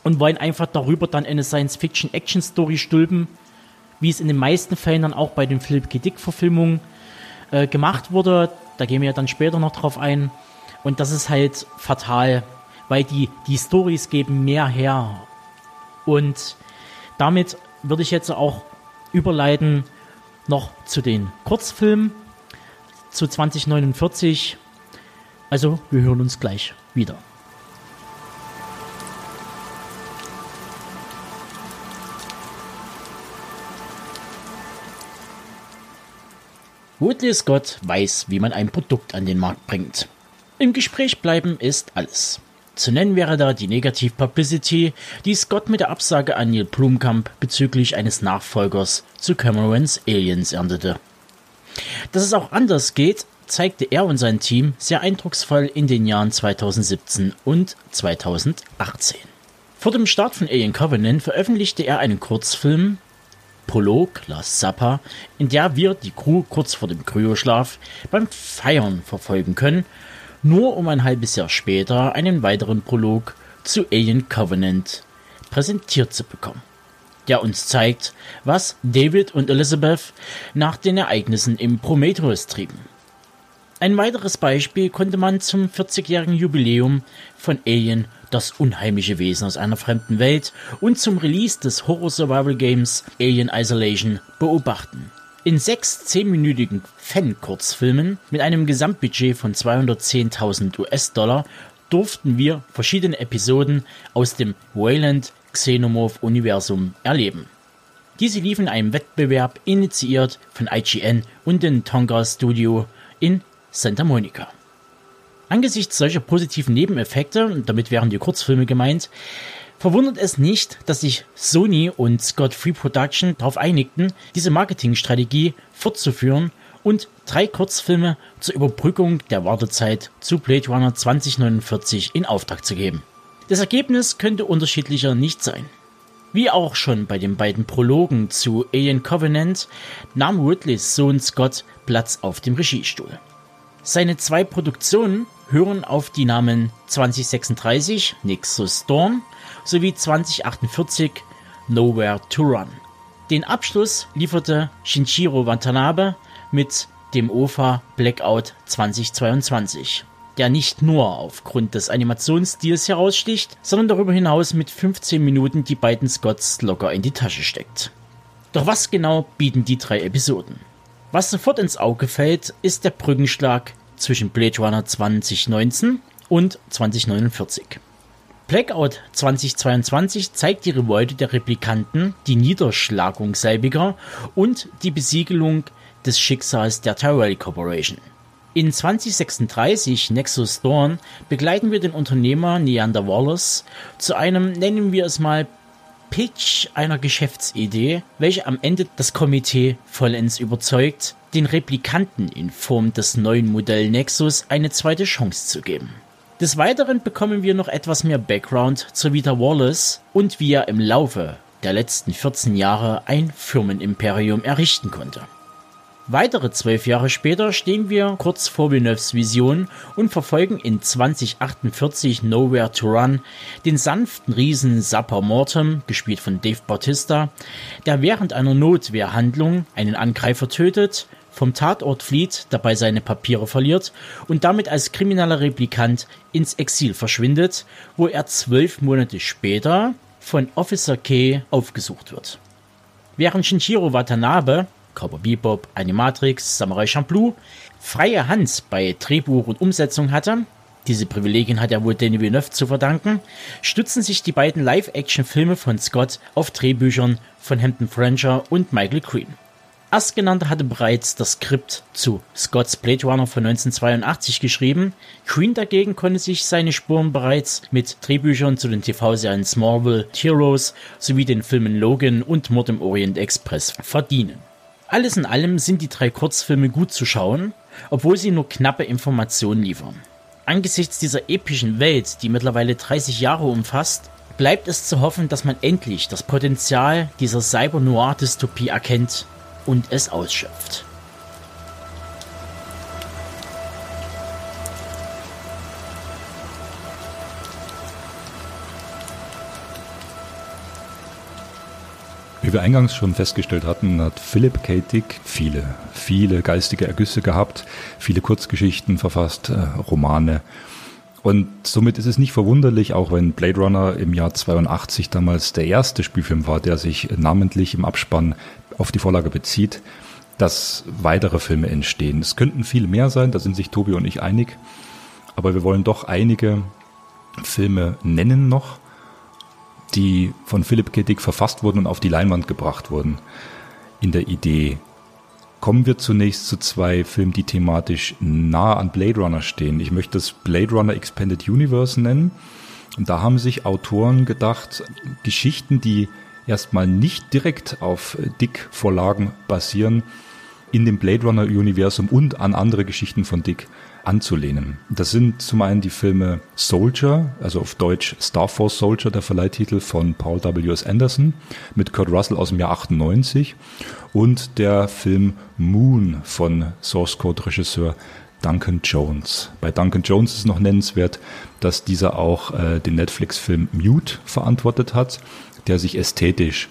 und wollen einfach darüber dann eine Science-Fiction-Action-Story stülpen, wie es in den meisten Fällen dann auch bei den Philip K. Dick-Verfilmungen äh, gemacht wurde. Da gehen wir ja dann später noch drauf ein. Und das ist halt fatal, weil die, die Stories geben mehr her. Und damit würde ich jetzt auch überleiten noch zu den Kurzfilmen zu 2049. Also, wir hören uns gleich wieder. Woodley Scott weiß, wie man ein Produkt an den Markt bringt. Im Gespräch bleiben ist alles. Zu nennen wäre da die Negativ-Publicity, die Scott mit der Absage an Neil Blumkamp bezüglich eines Nachfolgers zu Camerons Aliens erntete. Dass es auch anders geht, zeigte er und sein Team sehr eindrucksvoll in den Jahren 2017 und 2018. Vor dem Start von Alien Covenant veröffentlichte er einen Kurzfilm Prolog La Zappa, in der wir die Crew kurz vor dem Kryoschlaf beim Feiern verfolgen können, nur um ein halbes Jahr später einen weiteren Prolog zu Alien Covenant präsentiert zu bekommen, der uns zeigt, was David und Elizabeth nach den Ereignissen im Prometheus trieben. Ein weiteres Beispiel konnte man zum 40-jährigen Jubiläum von Alien das unheimliche Wesen aus einer fremden Welt und zum Release des Horror-Survival-Games Alien Isolation beobachten. In sechs zehnminütigen Fan-Kurzfilmen mit einem Gesamtbudget von 210.000 US-Dollar durften wir verschiedene Episoden aus dem Wayland Xenomorph-Universum erleben. Diese liefen in einem Wettbewerb initiiert von IGN und dem Tonga Studio in Santa Monica. Angesichts solcher positiven Nebeneffekte, damit wären die Kurzfilme gemeint, verwundert es nicht, dass sich Sony und Scott Free Production darauf einigten, diese Marketingstrategie fortzuführen und drei Kurzfilme zur Überbrückung der Wartezeit zu Blade Runner 2049 in Auftrag zu geben. Das Ergebnis könnte unterschiedlicher nicht sein. Wie auch schon bei den beiden Prologen zu Alien Covenant nahm Ridleys Sohn Scott Platz auf dem Regiestuhl. Seine zwei Produktionen hören auf die Namen 2036 Nexus Dawn sowie 2048 Nowhere to Run. Den Abschluss lieferte Shinjiro Watanabe mit dem OFA Blackout 2022, der nicht nur aufgrund des Animationsstils heraussticht, sondern darüber hinaus mit 15 Minuten die beiden Scotts locker in die Tasche steckt. Doch was genau bieten die drei Episoden? Was sofort ins Auge fällt, ist der Brückenschlag zwischen Blade Runner 2019 und 2049. Blackout 2022 zeigt die Revolte der Replikanten, die Niederschlagung selbiger und die Besiegelung des Schicksals der Tyrell Corporation. In 2036 Nexus Dawn begleiten wir den Unternehmer Neander Wallace zu einem, nennen wir es mal, Pitch einer Geschäftsidee, welche am Ende das Komitee vollends überzeugt, den Replikanten in Form des neuen Modell Nexus eine zweite Chance zu geben. Des Weiteren bekommen wir noch etwas mehr Background zu Vita Wallace und wie er im Laufe der letzten 14 Jahre ein Firmenimperium errichten konnte. Weitere zwölf Jahre später stehen wir kurz vor Villeneuves Vision und verfolgen in 2048 Nowhere to Run den sanften Riesen Sapper Mortem, gespielt von Dave Bautista, der während einer Notwehrhandlung einen Angreifer tötet, vom Tatort flieht, dabei seine Papiere verliert und damit als krimineller Replikant ins Exil verschwindet, wo er zwölf Monate später von Officer K aufgesucht wird. Während Shinjiro Watanabe Cowboy Bebop, Animatrix, Samurai Champloo freie Hand bei Drehbuch und Umsetzung hatte, diese Privilegien hat er wohl Denis Villeneuve zu verdanken, stützen sich die beiden Live-Action-Filme von Scott auf Drehbüchern von Hampton Franger und Michael Green. Erstgenannter hatte bereits das Skript zu Scotts Blade Runner von 1982 geschrieben. Green dagegen konnte sich seine Spuren bereits mit Drehbüchern zu den TV-Serien Smallville, Heroes sowie den Filmen Logan und Mord im Orient Express verdienen. Alles in allem sind die drei Kurzfilme gut zu schauen, obwohl sie nur knappe Informationen liefern. Angesichts dieser epischen Welt, die mittlerweile 30 Jahre umfasst, bleibt es zu hoffen, dass man endlich das Potenzial dieser Cyber-Noir-Dystopie erkennt und es ausschöpft. Wie wir eingangs schon festgestellt hatten, hat Philip K. Dick viele, viele geistige Ergüsse gehabt, viele Kurzgeschichten verfasst, äh, Romane. Und somit ist es nicht verwunderlich, auch wenn Blade Runner im Jahr 82 damals der erste Spielfilm war, der sich namentlich im Abspann auf die Vorlage bezieht, dass weitere Filme entstehen. Es könnten viel mehr sein, da sind sich Tobi und ich einig. Aber wir wollen doch einige Filme nennen noch, die von Philipp K. Dick verfasst wurden und auf die Leinwand gebracht wurden. In der Idee. Kommen wir zunächst zu zwei Filmen, die thematisch nah an Blade Runner stehen. Ich möchte das Blade Runner Expanded Universe nennen. Und da haben sich Autoren gedacht, Geschichten, die erstmal nicht direkt auf Dick-Vorlagen basieren, in dem Blade Runner-Universum und an andere Geschichten von Dick anzulehnen. Das sind zum einen die Filme Soldier, also auf Deutsch Star Force Soldier, der Verleihtitel von Paul W. S. Anderson mit Kurt Russell aus dem Jahr 98 und der Film Moon von Source Code Regisseur Duncan Jones. Bei Duncan Jones ist noch nennenswert, dass dieser auch äh, den Netflix-Film Mute verantwortet hat, der sich ästhetisch,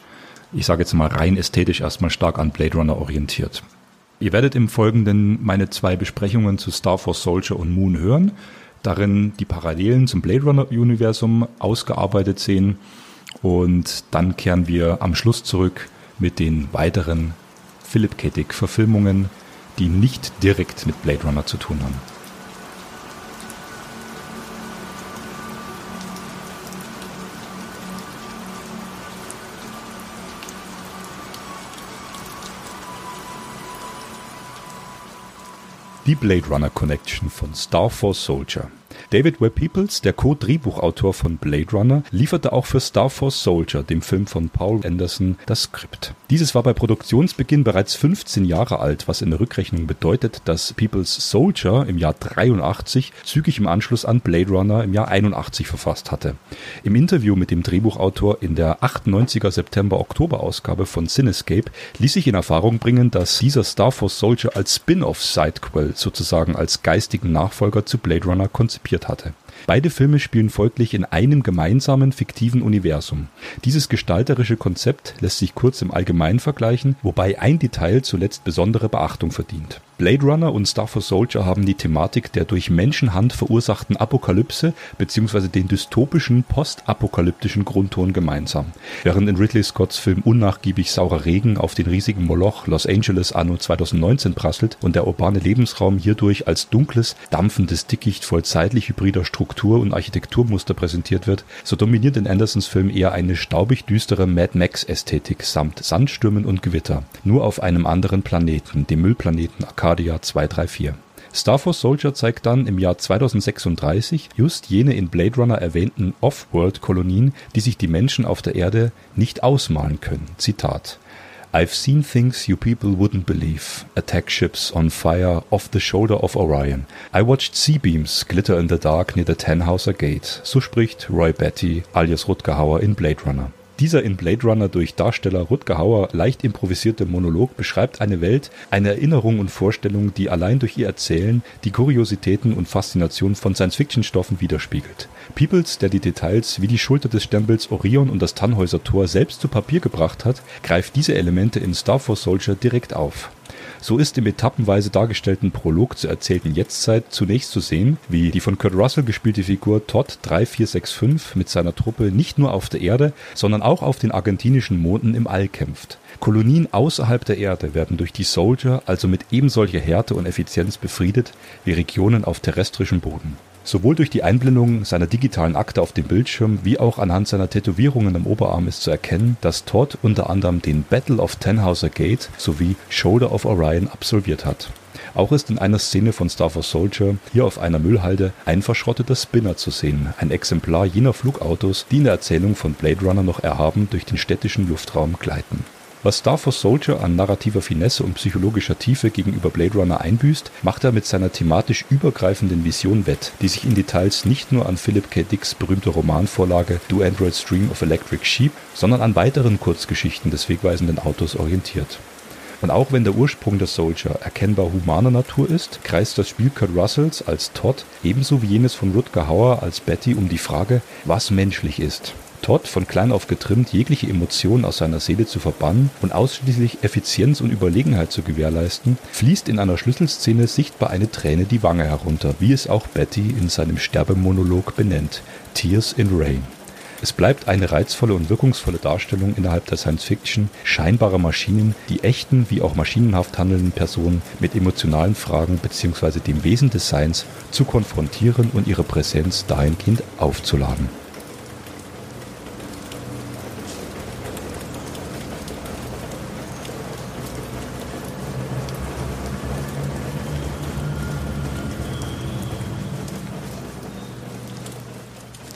ich sage jetzt mal rein ästhetisch erstmal stark an Blade Runner orientiert. Ihr werdet im Folgenden meine zwei Besprechungen zu Star Force Soldier und Moon hören, darin die Parallelen zum Blade Runner Universum ausgearbeitet sehen und dann kehren wir am Schluss zurück mit den weiteren Philip K. Dick Verfilmungen, die nicht direkt mit Blade Runner zu tun haben. Die Blade Runner Connection von Star Force Soldier. David Webb Peoples, der Co-Drehbuchautor von Blade Runner, lieferte auch für Star Force Soldier, dem Film von Paul Anderson, das Skript. Dieses war bei Produktionsbeginn bereits 15 Jahre alt, was in der Rückrechnung bedeutet, dass Peoples Soldier im Jahr 83 zügig im Anschluss an Blade Runner im Jahr 81 verfasst hatte. Im Interview mit dem Drehbuchautor in der 98er September-Oktober-Ausgabe von Cinescape ließ sich in Erfahrung bringen, dass dieser Star Force Soldier als Spin-off-Sidequel sozusagen als geistigen Nachfolger zu Blade Runner konzipiert konzipiert hatte. Beide Filme spielen folglich in einem gemeinsamen fiktiven Universum. Dieses gestalterische Konzept lässt sich kurz im Allgemeinen vergleichen, wobei ein Detail zuletzt besondere Beachtung verdient. Blade Runner und Star Force Soldier haben die Thematik der durch Menschenhand verursachten Apokalypse bzw. den dystopischen postapokalyptischen Grundton gemeinsam. Während in Ridley Scotts Film unnachgiebig saurer Regen auf den riesigen Moloch Los Angeles anno 2019 prasselt und der urbane Lebensraum hierdurch als dunkles, dampfendes Dickicht voll zeitlich hybrider Struktur und Architekturmuster präsentiert wird, so dominiert in Andersons Film eher eine staubig düstere Mad Max Ästhetik samt Sandstürmen und Gewitter, nur auf einem anderen Planeten, dem Müllplaneten Arcadia 234. Star Force Soldier zeigt dann im Jahr 2036 just jene in Blade Runner erwähnten Off-World-Kolonien, die sich die Menschen auf der Erde nicht ausmalen können. Zitat I've seen things you people wouldn't believe. Attack ships on fire off the shoulder of Orion. I watched sea beams glitter in the dark near the Tannhauser Gate. So spricht Roy Batty alias Rutger Hauer in Blade Runner. Dieser in Blade Runner durch Darsteller Rutger Hauer leicht improvisierte Monolog beschreibt eine Welt, eine Erinnerung und Vorstellung, die allein durch ihr Erzählen die Kuriositäten und Faszination von Science-Fiction-Stoffen widerspiegelt. Peoples, der die Details wie die Schulter des Stempels Orion und das Tannhäuser Tor selbst zu Papier gebracht hat, greift diese Elemente in Star Force Soldier direkt auf. So ist im etappenweise dargestellten Prolog zur erzählten Jetztzeit zunächst zu sehen, wie die von Kurt Russell gespielte Figur Todd 3465 mit seiner Truppe nicht nur auf der Erde, sondern auch auf den argentinischen Monden im All kämpft. Kolonien außerhalb der Erde werden durch die Soldier also mit ebensolcher Härte und Effizienz befriedet wie Regionen auf terrestrischem Boden. Sowohl durch die Einblendung seiner digitalen Akte auf dem Bildschirm wie auch anhand seiner Tätowierungen am Oberarm ist zu erkennen, dass Todd unter anderem den Battle of Tannhauser Gate sowie Shoulder of Orion absolviert hat. Auch ist in einer Szene von Star Wars Soldier hier auf einer Müllhalde ein verschrotteter Spinner zu sehen, ein Exemplar jener Flugautos, die in der Erzählung von Blade Runner noch erhaben durch den städtischen Luftraum gleiten. Was Star Force Soldier an narrativer Finesse und psychologischer Tiefe gegenüber Blade Runner einbüßt, macht er mit seiner thematisch übergreifenden Vision wett, die sich in Details nicht nur an Philip K. Dicks berühmter Romanvorlage Do Androids Dream of Electric Sheep, sondern an weiteren Kurzgeschichten des wegweisenden Autors orientiert. Und auch wenn der Ursprung der Soldier erkennbar humaner Natur ist, kreist das Spiel Kurt Russells als Todd ebenso wie jenes von Rutger Hauer als Betty um die Frage, was menschlich ist. Todd, von klein auf getrimmt, jegliche Emotionen aus seiner Seele zu verbannen und ausschließlich Effizienz und Überlegenheit zu gewährleisten, fließt in einer Schlüsselszene sichtbar eine Träne die Wange herunter, wie es auch Betty in seinem Sterbemonolog benennt: Tears in Rain. Es bleibt eine reizvolle und wirkungsvolle Darstellung innerhalb der Science-Fiction scheinbarer Maschinen, die echten wie auch maschinenhaft handelnden Personen mit emotionalen Fragen bzw. dem Wesen des Seins zu konfrontieren und ihre Präsenz dahingehend aufzuladen.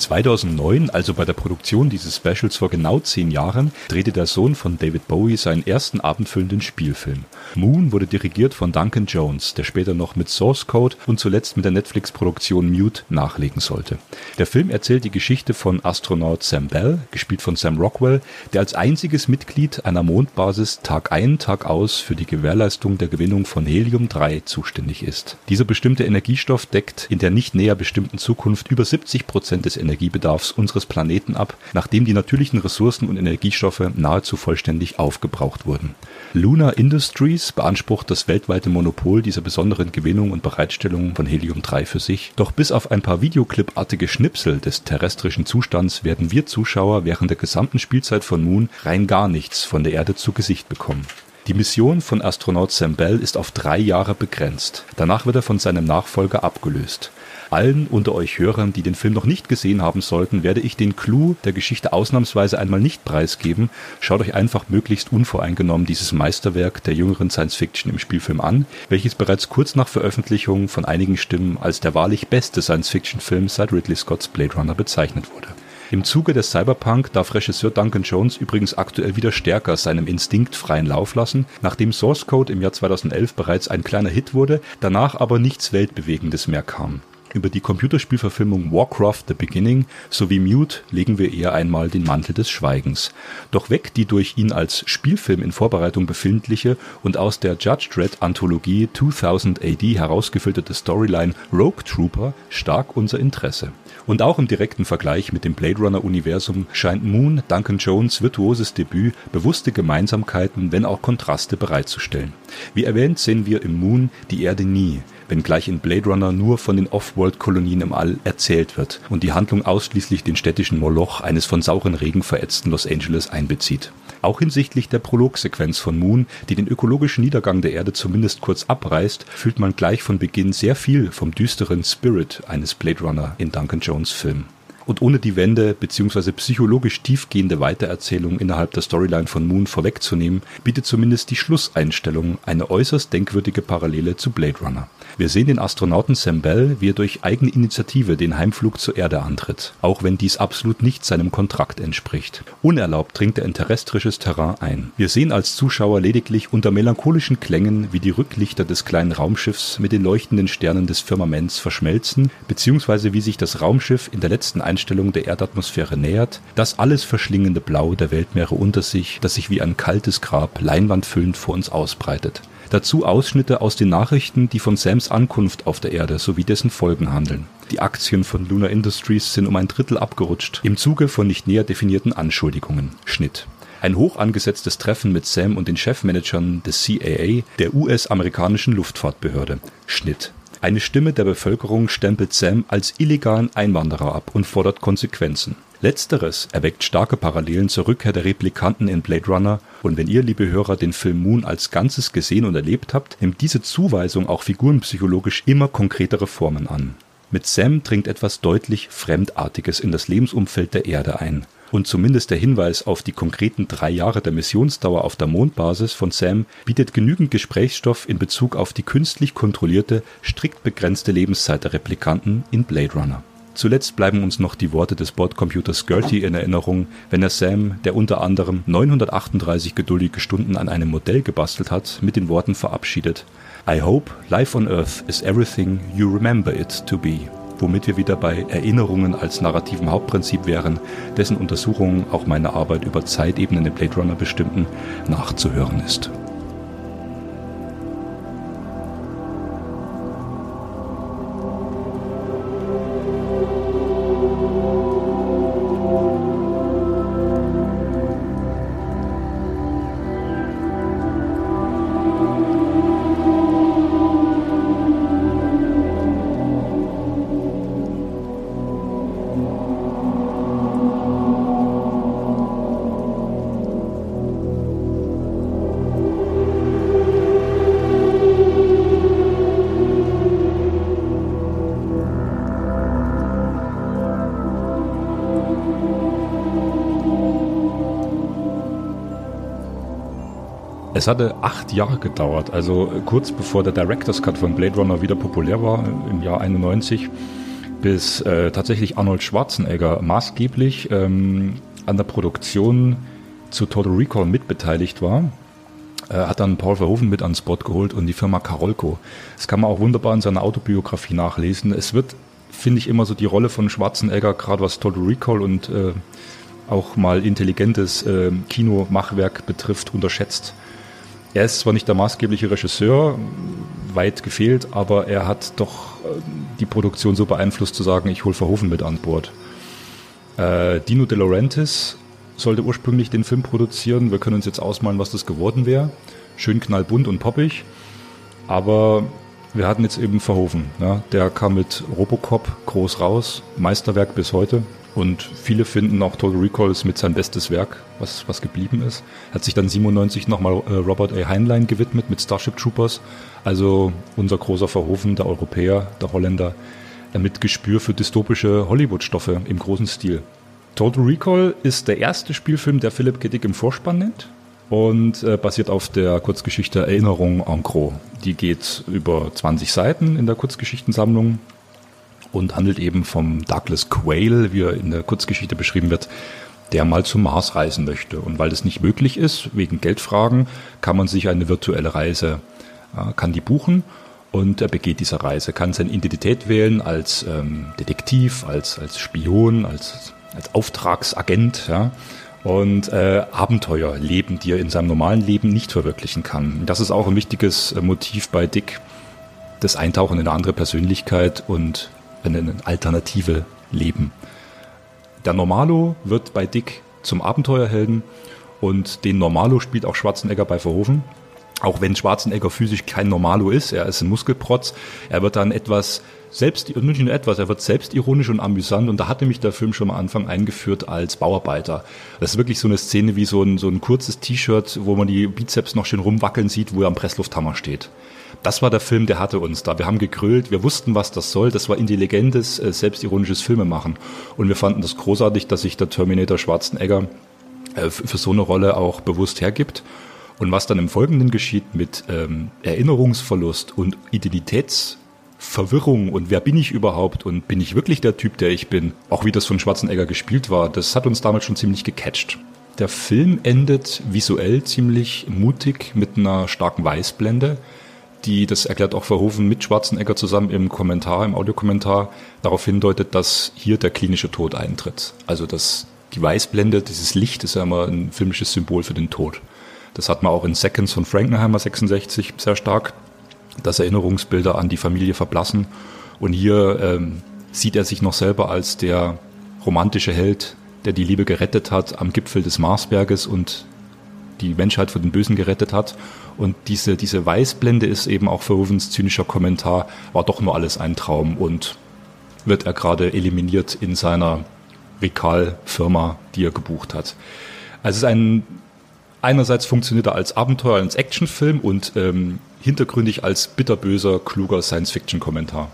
2009, also bei der Produktion dieses Specials vor genau zehn Jahren, drehte der Sohn von David Bowie seinen ersten abendfüllenden Spielfilm. Moon wurde dirigiert von Duncan Jones, der später noch mit Source Code und zuletzt mit der Netflix-Produktion Mute nachlegen sollte. Der Film erzählt die Geschichte von Astronaut Sam Bell, gespielt von Sam Rockwell, der als einziges Mitglied einer Mondbasis Tag ein, Tag aus für die Gewährleistung der Gewinnung von Helium-3 zuständig ist. Dieser bestimmte Energiestoff deckt in der nicht näher bestimmten Zukunft über 70 Prozent des Energiebedarfs unseres Planeten ab, nachdem die natürlichen Ressourcen und Energiestoffe nahezu vollständig aufgebraucht wurden. Luna Industries beansprucht das weltweite Monopol dieser besonderen Gewinnung und Bereitstellung von Helium-3 für sich, doch bis auf ein paar Videoclipartige Schnipsel des terrestrischen Zustands werden wir Zuschauer während der gesamten Spielzeit von Moon rein gar nichts von der Erde zu Gesicht bekommen. Die Mission von Astronaut Sam Bell ist auf drei Jahre begrenzt. Danach wird er von seinem Nachfolger abgelöst. Allen unter euch Hörern, die den Film noch nicht gesehen haben sollten, werde ich den Clou der Geschichte ausnahmsweise einmal nicht preisgeben. Schaut euch einfach möglichst unvoreingenommen dieses Meisterwerk der jüngeren Science Fiction im Spielfilm an, welches bereits kurz nach Veröffentlichung von einigen Stimmen als der wahrlich beste Science Fiction Film seit Ridley Scotts Blade Runner bezeichnet wurde. Im Zuge des Cyberpunk darf Regisseur Duncan Jones übrigens aktuell wieder stärker seinem Instinkt freien Lauf lassen, nachdem Source Code im Jahr 2011 bereits ein kleiner Hit wurde, danach aber nichts Weltbewegendes mehr kam. Über die Computerspielverfilmung Warcraft The Beginning sowie Mute legen wir eher einmal den Mantel des Schweigens. Doch weckt die durch ihn als Spielfilm in Vorbereitung befindliche und aus der Judge Dredd Anthologie 2000 AD herausgefilterte Storyline Rogue Trooper stark unser Interesse Und auch im direkten Vergleich mit dem Blade Runner-Universum scheint Moon Duncan Jones virtuoses Debüt bewusste Gemeinsamkeiten, wenn auch Kontraste bereitzustellen. Wie erwähnt sehen wir im Moon die Erde nie, wenngleich in Blade Runner nur von den Off-World-Kolonien im All erzählt wird und die Handlung ausschließlich den städtischen Moloch eines von sauren Regen verätzten Los Angeles einbezieht. Auch hinsichtlich der Prologsequenz von Moon, die den ökologischen Niedergang der Erde zumindest kurz abreißt, fühlt man gleich von Beginn sehr viel vom düsteren Spirit eines Blade Runner in Duncan Jones Film. Und ohne die Wende bzw. psychologisch tiefgehende Weitererzählung innerhalb der Storyline von Moon vorwegzunehmen, bietet zumindest die Schlusseinstellung eine äußerst denkwürdige Parallele zu Blade Runner. Wir sehen den Astronauten Sam Bell, wie er durch eigene Initiative den Heimflug zur Erde antritt, auch wenn dies absolut nicht seinem Kontrakt entspricht. Unerlaubt dringt er in terrestrisches Terrain ein. Wir sehen als Zuschauer lediglich unter melancholischen Klängen, wie die Rücklichter des kleinen Raumschiffs mit den leuchtenden Sternen des Firmaments verschmelzen, beziehungsweise wie sich das Raumschiff in der letzten Einstellung der Erdatmosphäre nähert, das alles verschlingende Blau der Weltmeere unter sich, das sich wie ein kaltes Grab leinwandfüllend vor uns ausbreitet. Dazu Ausschnitte aus den Nachrichten, die von Sams Ankunft auf der Erde sowie dessen Folgen handeln. Die Aktien von Lunar Industries sind um ein Drittel abgerutscht im Zuge von nicht näher definierten Anschuldigungen. Schnitt. Ein hoch angesetztes Treffen mit Sam und den Chefmanagern des CAA, der US-amerikanischen Luftfahrtbehörde. Schnitt. Eine Stimme der Bevölkerung stempelt Sam als illegalen Einwanderer ab und fordert Konsequenzen. Letzteres erweckt starke Parallelen zur Rückkehr der Replikanten in Blade Runner und wenn ihr, liebe Hörer, den Film Moon als Ganzes gesehen und erlebt habt, nimmt diese Zuweisung auch figurenpsychologisch immer konkretere Formen an. Mit Sam dringt etwas deutlich Fremdartiges in das Lebensumfeld der Erde ein. Und zumindest der Hinweis auf die konkreten drei Jahre der Missionsdauer auf der Mondbasis von Sam bietet genügend Gesprächsstoff in Bezug auf die künstlich kontrollierte, strikt begrenzte Lebenszeit der Replikanten in Blade Runner. Zuletzt bleiben uns noch die Worte des Bordcomputers Gertie in Erinnerung, wenn er Sam, der unter anderem 938 geduldige Stunden an einem Modell gebastelt hat, mit den Worten verabschiedet. I hope life on Earth is everything you remember it to be. Womit wir wieder bei Erinnerungen als narrativen Hauptprinzip wären, dessen Untersuchungen auch meine Arbeit über Zeitebenen im Blade Runner bestimmten nachzuhören ist. Es hatte acht Jahre gedauert, also kurz bevor der Director's Cut von Blade Runner wieder populär war, im Jahr 91, bis äh, tatsächlich Arnold Schwarzenegger maßgeblich ähm, an der Produktion zu Total Recall mitbeteiligt war. Er hat dann Paul Verhoeven mit ans Board geholt und die Firma Karolko. Das kann man auch wunderbar in seiner Autobiografie nachlesen. Es wird, finde ich, immer so die Rolle von Schwarzenegger, gerade was Total Recall und äh, auch mal intelligentes äh, Kinomachwerk betrifft, unterschätzt. Er ist zwar nicht der maßgebliche Regisseur, weit gefehlt, aber er hat doch äh, die Produktion so beeinflusst zu sagen, ich hole Verhoeven mit an Bord. Äh, Dino De Laurentiis sollte ursprünglich den Film produzieren. Wir können uns jetzt ausmalen, was das geworden wäre. Schön knallbunt und poppig. Aber wir hatten jetzt eben Verhoeven. Ja? Der kam mit Robocop groß raus, Meisterwerk bis heute. Und viele finden auch Total Recall ist mit sein bestes Werk, was, was geblieben ist. Hat sich dann 97 nochmal äh, Robert A. Heinlein gewidmet mit Starship Troopers. Also unser großer Verhofen, der Europäer, der Holländer, mit Gespür für dystopische Hollywood-Stoffe im großen Stil. Total Recall ist der erste Spielfilm, der Philipp K. Im Vorspann nennt und äh, basiert auf der Kurzgeschichte Erinnerung en gros. Die geht über 20 Seiten in der Kurzgeschichtensammlung und handelt eben vom Douglas Quayle, wie er in der Kurzgeschichte beschrieben wird, der mal zum Mars reisen möchte. Und weil das nicht möglich ist, wegen Geldfragen, kann man sich eine virtuelle Reise, äh, kann die buchen und er begeht diese Reise, kann seine Identität wählen als ähm, Detektiv, als, als Spion, als, als Auftragsagent, ja, und äh, Abenteuer leben, die er in seinem normalen Leben nicht verwirklichen kann. Das ist auch ein wichtiges äh, Motiv bei Dick, das Eintauchen in eine andere Persönlichkeit und eine alternative leben. Der Normalo wird bei Dick zum Abenteuerhelden und den Normalo spielt auch Schwarzenegger bei Verhoeven. Auch wenn Schwarzenegger physisch kein Normalo ist, er ist ein Muskelprotz, er wird dann etwas selbst, nicht nur etwas, er wird selbstironisch und amüsant und da hatte mich der Film schon am Anfang eingeführt als Bauarbeiter. Das ist wirklich so eine Szene wie so ein, so ein kurzes T-Shirt, wo man die Bizeps noch schön rumwackeln sieht, wo er am Presslufthammer steht. Das war der Film, der hatte uns da. Wir haben gegrölt, wir wussten, was das soll. Das war intelligentes, äh, selbstironisches Filmemachen. Und wir fanden das großartig, dass sich der Terminator Schwarzenegger äh, für so eine Rolle auch bewusst hergibt. Und was dann im Folgenden geschieht mit ähm, Erinnerungsverlust und Identitäts Verwirrung und wer bin ich überhaupt und bin ich wirklich der Typ, der ich bin, auch wie das von Schwarzenegger gespielt war, das hat uns damals schon ziemlich gecatcht. Der Film endet visuell ziemlich mutig mit einer starken Weißblende, die, das erklärt auch Verhoeven mit Schwarzenegger zusammen im Kommentar, im Audiokommentar, darauf hindeutet, dass hier der klinische Tod eintritt. Also dass die Weißblende, dieses Licht ist ja immer ein filmisches Symbol für den Tod. Das hat man auch in Seconds von Frankenheimer 66 sehr stark dass Erinnerungsbilder an die Familie verblassen. Und hier ähm, sieht er sich noch selber als der romantische Held, der die Liebe gerettet hat am Gipfel des Marsberges und die Menschheit vor den Bösen gerettet hat. Und diese, diese Weißblende ist eben auch Verhovens zynischer Kommentar, war doch nur alles ein Traum und wird er gerade eliminiert in seiner Rekalfirma, die er gebucht hat. Also es ist ein, einerseits funktioniert er als Abenteuer, als Actionfilm und ähm, hintergründig als bitterböser, kluger Science-Fiction-Kommentar.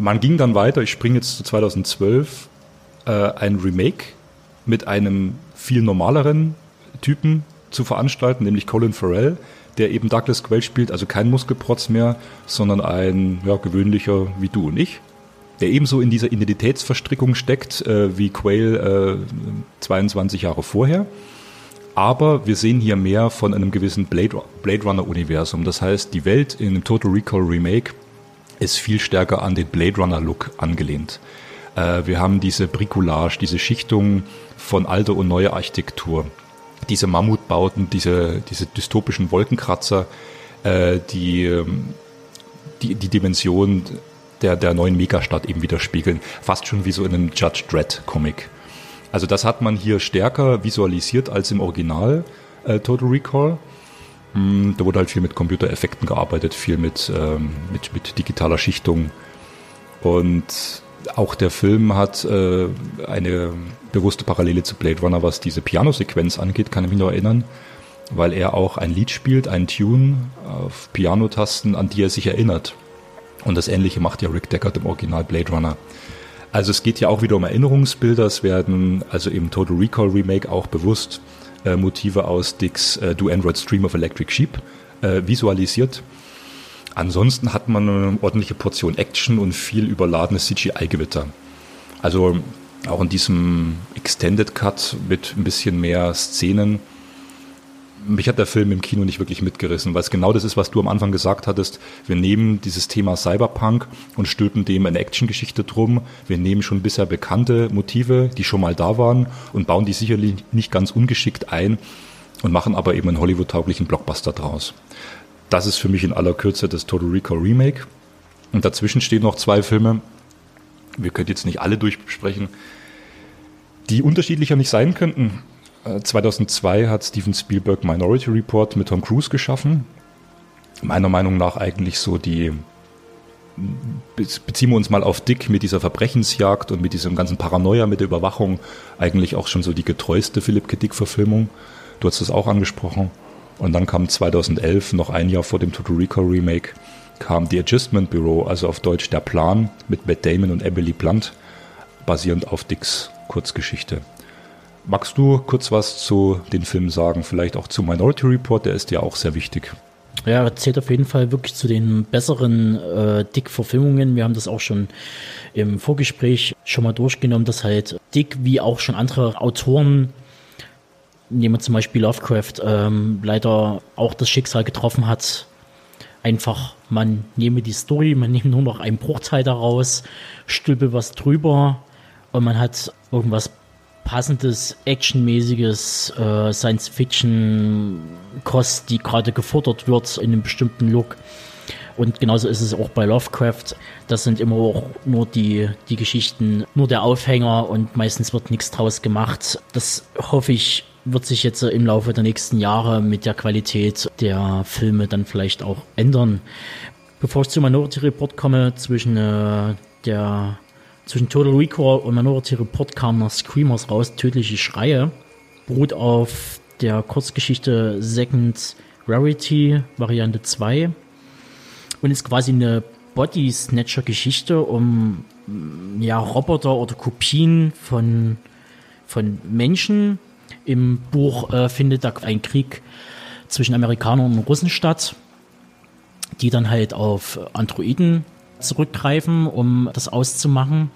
Man ging dann weiter, ich springe jetzt zu 2012, äh, ein Remake mit einem viel normaleren Typen zu veranstalten, nämlich Colin Farrell, der eben Douglas Quayle spielt, also kein Muskelprotz mehr, sondern ein ja, gewöhnlicher wie du und ich, der ebenso in dieser Identitätsverstrickung steckt äh, wie Quayle äh, 22 Jahre vorher aber wir sehen hier mehr von einem gewissen Blade, Blade Runner-Universum. Das heißt, die Welt in dem Total Recall Remake ist viel stärker an den Blade Runner-Look angelehnt. Äh, wir haben diese Bricolage, diese Schichtung von alter und neuer Architektur, diese Mammutbauten, diese, diese dystopischen Wolkenkratzer, äh, die, ähm, die die Dimension der, der neuen Megastadt eben widerspiegeln. Fast schon wie so in einem Judge Dredd Comic. Also das hat man hier stärker visualisiert als im Original äh, Total Recall. Mm, da wurde halt viel mit Computereffekten gearbeitet, viel mit, ähm, mit, mit digitaler Schichtung. Und auch der Film hat äh, eine bewusste Parallele zu Blade Runner, was diese Pianosequenz angeht, kann ich mich noch erinnern, weil er auch ein Lied spielt, ein Tune auf Pianotasten, an die er sich erinnert. Und das ähnliche macht ja Rick Deckard im Original Blade Runner. Also es geht ja auch wieder um Erinnerungsbilder. Es werden also im Total Recall Remake auch bewusst äh, Motive aus Dicks äh, Do Android Stream of Electric Sheep äh, visualisiert. Ansonsten hat man eine ordentliche Portion Action und viel überladenes CGI-Gewitter. Also auch in diesem Extended Cut mit ein bisschen mehr Szenen mich hat der Film im Kino nicht wirklich mitgerissen, weil es genau das ist, was du am Anfang gesagt hattest. Wir nehmen dieses Thema Cyberpunk und stülpen dem eine Actiongeschichte drum. Wir nehmen schon bisher bekannte Motive, die schon mal da waren und bauen die sicherlich nicht ganz ungeschickt ein und machen aber eben einen Hollywood-tauglichen Blockbuster draus. Das ist für mich in aller Kürze das Total Recall Remake. Und dazwischen stehen noch zwei Filme. Wir können jetzt nicht alle durchsprechen, die unterschiedlicher nicht sein könnten. 2002 hat Steven Spielberg Minority Report mit Tom Cruise geschaffen. Meiner Meinung nach eigentlich so die, beziehen wir uns mal auf Dick mit dieser Verbrechensjagd und mit diesem ganzen Paranoia mit der Überwachung, eigentlich auch schon so die getreueste Philipp K. Dick-Verfilmung. Du hast es auch angesprochen. Und dann kam 2011, noch ein Jahr vor dem Recall Remake, kam The Adjustment Bureau, also auf Deutsch Der Plan, mit Matt Damon und Emily Blunt, basierend auf Dicks Kurzgeschichte. Magst du kurz was zu den Filmen sagen? Vielleicht auch zu Minority Report, der ist ja auch sehr wichtig. Ja, zählt auf jeden Fall wirklich zu den besseren äh, Dick-Verfilmungen. Wir haben das auch schon im Vorgespräch schon mal durchgenommen, dass halt Dick wie auch schon andere Autoren, nehmen wir zum Beispiel Lovecraft, ähm, leider auch das Schicksal getroffen hat. Einfach, man nehme die Story, man nehme nur noch einen Bruchteil daraus, stülpe was drüber und man hat irgendwas passendes, actionmäßiges äh, Science-Fiction-Kost, die gerade gefordert wird in einem bestimmten Look. Und genauso ist es auch bei Lovecraft. Das sind immer auch nur die, die Geschichten, nur der Aufhänger und meistens wird nichts draus gemacht. Das hoffe ich, wird sich jetzt im Laufe der nächsten Jahre mit der Qualität der Filme dann vielleicht auch ändern. Bevor ich zu Minority Report komme, zwischen äh, der zwischen Total Recall und Minority Report kam nach Screamers raus, tödliche Schreie, beruht auf der Kurzgeschichte Second Rarity Variante 2 und ist quasi eine Body Snatcher Geschichte um ja Roboter oder Kopien von von Menschen. Im Buch äh, findet da ein Krieg zwischen Amerikanern und Russen statt, die dann halt auf Androiden zurückgreifen, um das auszumachen.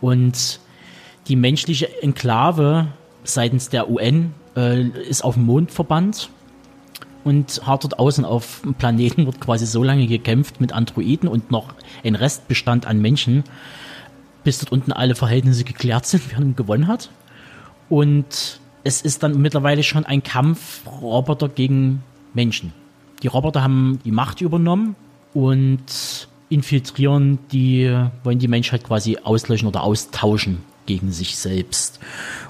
Und die menschliche Enklave seitens der UN äh, ist auf dem Mond verbannt und hart dort außen auf dem Planeten wird quasi so lange gekämpft mit Androiden und noch ein Restbestand an Menschen, bis dort unten alle Verhältnisse geklärt sind, wer gewonnen hat. Und es ist dann mittlerweile schon ein Kampf Roboter gegen Menschen. Die Roboter haben die Macht übernommen und infiltrieren die, wollen die Menschheit quasi auslöschen oder austauschen gegen sich selbst.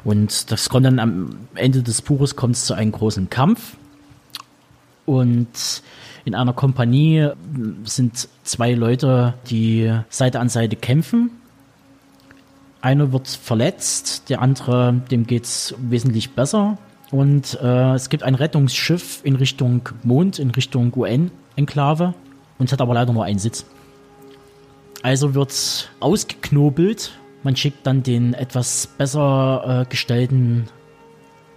Und das kommt dann am Ende des Buches kommt es zu einem großen Kampf. Und in einer Kompanie sind zwei Leute, die Seite an Seite kämpfen. Einer wird verletzt, der andere, dem geht's wesentlich besser. Und äh, es gibt ein Rettungsschiff in Richtung Mond, in Richtung UN-Enklave. Und es hat aber leider nur einen Sitz. Also wird ausgeknobelt. Man schickt dann den etwas besser äh, gestellten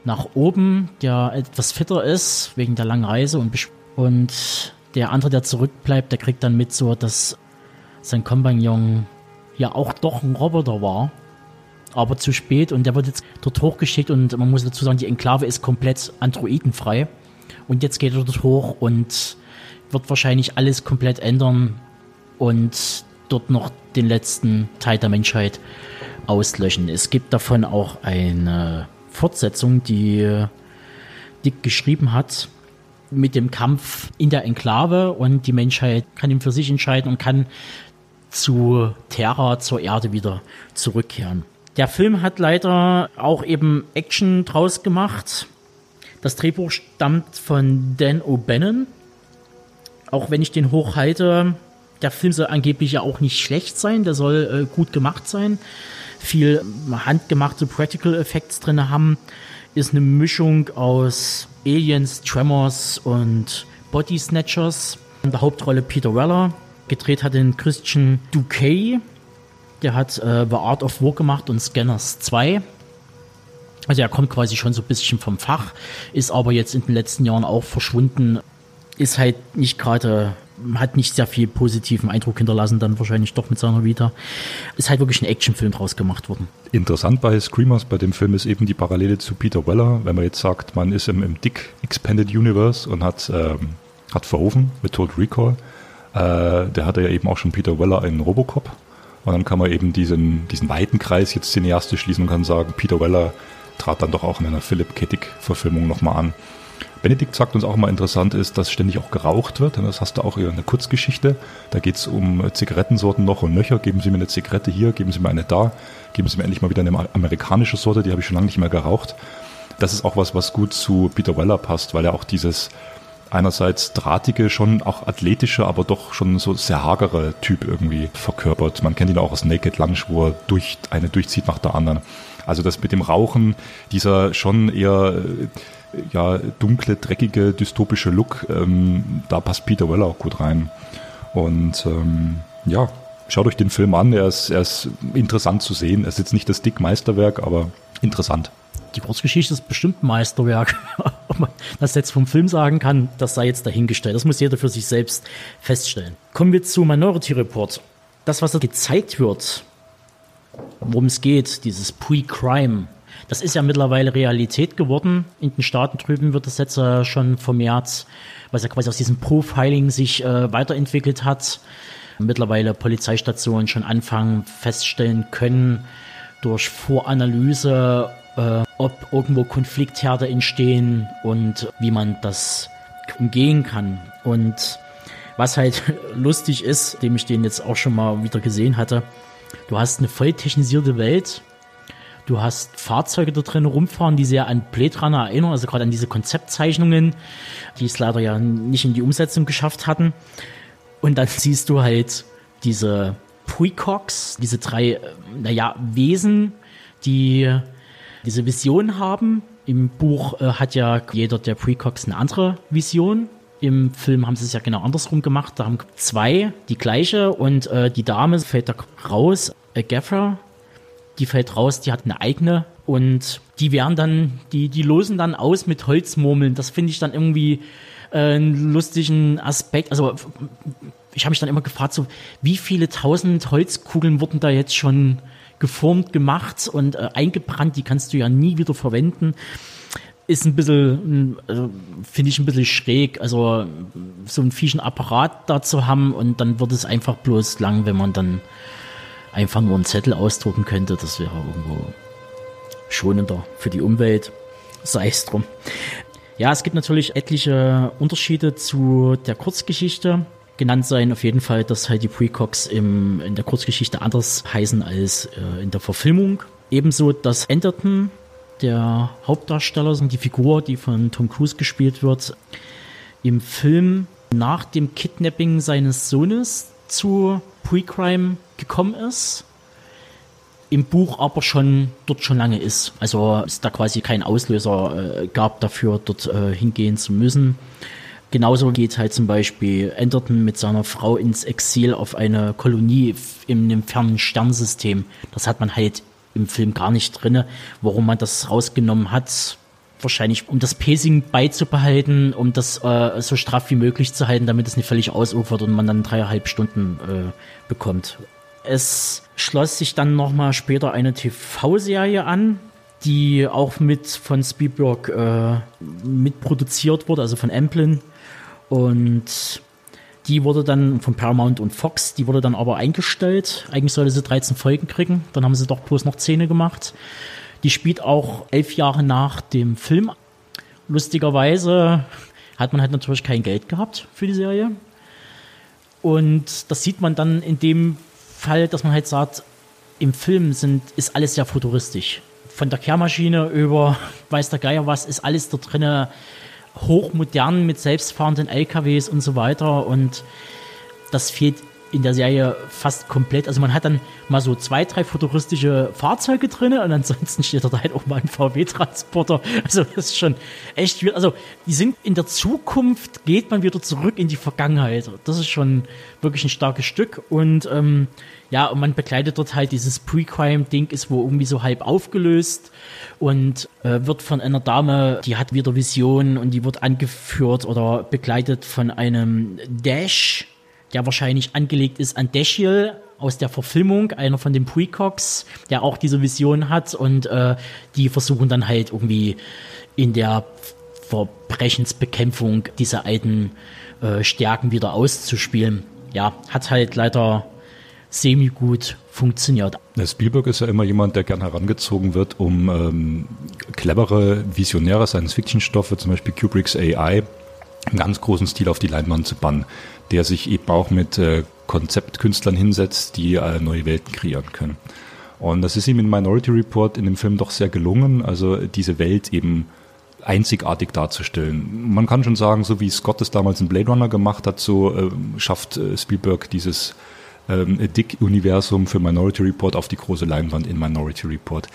nach oben, der etwas fitter ist, wegen der langen Reise und, und der andere, der zurückbleibt, der kriegt dann mit so, dass sein Kompagnon ja auch doch ein Roboter war, aber zu spät und der wird jetzt dort hochgeschickt und man muss dazu sagen, die Enklave ist komplett androidenfrei und jetzt geht er dort hoch und wird wahrscheinlich alles komplett ändern und dort noch den letzten Teil der Menschheit auslöschen. Es gibt davon auch eine Fortsetzung, die Dick geschrieben hat, mit dem Kampf in der Enklave und die Menschheit kann ihn für sich entscheiden und kann zu Terra, zur Erde wieder zurückkehren. Der Film hat leider auch eben Action draus gemacht. Das Drehbuch stammt von Dan O'Bannon. Auch wenn ich den hochhalte, der Film soll angeblich ja auch nicht schlecht sein, der soll äh, gut gemacht sein viel handgemachte Practical Effects drin haben, ist eine Mischung aus Aliens, Tremors und Body Snatchers. In der Hauptrolle Peter Weller. Gedreht hat den Christian Duquet. Der hat äh, The Art of War gemacht und Scanners 2. Also er kommt quasi schon so ein bisschen vom Fach, ist aber jetzt in den letzten Jahren auch verschwunden. Ist halt nicht gerade hat nicht sehr viel positiven Eindruck hinterlassen, dann wahrscheinlich doch mit seiner Vita. Ist halt wirklich ein Actionfilm draus gemacht worden. Interessant bei Screamers, bei dem Film ist eben die Parallele zu Peter Weller, wenn man jetzt sagt, man ist im, im Dick Expanded Universe und hat, ähm, hat Verhoeven mit Total Recall. Äh, der hatte ja eben auch schon Peter Weller in Robocop. Und dann kann man eben diesen, diesen weiten Kreis jetzt cineastisch schließen und kann sagen, Peter Weller trat dann doch auch in einer Philip K. Dick-Verfilmung nochmal an. Benedikt sagt uns auch mal interessant ist, dass ständig auch geraucht wird. Das hast du auch in einer Kurzgeschichte. Da geht es um Zigarettensorten noch und nöcher. Geben Sie mir eine Zigarette hier, geben Sie mir eine da, geben Sie mir endlich mal wieder eine amerikanische Sorte, die habe ich schon lange nicht mehr geraucht. Das ist auch was, was gut zu Peter Weller passt, weil er auch dieses einerseits drahtige, schon auch athletische, aber doch schon so sehr hagere Typ irgendwie verkörpert. Man kennt ihn auch aus Naked Lunch, wo er durch eine durchzieht nach der anderen. Also das mit dem Rauchen, dieser schon eher ja, dunkle, dreckige, dystopische Look, ähm, da passt Peter Weller auch gut rein. Und ähm, ja, schaut euch den Film an, er ist, er ist interessant zu sehen. Er ist jetzt nicht das dick Meisterwerk, aber interessant. Die Kurzgeschichte ist bestimmt ein Meisterwerk. Ob man das jetzt vom Film sagen kann, das sei jetzt dahingestellt. Das muss jeder für sich selbst feststellen. Kommen wir zu Minority Report. Das, was da gezeigt wird, worum es geht, dieses Pre-Crime, das ist ja mittlerweile Realität geworden. In den Staaten drüben wird das jetzt äh, schon vermehrt, was ja quasi aus diesem Profiling sich äh, weiterentwickelt hat. Mittlerweile Polizeistationen schon anfangen feststellen können durch Voranalyse, äh, ob irgendwo Konfliktherde entstehen und wie man das umgehen kann. Und Was halt lustig ist, dem ich den jetzt auch schon mal wieder gesehen hatte, du hast eine voll technisierte Welt, du hast Fahrzeuge da drin rumfahren, die sehr an Blade Runner erinnern, also gerade an diese Konzeptzeichnungen, die es leider ja nicht in die Umsetzung geschafft hatten. Und dann siehst du halt diese Precox, diese drei, äh, naja, Wesen, die diese Vision haben. Im Buch äh, hat ja jeder der Precox eine andere Vision. Im Film haben sie es ja genau andersrum gemacht. Da haben zwei die gleiche und äh, die Dame fällt da raus, Agatha, die fällt raus, die hat eine eigene und die werden dann, die, die losen dann aus mit Holzmurmeln. Das finde ich dann irgendwie äh, einen lustigen Aspekt. Also ich habe mich dann immer gefragt, so wie viele tausend Holzkugeln wurden da jetzt schon geformt, gemacht und äh, eingebrannt, die kannst du ja nie wieder verwenden. Ist ein bisschen, also, finde ich ein bisschen schräg, also so einen fieschen Apparat da zu haben und dann wird es einfach bloß lang, wenn man dann einfach nur einen Zettel ausdrucken könnte. Das wäre irgendwo schonender für die Umwelt. Sei es drum. Ja, es gibt natürlich etliche Unterschiede zu der Kurzgeschichte genannt sein. Auf jeden Fall, dass halt die Precox im, in der Kurzgeschichte anders heißen als äh, in der Verfilmung. Ebenso, dass Enderton, der Hauptdarsteller, die Figur, die von Tom Cruise gespielt wird, im Film nach dem Kidnapping seines Sohnes zu Pre-Crime gekommen ist. Im Buch aber schon dort schon lange ist. Also es da quasi kein Auslöser äh, gab dafür, dort äh, hingehen zu müssen. Genauso geht halt zum Beispiel Enderton mit seiner Frau ins Exil auf eine Kolonie in einem fernen Sternsystem. Das hat man halt im Film gar nicht drinne. Warum man das rausgenommen hat, wahrscheinlich um das Pacing beizubehalten, um das äh, so straff wie möglich zu halten, damit es nicht völlig ausufert und man dann dreieinhalb Stunden äh, bekommt. Es schloss sich dann nochmal später eine TV-Serie an, die auch mit von Spielberg äh, mitproduziert wurde, also von Amplin. Und die wurde dann von Paramount und Fox, die wurde dann aber eingestellt. Eigentlich sollte sie 13 Folgen kriegen, dann haben sie doch bloß noch 10 gemacht. Die spielt auch elf Jahre nach dem Film. Lustigerweise hat man halt natürlich kein Geld gehabt für die Serie. Und das sieht man dann in dem Fall, dass man halt sagt, im Film sind, ist alles sehr futuristisch. Von der Kehrmaschine über weiß der Geier was, ist alles da drinnen hochmodern mit selbstfahrenden LKWs und so weiter. Und das fehlt in der Serie fast komplett. Also man hat dann mal so zwei, drei futuristische Fahrzeuge drin und ansonsten steht da halt auch mal ein VW-Transporter. Also das ist schon echt, also die sind in der Zukunft, geht man wieder zurück in die Vergangenheit. Das ist schon wirklich ein starkes Stück und ähm, ja, und man begleitet dort halt dieses Pre-Crime-Ding, ist wo irgendwie so halb aufgelöst und äh, wird von einer Dame, die hat wieder Visionen und die wird angeführt oder begleitet von einem Dash, der wahrscheinlich angelegt ist an Dashiell aus der Verfilmung, einer von den Precox, der auch diese Vision hat und äh, die versuchen dann halt irgendwie in der Verbrechensbekämpfung diese alten äh, Stärken wieder auszuspielen. Ja, hat halt leider semi-gut funktioniert. Spielberg ist ja immer jemand, der gern herangezogen wird, um ähm, clevere, visionäre Science-Fiction-Stoffe, zum Beispiel Kubricks AI, einen ganz großen Stil auf die Leinwand zu bannen, der sich eben auch mit äh, Konzeptkünstlern hinsetzt, die äh, neue Welten kreieren können. Und das ist ihm in Minority Report in dem Film doch sehr gelungen, also diese Welt eben einzigartig darzustellen. Man kann schon sagen, so wie Scott es damals in Blade Runner gemacht hat, so äh, schafft äh, Spielberg dieses ähm, Dick-Universum für Minority Report auf die große Leinwand in Minority Report.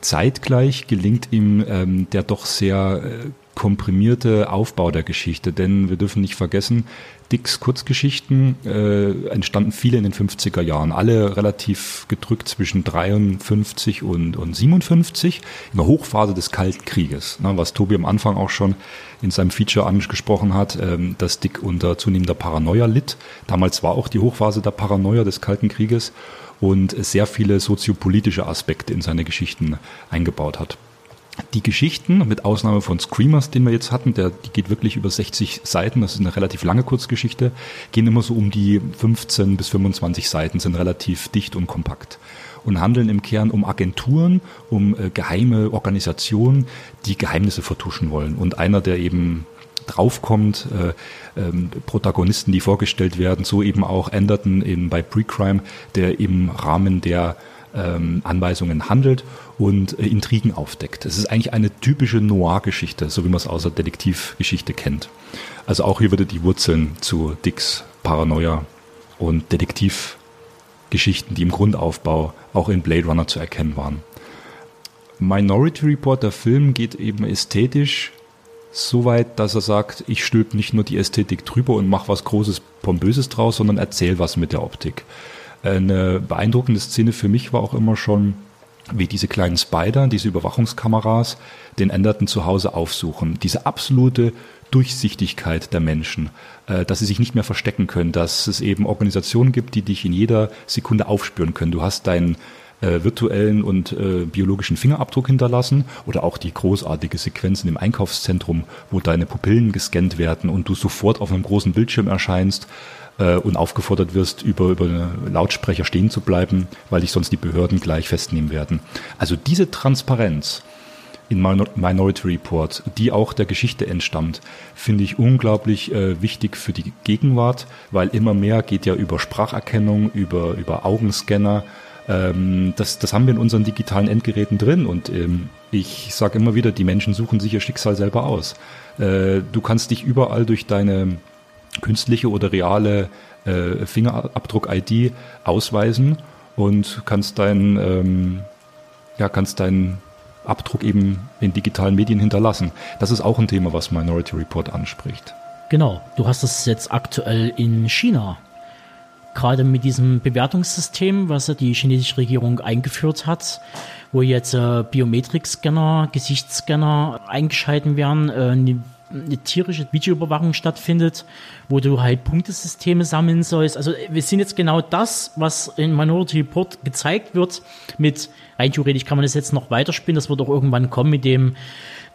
Zeitgleich gelingt ihm ähm, der doch sehr äh, komprimierte Aufbau der Geschichte, denn wir dürfen nicht vergessen, Dicks Kurzgeschichten äh, entstanden viele in den 50er Jahren, alle relativ gedrückt zwischen 53 und, und 57, in der Hochphase des Kalten Krieges, ne, was Tobi am Anfang auch schon in seinem Feature angesprochen hat, ähm, dass Dick unter zunehmender Paranoia litt. Damals war auch die Hochphase der Paranoia des Kalten Krieges und sehr viele soziopolitische Aspekte in seine Geschichten eingebaut hat. Die Geschichten, mit Ausnahme von Screamers, den wir jetzt hatten, der, die geht wirklich über 60 Seiten, das ist eine relativ lange Kurzgeschichte, gehen immer so um die 15 bis 25 Seiten, sind relativ dicht und kompakt und handeln im Kern um Agenturen, um äh, geheime Organisationen, die Geheimnisse vertuschen wollen. Und einer, der eben draufkommt. Äh, ähm, Protagonisten, die vorgestellt werden, so eben auch Anderton in, bei Pre-Crime, der im Rahmen der ähm, Anweisungen handelt und äh, Intrigen aufdeckt. Es ist eigentlich eine typische Noir-Geschichte, so wie man es aus der Detektivgeschichte kennt. Also auch hier würde die Wurzeln zu Dicks Paranoia und Detektivgeschichten, die im Grundaufbau auch in Blade Runner zu erkennen waren. Minority Report, der Film, geht eben ästhetisch so weit, dass er sagt, ich stülpe nicht nur die Ästhetik drüber und mache was Großes, Pompöses draus, sondern erzähl was mit der Optik. Eine beeindruckende Szene für mich war auch immer schon, wie diese kleinen Spider, diese Überwachungskameras, den Änderten zu Hause aufsuchen. Diese absolute Durchsichtigkeit der Menschen, äh, dass sie sich nicht mehr verstecken können, dass es eben Organisationen gibt, die dich in jeder Sekunde aufspüren können. Du hast deinen äh, virtuellen und äh, biologischen Fingerabdruck hinterlassen oder auch die großartige Sequenzen im Einkaufszentrum, wo deine Pupillen gescannt werden und du sofort auf einem großen Bildschirm erscheinst äh, und aufgefordert wirst, über, über Lautsprecher stehen zu bleiben, weil dich sonst die Behörden gleich festnehmen werden. Also diese Transparenz in Minority Report, die auch der Geschichte entstammt, finde ich unglaublich äh, wichtig für die Gegenwart, weil immer mehr geht ja über Spracherkennung, über, über Augenscanner. Ähm, das, das haben wir in unseren digitalen Endgeräten drin und ähm, ich sage immer wieder, die Menschen suchen sich ihr Schicksal selber aus. Äh, du kannst dich überall durch deine künstliche oder reale äh, Fingerabdruck-ID ausweisen und kannst dein, ähm, ja, kannst deinen Abdruck eben in digitalen Medien hinterlassen. Das ist auch ein Thema, was Minority Report anspricht. Genau, du hast das jetzt aktuell in China. Gerade mit diesem Bewertungssystem, was die chinesische Regierung eingeführt hat, wo jetzt äh, Biometrik-Scanner, Gesichtsscanner eingeschalten werden, äh, eine tierische Videoüberwachung stattfindet, wo du halt Punktesysteme sammeln sollst. Also wir sind jetzt genau das, was in Minority Report gezeigt wird, mit rein theoretisch kann man das jetzt noch weiterspielen, das wird auch irgendwann kommen mit dem,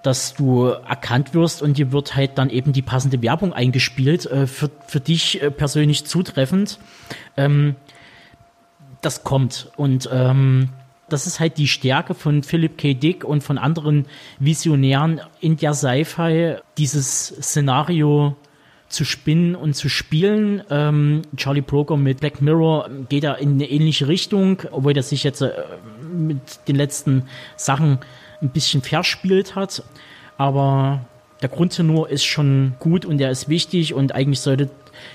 dass du erkannt wirst und dir wird halt dann eben die passende Werbung eingespielt, äh, für, für dich äh, persönlich zutreffend. Ähm, das kommt und ähm, das ist halt die Stärke von Philip K. Dick und von anderen Visionären in der Sci-Fi, dieses Szenario zu spinnen und zu spielen. Ähm, Charlie Broker mit Black Mirror geht da in eine ähnliche Richtung, obwohl er sich jetzt äh, mit den letzten Sachen ein bisschen verspielt hat. Aber der Grundtenor ist schon gut und der ist wichtig und eigentlich sollte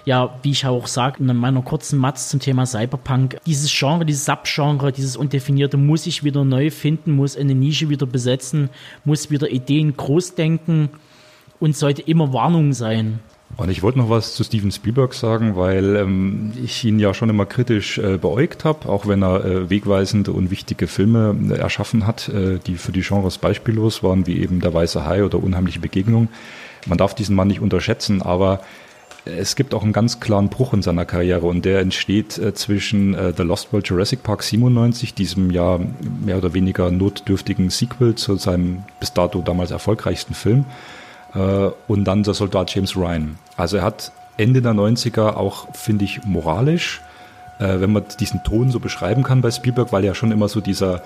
ja, wie ich auch sage, in meiner kurzen Matz zum Thema Cyberpunk, dieses Genre, dieses Subgenre, dieses Undefinierte muss ich wieder neu finden, muss eine Nische wieder besetzen, muss wieder Ideen groß denken und sollte immer Warnung sein. Und ich wollte noch was zu Steven Spielberg sagen, weil ähm, ich ihn ja schon immer kritisch äh, beäugt habe, auch wenn er äh, wegweisende und wichtige Filme äh, erschaffen hat, äh, die für die Genres beispiellos waren, wie eben Der Weiße Hai oder Unheimliche Begegnung. Man darf diesen Mann nicht unterschätzen, aber es gibt auch einen ganz klaren Bruch in seiner Karriere und der entsteht äh, zwischen äh, The Lost World Jurassic Park 97, diesem ja mehr oder weniger notdürftigen Sequel zu seinem bis dato damals erfolgreichsten Film, äh, und dann der Soldat James Ryan. Also er hat Ende der 90er auch, finde ich, moralisch, äh, wenn man diesen Ton so beschreiben kann bei Spielberg, weil er schon immer so dieser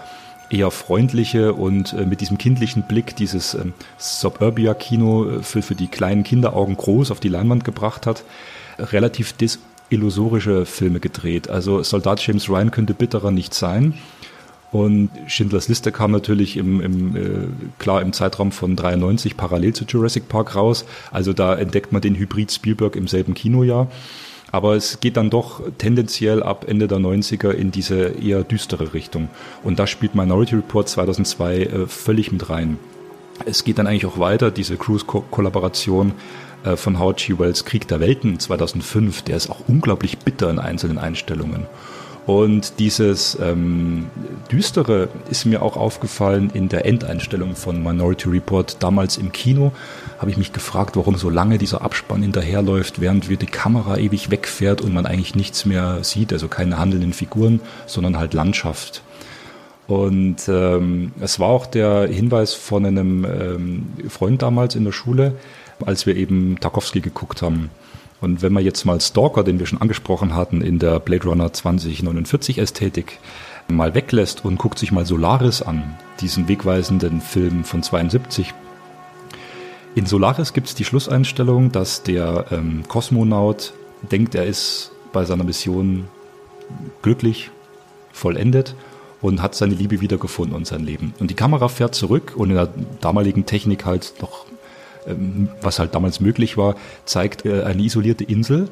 eher freundliche und äh, mit diesem kindlichen Blick dieses ähm, Suburbia-Kino äh, für, für die kleinen Kinderaugen groß auf die Leinwand gebracht hat, relativ desillusorische Filme gedreht. Also Soldat James Ryan könnte bitterer nicht sein. Und Schindlers Liste kam natürlich im, im äh, klar im Zeitraum von 93 parallel zu Jurassic Park raus. Also da entdeckt man den Hybrid Spielberg im selben Kinojahr. Aber es geht dann doch tendenziell ab Ende der 90er in diese eher düstere Richtung. Und da spielt Minority Report 2002 äh, völlig mit rein. Es geht dann eigentlich auch weiter, diese Cruise-Kollaboration äh, von Howard G. Wells Krieg der Welten 2005, der ist auch unglaublich bitter in einzelnen Einstellungen. Und dieses ähm, Düstere ist mir auch aufgefallen in der Endeinstellung von Minority Report. Damals im Kino habe ich mich gefragt, warum so lange dieser Abspann hinterherläuft, während wir die Kamera ewig wegfährt und man eigentlich nichts mehr sieht, also keine handelnden Figuren, sondern halt Landschaft. Und ähm, es war auch der Hinweis von einem ähm, Freund damals in der Schule, als wir eben Tarkovsky geguckt haben. Und wenn man jetzt mal Stalker, den wir schon angesprochen hatten, in der Blade Runner 2049 Ästhetik mal weglässt und guckt sich mal Solaris an, diesen wegweisenden Film von 72, In Solaris gibt es die Schlusseinstellung, dass der ähm, Kosmonaut denkt, er ist bei seiner Mission glücklich, vollendet und hat seine Liebe wiedergefunden und sein Leben. Und die Kamera fährt zurück und in der damaligen Technik halt noch, was halt damals möglich war, zeigt äh, eine isolierte Insel,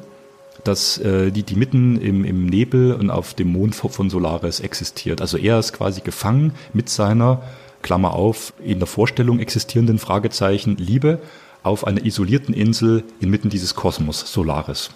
dass äh, die, die mitten im, im Nebel und auf dem Mond von Solaris existiert. Also er ist quasi gefangen mit seiner, Klammer auf, in der Vorstellung existierenden Fragezeichen Liebe auf einer isolierten Insel inmitten dieses Kosmos Solaris.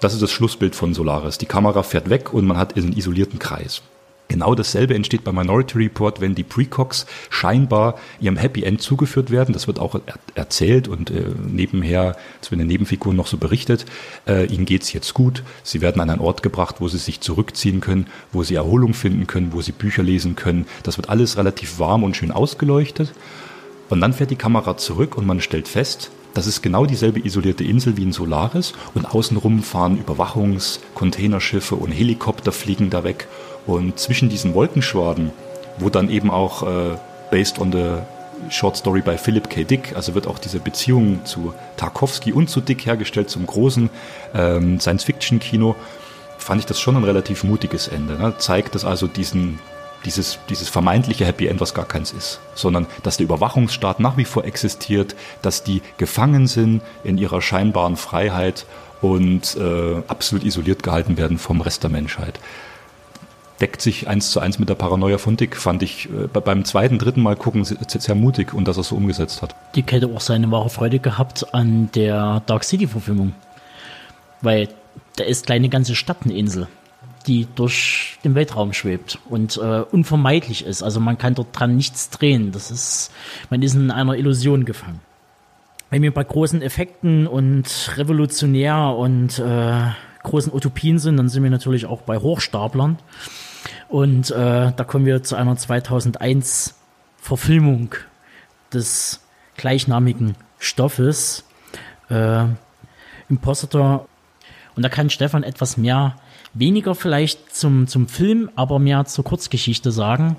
Das ist das Schlussbild von Solaris. Die Kamera fährt weg und man hat einen isolierten Kreis. Genau dasselbe entsteht bei Minority Report, wenn die Precogs scheinbar ihrem Happy End zugeführt werden. Das wird auch er erzählt und äh, nebenher, zu den Nebenfiguren noch so berichtet. Äh, ihnen geht's jetzt gut. Sie werden an einen Ort gebracht, wo sie sich zurückziehen können, wo sie Erholung finden können, wo sie Bücher lesen können. Das wird alles relativ warm und schön ausgeleuchtet. Und dann fährt die Kamera zurück und man stellt fest, das ist genau dieselbe isolierte Insel wie in Solaris und außenrum fahren Überwachungs-, Containerschiffe und Helikopter fliegen da weg und zwischen diesen Wolkenschwaden, wo dann eben auch äh, based on the Short Story bei Philip K. Dick, also wird auch diese Beziehung zu Tarkovsky und zu Dick hergestellt, zum großen ähm, Science-Fiction-Kino, fand ich das schon ein relativ mutiges Ende. Ne? Zeigt das also diesen, dieses, dieses vermeintliche Happy End, was gar keins ist, sondern dass der Überwachungsstaat nach wie vor existiert, dass die gefangen sind in ihrer scheinbaren Freiheit und äh, absolut isoliert gehalten werden vom Rest der Menschheit deckt sich eins zu eins mit der Paranoia von Dick, fand ich äh, beim zweiten, dritten Mal gucken sehr, sehr mutig und dass er so umgesetzt hat. Dick hätte auch seine wahre Freude gehabt an der Dark City-Verfilmung. Weil da ist kleine ganze Stadt eine Insel, die durch den Weltraum schwebt und äh, unvermeidlich ist. Also man kann dort dran nichts drehen. Das ist, man ist in einer Illusion gefangen. Wenn wir bei großen Effekten und revolutionär und äh, großen Utopien sind, dann sind wir natürlich auch bei Hochstaplern. Und äh, da kommen wir zu einer 2001 Verfilmung des gleichnamigen Stoffes, äh, Imposter. Und da kann Stefan etwas mehr, weniger vielleicht zum, zum Film, aber mehr zur Kurzgeschichte sagen.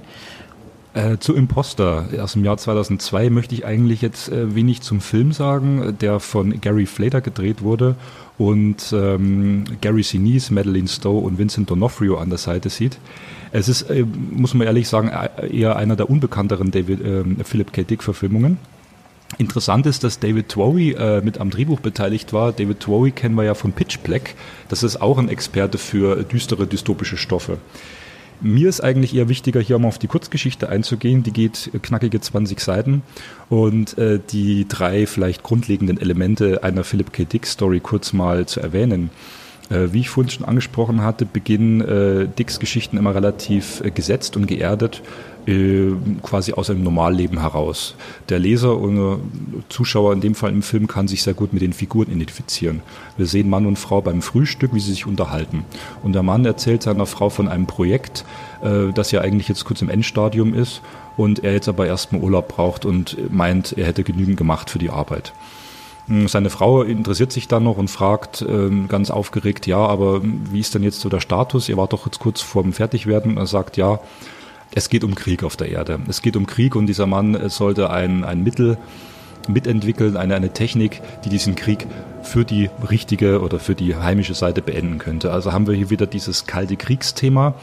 Äh, zu Imposter aus dem Jahr 2002 möchte ich eigentlich jetzt äh, wenig zum Film sagen, der von Gary Flater gedreht wurde und ähm, Gary Sinise, Madeleine Stowe und Vincent D'Onofrio an der Seite sieht. Es ist, äh, muss man ehrlich sagen, äh, eher einer der unbekannteren David, äh, Philip K. Dick Verfilmungen. Interessant ist, dass David Twory äh, mit am Drehbuch beteiligt war. David Twory kennen wir ja von Pitch Black. Das ist auch ein Experte für düstere dystopische Stoffe. Mir ist eigentlich eher wichtiger, hier mal auf die Kurzgeschichte einzugehen. Die geht knackige 20 Seiten und äh, die drei vielleicht grundlegenden Elemente einer Philip K. Dick Story kurz mal zu erwähnen. Äh, wie ich vorhin schon angesprochen hatte, beginnen äh, Dicks Geschichten immer relativ äh, gesetzt und geerdet äh, quasi aus einem Normalleben heraus. Der Leser und Zuschauer in dem Fall im Film kann sich sehr gut mit den Figuren identifizieren. Wir sehen Mann und Frau beim Frühstück, wie sie sich unterhalten. Und der Mann erzählt seiner Frau von einem Projekt, äh, das ja eigentlich jetzt kurz im Endstadium ist und er jetzt aber erstmal Urlaub braucht und meint, er hätte genügend gemacht für die Arbeit. Hm, seine Frau interessiert sich dann noch und fragt ähm, ganz aufgeregt, ja, aber wie ist denn jetzt so der Status? Ihr wart doch jetzt kurz vorm Fertigwerden. Und er sagt, ja, es geht um Krieg auf der Erde. Es geht um Krieg und dieser Mann äh, sollte ein, ein Mittel mitentwickeln, eine, eine Technik, die diesen Krieg für die richtige oder für die heimische Seite beenden könnte. Also haben wir hier wieder dieses kalte Kriegsthema,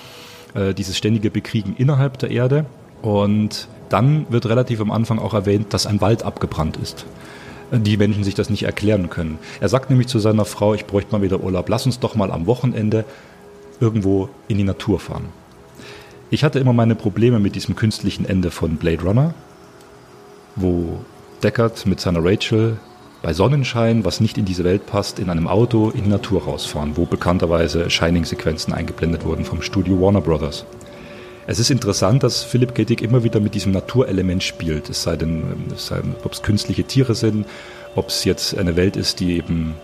äh, dieses ständige Bekriegen innerhalb der Erde. Und dann wird relativ am Anfang auch erwähnt, dass ein Wald abgebrannt ist. Die Menschen sich das nicht erklären können. Er sagt nämlich zu seiner Frau, ich bräuchte mal wieder Urlaub, lass uns doch mal am Wochenende irgendwo in die Natur fahren. Ich hatte immer meine Probleme mit diesem künstlichen Ende von Blade Runner, wo Deckard mit seiner Rachel bei Sonnenschein, was nicht in diese Welt passt, in einem Auto in Natur rausfahren, wo bekannterweise Shining-Sequenzen eingeblendet wurden vom Studio Warner Brothers. Es ist interessant, dass Philipp K. Dick immer wieder mit diesem Naturelement spielt. Es sei denn, ob es künstliche Tiere sind, ob es jetzt eine Welt ist, die eben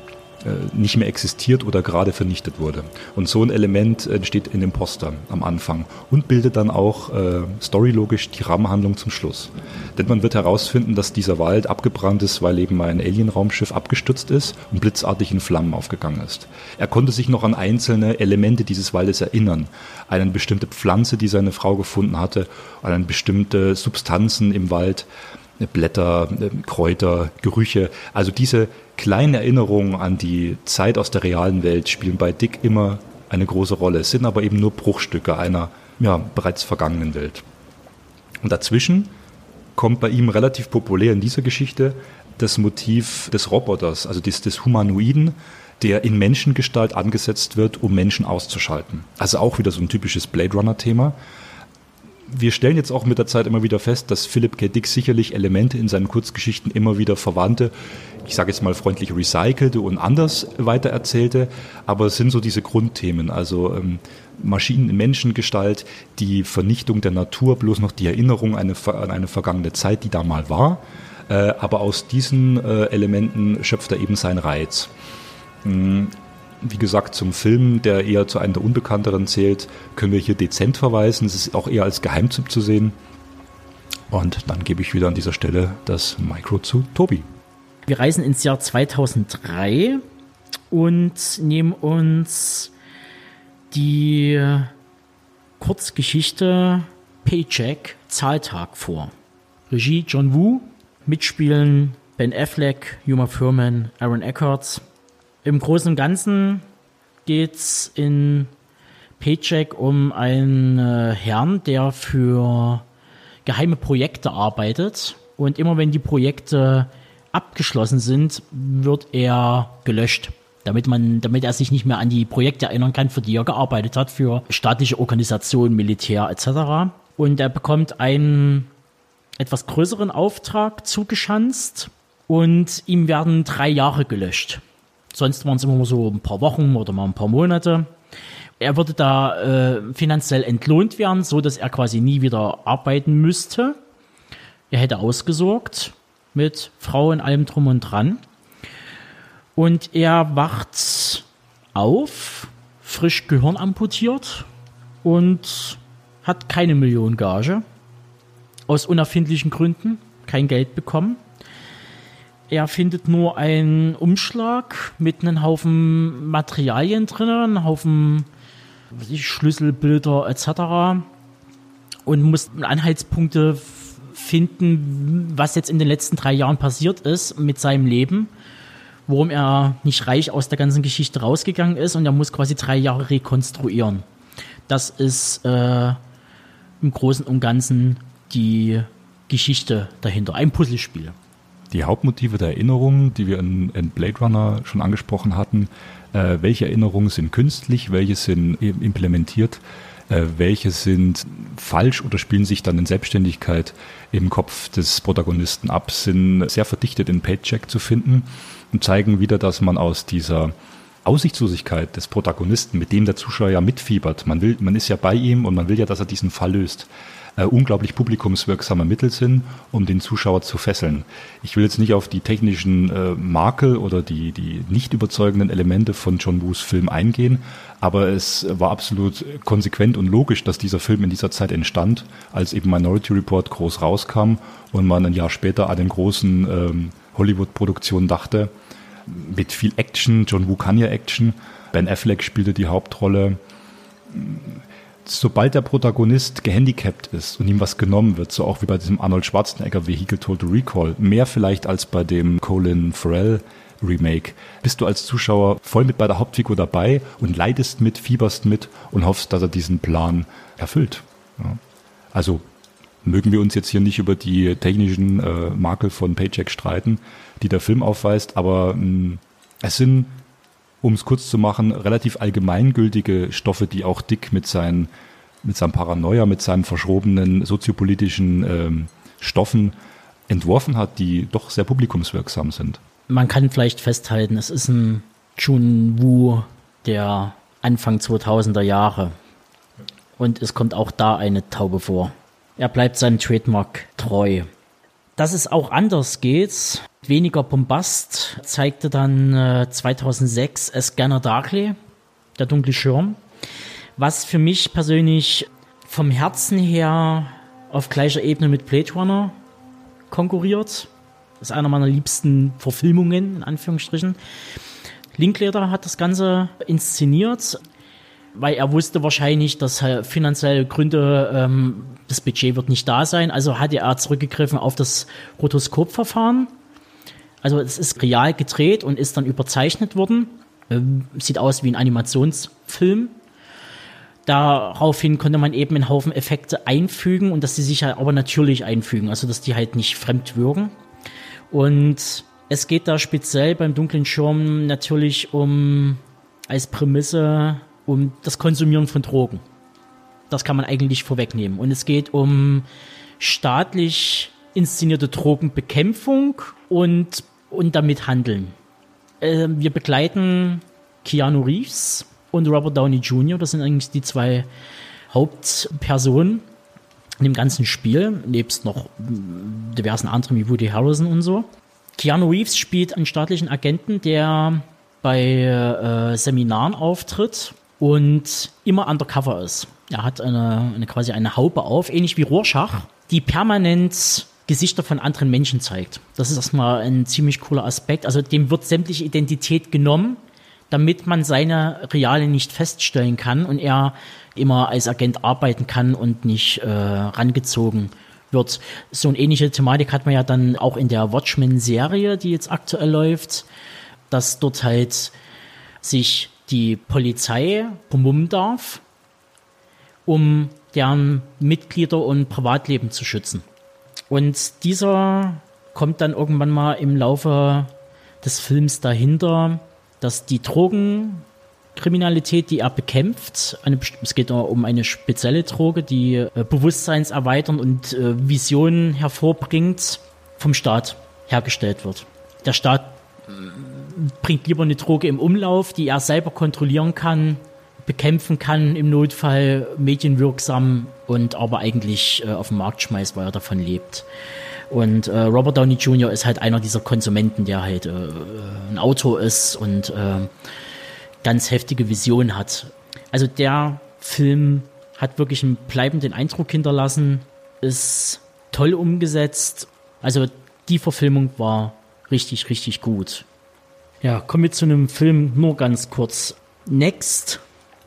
nicht mehr existiert oder gerade vernichtet wurde. Und so ein Element entsteht in dem Poster am Anfang und bildet dann auch äh, storylogisch die Rahmenhandlung zum Schluss. Denn man wird herausfinden, dass dieser Wald abgebrannt ist, weil eben ein Alien-Raumschiff abgestürzt ist und blitzartig in Flammen aufgegangen ist. Er konnte sich noch an einzelne Elemente dieses Waldes erinnern. Eine bestimmte Pflanze, die seine Frau gefunden hatte, an bestimmte Substanzen im Wald Blätter, Kräuter, Gerüche. Also diese kleinen Erinnerungen an die Zeit aus der realen Welt spielen bei Dick immer eine große Rolle. Es sind aber eben nur Bruchstücke einer ja, bereits vergangenen Welt. Und dazwischen kommt bei ihm relativ populär in dieser Geschichte das Motiv des Roboters, also des, des Humanoiden, der in Menschengestalt angesetzt wird, um Menschen auszuschalten. Also auch wieder so ein typisches Blade Runner-Thema. Wir stellen jetzt auch mit der Zeit immer wieder fest, dass Philip K. Dick sicherlich Elemente in seinen Kurzgeschichten immer wieder verwandte, ich sage jetzt mal freundlich recycelte und anders weitererzählte, aber es sind so diese Grundthemen, also ähm, Maschinen in Menschengestalt, die Vernichtung der Natur, bloß noch die Erinnerung an eine, an eine vergangene Zeit, die da mal war. Äh, aber aus diesen äh, Elementen schöpft er eben seinen Reiz. Mhm. Wie gesagt, zum Film, der eher zu einem der unbekannteren zählt, können wir hier dezent verweisen. Es ist auch eher als Geheimtipp zu sehen. Und dann gebe ich wieder an dieser Stelle das Micro zu Tobi. Wir reisen ins Jahr 2003 und nehmen uns die Kurzgeschichte Paycheck Zahltag vor. Regie John Woo, mitspielen Ben Affleck, Uma Thurman, Aaron Eckhart. Im Großen und Ganzen geht's in Paycheck um einen äh, Herrn, der für geheime Projekte arbeitet. Und immer wenn die Projekte abgeschlossen sind, wird er gelöscht. Damit man, damit er sich nicht mehr an die Projekte erinnern kann, für die er gearbeitet hat, für staatliche Organisationen, Militär etc. Und er bekommt einen etwas größeren Auftrag zugeschanzt und ihm werden drei Jahre gelöscht. Sonst waren es immer so ein paar Wochen oder mal ein paar Monate. Er würde da äh, finanziell entlohnt werden, so dass er quasi nie wieder arbeiten müsste. Er hätte ausgesorgt mit Frau und allem drum und dran. Und er wacht auf, frisch Gehirn amputiert und hat keine Million Gage. Aus unerfindlichen Gründen kein Geld bekommen. Er findet nur einen Umschlag mit einem Haufen Materialien drin, einen Haufen Schlüsselbilder etc. Und muss Anhaltspunkte finden, was jetzt in den letzten drei Jahren passiert ist mit seinem Leben, warum er nicht reich aus der ganzen Geschichte rausgegangen ist und er muss quasi drei Jahre rekonstruieren. Das ist äh, im Großen und Ganzen die Geschichte dahinter, ein Puzzlespiel die Hauptmotive der Erinnerungen, die wir in, in Blade Runner schon angesprochen hatten, äh, welche Erinnerungen sind künstlich, welche sind implementiert, äh, welche sind falsch oder spielen sich dann in Selbstständigkeit im Kopf des Protagonisten ab, sind sehr verdichtet in Paycheck zu finden und zeigen wieder, dass man aus dieser Aussichtslosigkeit des Protagonisten, mit dem der Zuschauer ja mitfiebert, man will, man ist ja bei ihm und man will ja, dass er diesen Fall löst, äh, unglaublich publikumswirksame Mittel sind, um den Zuschauer zu fesseln. Ich will jetzt nicht auf die technischen äh, Makel oder die, die nicht überzeugenden Elemente von John Woos Film eingehen, aber es war absolut konsequent und logisch, dass dieser Film in dieser Zeit entstand, als eben Minority Report groß rauskam und man ein Jahr später an den großen ähm, Hollywood-Produktionen dachte, mit viel Action, John Woo kann ja Action, Ben Affleck spielte die Hauptrolle sobald der Protagonist gehandicapt ist und ihm was genommen wird, so auch wie bei diesem Arnold Schwarzenegger Vehicle Total Recall, mehr vielleicht als bei dem Colin Farrell Remake, bist du als Zuschauer voll mit bei der Hauptfigur dabei und leidest mit, fieberst mit und hoffst, dass er diesen Plan erfüllt. Ja. Also mögen wir uns jetzt hier nicht über die technischen äh, Makel von Paycheck streiten, die der Film aufweist, aber mh, mm, es sind um es kurz zu machen, relativ allgemeingültige Stoffe, die auch Dick mit, seinen, mit seinem Paranoia, mit seinen verschrobenen soziopolitischen ähm, Stoffen entworfen hat, die doch sehr publikumswirksam sind. Man kann vielleicht festhalten, es ist ein Chun Wu der Anfang 2000er Jahre. Und es kommt auch da eine Taube vor. Er bleibt seinem Trademark treu. Dass es auch anders geht, weniger Bombast, zeigte dann äh, 2006 A Scanner Darkly, der dunkle Schirm, was für mich persönlich vom Herzen her auf gleicher Ebene mit Blade Runner konkurriert. Das ist einer meiner liebsten Verfilmungen, in Anführungsstrichen. Linklater hat das Ganze inszeniert. Weil er wusste wahrscheinlich, dass halt finanzielle Gründe, ähm, das Budget wird nicht da sein. Also hatte er zurückgegriffen auf das Rotoskopverfahren. Also es ist real gedreht und ist dann überzeichnet worden. Ähm, sieht aus wie ein Animationsfilm. Daraufhin konnte man eben einen Haufen Effekte einfügen und dass sie sich aber natürlich einfügen, also dass die halt nicht fremd wirken. Und es geht da speziell beim dunklen Schirm natürlich um als Prämisse um das Konsumieren von Drogen. Das kann man eigentlich vorwegnehmen. Und es geht um staatlich inszenierte Drogenbekämpfung und, und damit Handeln. Äh, wir begleiten Keanu Reeves und Robert Downey Jr., das sind eigentlich die zwei Hauptpersonen in dem ganzen Spiel, nebst noch diversen anderen wie Woody Harrison und so. Keanu Reeves spielt einen staatlichen Agenten, der bei äh, Seminaren auftritt und immer undercover ist. Er hat eine, eine quasi eine Haube auf, ähnlich wie Rorschach, die permanent Gesichter von anderen Menschen zeigt. Das ist erstmal ein ziemlich cooler Aspekt. Also dem wird sämtliche Identität genommen, damit man seine reale nicht feststellen kann und er immer als Agent arbeiten kann und nicht äh, rangezogen wird. So eine ähnliche Thematik hat man ja dann auch in der Watchmen-Serie, die jetzt aktuell läuft, dass dort halt sich die Polizei vermummen darf, um deren Mitglieder und Privatleben zu schützen. Und dieser kommt dann irgendwann mal im Laufe des Films dahinter, dass die Drogenkriminalität, die er bekämpft, eine, es geht um eine spezielle Droge, die äh, Bewusstseinserweitern und äh, Visionen hervorbringt, vom Staat hergestellt wird. Der Staat bringt lieber eine Droge im Umlauf, die er selber kontrollieren kann, bekämpfen kann, im Notfall medienwirksam und aber eigentlich äh, auf den Markt schmeißt, weil er davon lebt. Und äh, Robert Downey Jr. ist halt einer dieser Konsumenten, der halt äh, ein Autor ist und äh, ganz heftige Visionen hat. Also der Film hat wirklich einen bleibenden Eindruck hinterlassen, ist toll umgesetzt. Also die Verfilmung war richtig, richtig gut. Ja, kommen wir zu einem Film nur ganz kurz. Next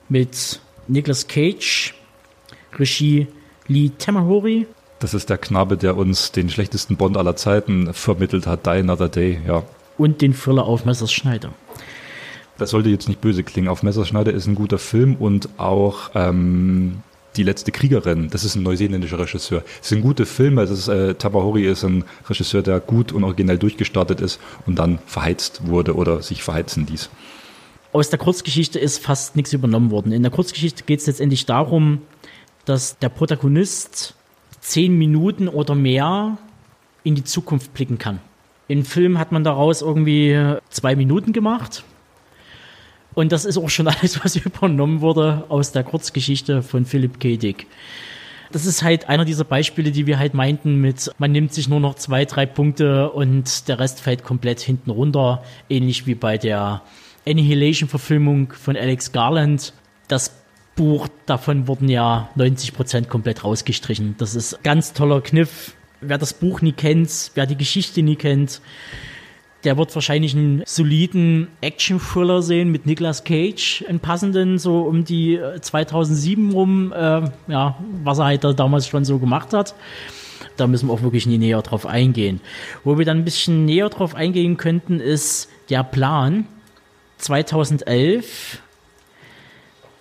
mit Nicolas Cage, Regie Lee Tamahori. Das ist der Knabe, der uns den schlechtesten Bond aller Zeiten vermittelt hat, Die Another Day, ja. Und den Thriller auf Messerschneider. Das sollte jetzt nicht böse klingen. Auf Messerschneider ist ein guter Film und auch ähm, die letzte Kriegerin, das ist ein neuseeländischer Regisseur. Es sind gute Filme, ist, äh, Tabahori ist ein Regisseur, der gut und originell durchgestartet ist und dann verheizt wurde oder sich verheizen ließ. Aus der Kurzgeschichte ist fast nichts übernommen worden. In der Kurzgeschichte geht es letztendlich darum, dass der Protagonist zehn Minuten oder mehr in die Zukunft blicken kann. Im Film hat man daraus irgendwie zwei Minuten gemacht und das ist auch schon alles, was übernommen wurde aus der Kurzgeschichte von Philip K. Dick. Das ist halt einer dieser Beispiele, die wir halt meinten mit, man nimmt sich nur noch zwei, drei Punkte und der Rest fällt komplett hinten runter. Ähnlich wie bei der Annihilation-Verfilmung von Alex Garland. Das Buch, davon wurden ja 90 Prozent komplett rausgestrichen. Das ist ganz toller Kniff. Wer das Buch nie kennt, wer die Geschichte nie kennt, der wird wahrscheinlich einen soliden Action-Thriller sehen mit Nicolas Cage, einen passenden, so um die 2007 äh, rum, äh, ja, was er halt da damals schon so gemacht hat. Da müssen wir auch wirklich nie näher drauf eingehen. Wo wir dann ein bisschen näher drauf eingehen könnten, ist der Plan 2011,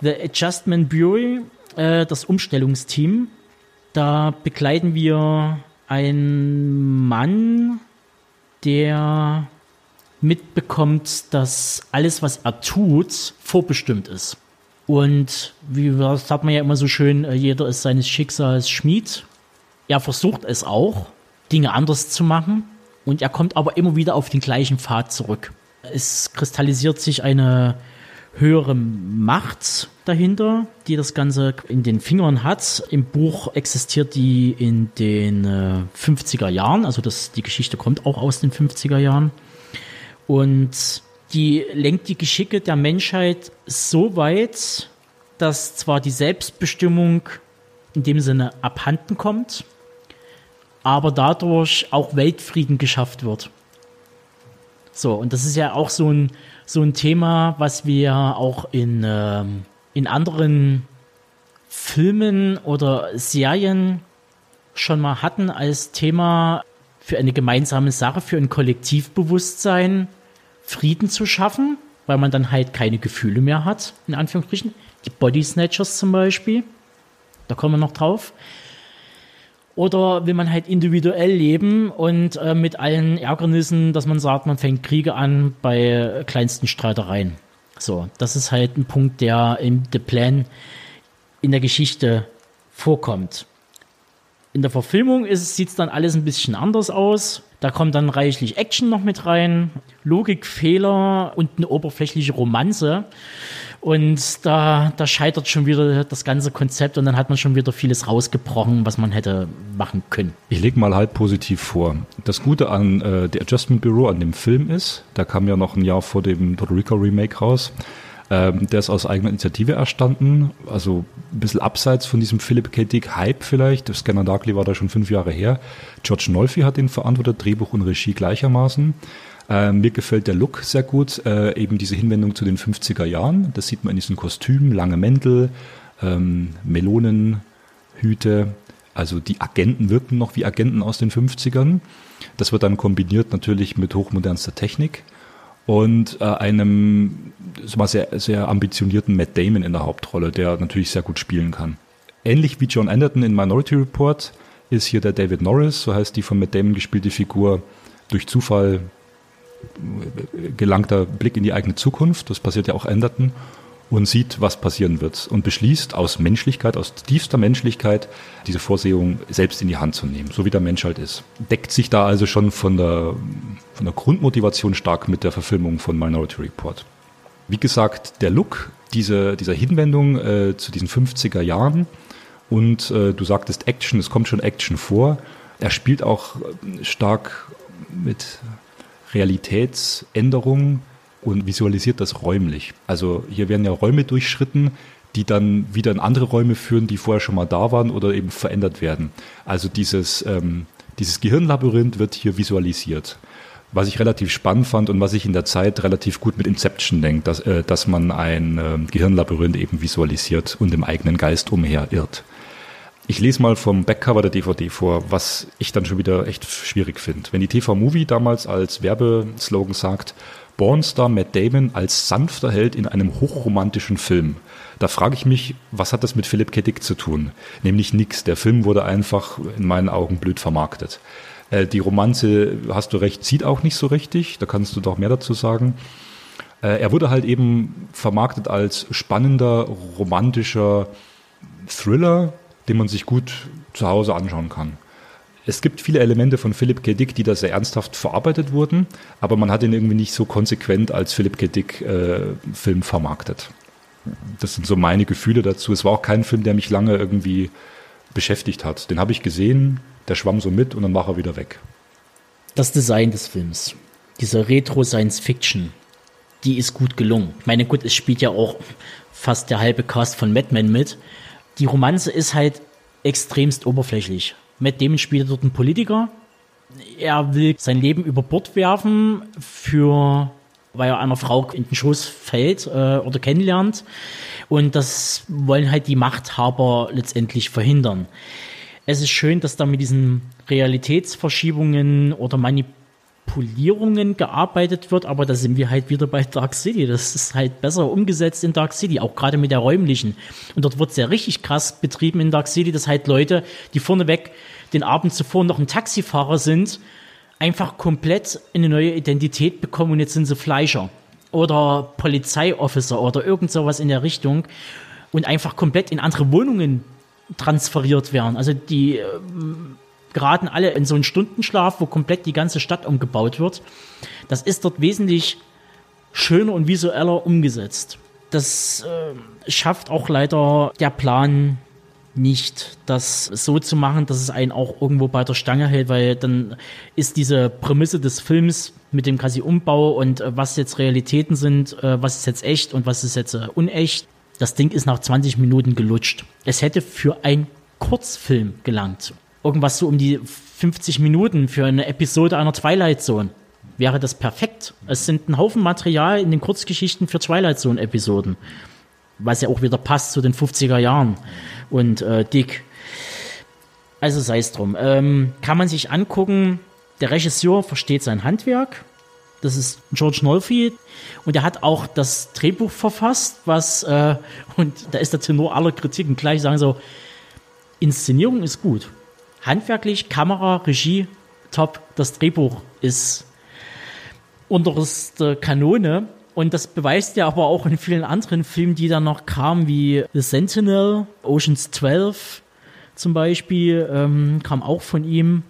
The Adjustment Bureau, äh, das Umstellungsteam. Da begleiten wir einen Mann, der mitbekommt, dass alles, was er tut, vorbestimmt ist. Und wie das sagt man ja immer so schön, äh, jeder ist seines Schicksals Schmied. Er versucht es auch, Dinge anders zu machen. Und er kommt aber immer wieder auf den gleichen Pfad zurück. Es kristallisiert sich eine höhere Macht dahinter, die das Ganze in den Fingern hat. Im Buch existiert die in den äh, 50er Jahren, also das, die Geschichte kommt auch aus den 50er Jahren. Und die lenkt die Geschicke der Menschheit so weit, dass zwar die Selbstbestimmung in dem Sinne abhanden kommt, aber dadurch auch Weltfrieden geschafft wird. So, und das ist ja auch so ein, so ein Thema, was wir auch in ähm, in anderen Filmen oder Serien schon mal hatten als Thema für eine gemeinsame Sache, für ein Kollektivbewusstsein Frieden zu schaffen, weil man dann halt keine Gefühle mehr hat, in Anführungsstrichen. Die Body Snatchers zum Beispiel, da kommen wir noch drauf. Oder will man halt individuell leben und äh, mit allen Ärgernissen, dass man sagt, man fängt Kriege an bei kleinsten Streitereien. So, das ist halt ein Punkt, der in The Plan in der Geschichte vorkommt. In der Verfilmung sieht es dann alles ein bisschen anders aus. Da kommt dann reichlich Action noch mit rein, Logikfehler und eine oberflächliche Romanze. Und da, da scheitert schon wieder das ganze Konzept und dann hat man schon wieder vieles rausgebrochen, was man hätte machen können. Ich lege mal halb positiv vor. Das Gute an äh, der Adjustment Bureau, an dem Film ist, da kam ja noch ein Jahr vor dem Puerto Rico Remake raus, ähm, der ist aus eigener Initiative erstanden, also ein bisschen abseits von diesem Philip K. Dick Hype vielleicht. Scanner Darkly war da schon fünf Jahre her. George Nolfi hat den verantwortet, Drehbuch und Regie gleichermaßen. Äh, mir gefällt der Look sehr gut, äh, eben diese Hinwendung zu den 50er Jahren. Das sieht man in diesen Kostümen, lange Mäntel, ähm, Melonenhüte. Also die Agenten wirken noch wie Agenten aus den 50ern. Das wird dann kombiniert natürlich mit hochmodernster Technik und äh, einem sehr, sehr ambitionierten Matt Damon in der Hauptrolle, der natürlich sehr gut spielen kann. Ähnlich wie John Anderton in Minority Report ist hier der David Norris, so heißt die von Matt Damon gespielte Figur, durch Zufall gelangter Blick in die eigene Zukunft, das passiert ja auch Anderton, und sieht, was passieren wird und beschließt aus Menschlichkeit, aus tiefster Menschlichkeit, diese Vorsehung selbst in die Hand zu nehmen, so wie der Mensch halt ist. Deckt sich da also schon von der, von der Grundmotivation stark mit der Verfilmung von Minority Report. Wie gesagt, der Look diese, dieser Hinwendung äh, zu diesen 50er Jahren und äh, du sagtest Action, es kommt schon Action vor. Er spielt auch stark mit Realitätsänderungen und visualisiert das räumlich. Also hier werden ja Räume durchschritten, die dann wieder in andere Räume führen, die vorher schon mal da waren oder eben verändert werden. Also dieses, ähm, dieses Gehirnlabyrinth wird hier visualisiert. Was ich relativ spannend fand und was ich in der Zeit relativ gut mit Inception denkt, dass, äh, dass man ein äh, Gehirnlabyrinth eben visualisiert und im eigenen Geist umherirrt. Ich lese mal vom Backcover der DVD vor, was ich dann schon wieder echt schwierig finde. Wenn die TV Movie damals als Werbeslogan sagt, Bornstar Matt Damon als sanfter Held in einem hochromantischen Film. Da frage ich mich, was hat das mit Philipp K. Zu tun? Nämlich nichts. Der Film wurde einfach in meinen Augen blöd vermarktet. Äh, die Romanze, hast du recht, zieht auch nicht so richtig. Da kannst du doch mehr dazu sagen. Äh, er wurde halt eben vermarktet als spannender, romantischer Thriller, den man sich gut zu Hause anschauen kann. Es gibt viele Elemente von Philipp K. Dick, die da sehr ernsthaft verarbeitet wurden, aber man hat ihn irgendwie nicht so konsequent als Philipp K. Dick äh, vermarktet. Das sind so meine Gefühle dazu. Es war auch kein Film, der mich lange irgendwie beschäftigt hat. Den habe ich gesehen, der schwamm so mit und dann war er wieder weg. Das Design des Films, diese Retro-Science-Fiction, die ist gut gelungen. Ich meine, gut, es spielt ja auch fast der halbe Cast von Mad Men mit. Die Romanze ist halt extremst oberflächlich. Matt Damon spielt dort einen Politiker. Er will sein Leben über Bord werfen für weil er einer Frau in den Schoß fällt äh, oder kennenlernt. Und das wollen halt die Machthaber letztendlich verhindern. Es ist schön, dass da mit diesen Realitätsverschiebungen oder Manipulationen Polierungen gearbeitet wird, aber da sind wir halt wieder bei Dark City. Das ist halt besser umgesetzt in Dark City, auch gerade mit der räumlichen. Und dort wird sehr richtig krass betrieben in Dark City, dass halt Leute, die vorneweg den Abend zuvor noch ein Taxifahrer sind, einfach komplett eine neue Identität bekommen und jetzt sind sie Fleischer oder Polizeiofficer oder irgend sowas in der Richtung und einfach komplett in andere Wohnungen transferiert werden. Also die ähm, geraten alle in so einen Stundenschlaf, wo komplett die ganze Stadt umgebaut wird. Das ist dort wesentlich schöner und visueller umgesetzt. Das äh, schafft auch leider der Plan nicht, das so zu machen, dass es einen auch irgendwo bei der Stange hält, weil dann ist diese Prämisse des Films mit dem quasi Umbau und äh, was jetzt Realitäten sind, äh, was ist jetzt echt und was ist jetzt äh, unecht. Das Ding ist nach 20 Minuten gelutscht. Es hätte für einen Kurzfilm gelangt irgendwas so um die 50 Minuten für eine Episode einer Twilight Zone. Wäre das perfekt. Es sind ein Haufen Material in den Kurzgeschichten für Twilight Zone Episoden. was ja auch wieder passt zu den 50er Jahren. Und äh, Dick. Also sei es drum. Ähm, kann man sich angucken, der Regisseur versteht sein Handwerk. Das ist George Nolfi. Und er hat auch das Drehbuch verfasst, was, äh, und da ist der Tenor aller Kritiken gleich, sagen so, Inszenierung ist gut. Handwerklich, Kamera, Regie, top. Das Drehbuch ist unterste Kanone. Und das beweist ja aber auch in vielen anderen Filmen, die dann noch kamen, wie The Sentinel, Oceans 12 zum Beispiel, ähm, kam auch von ihm.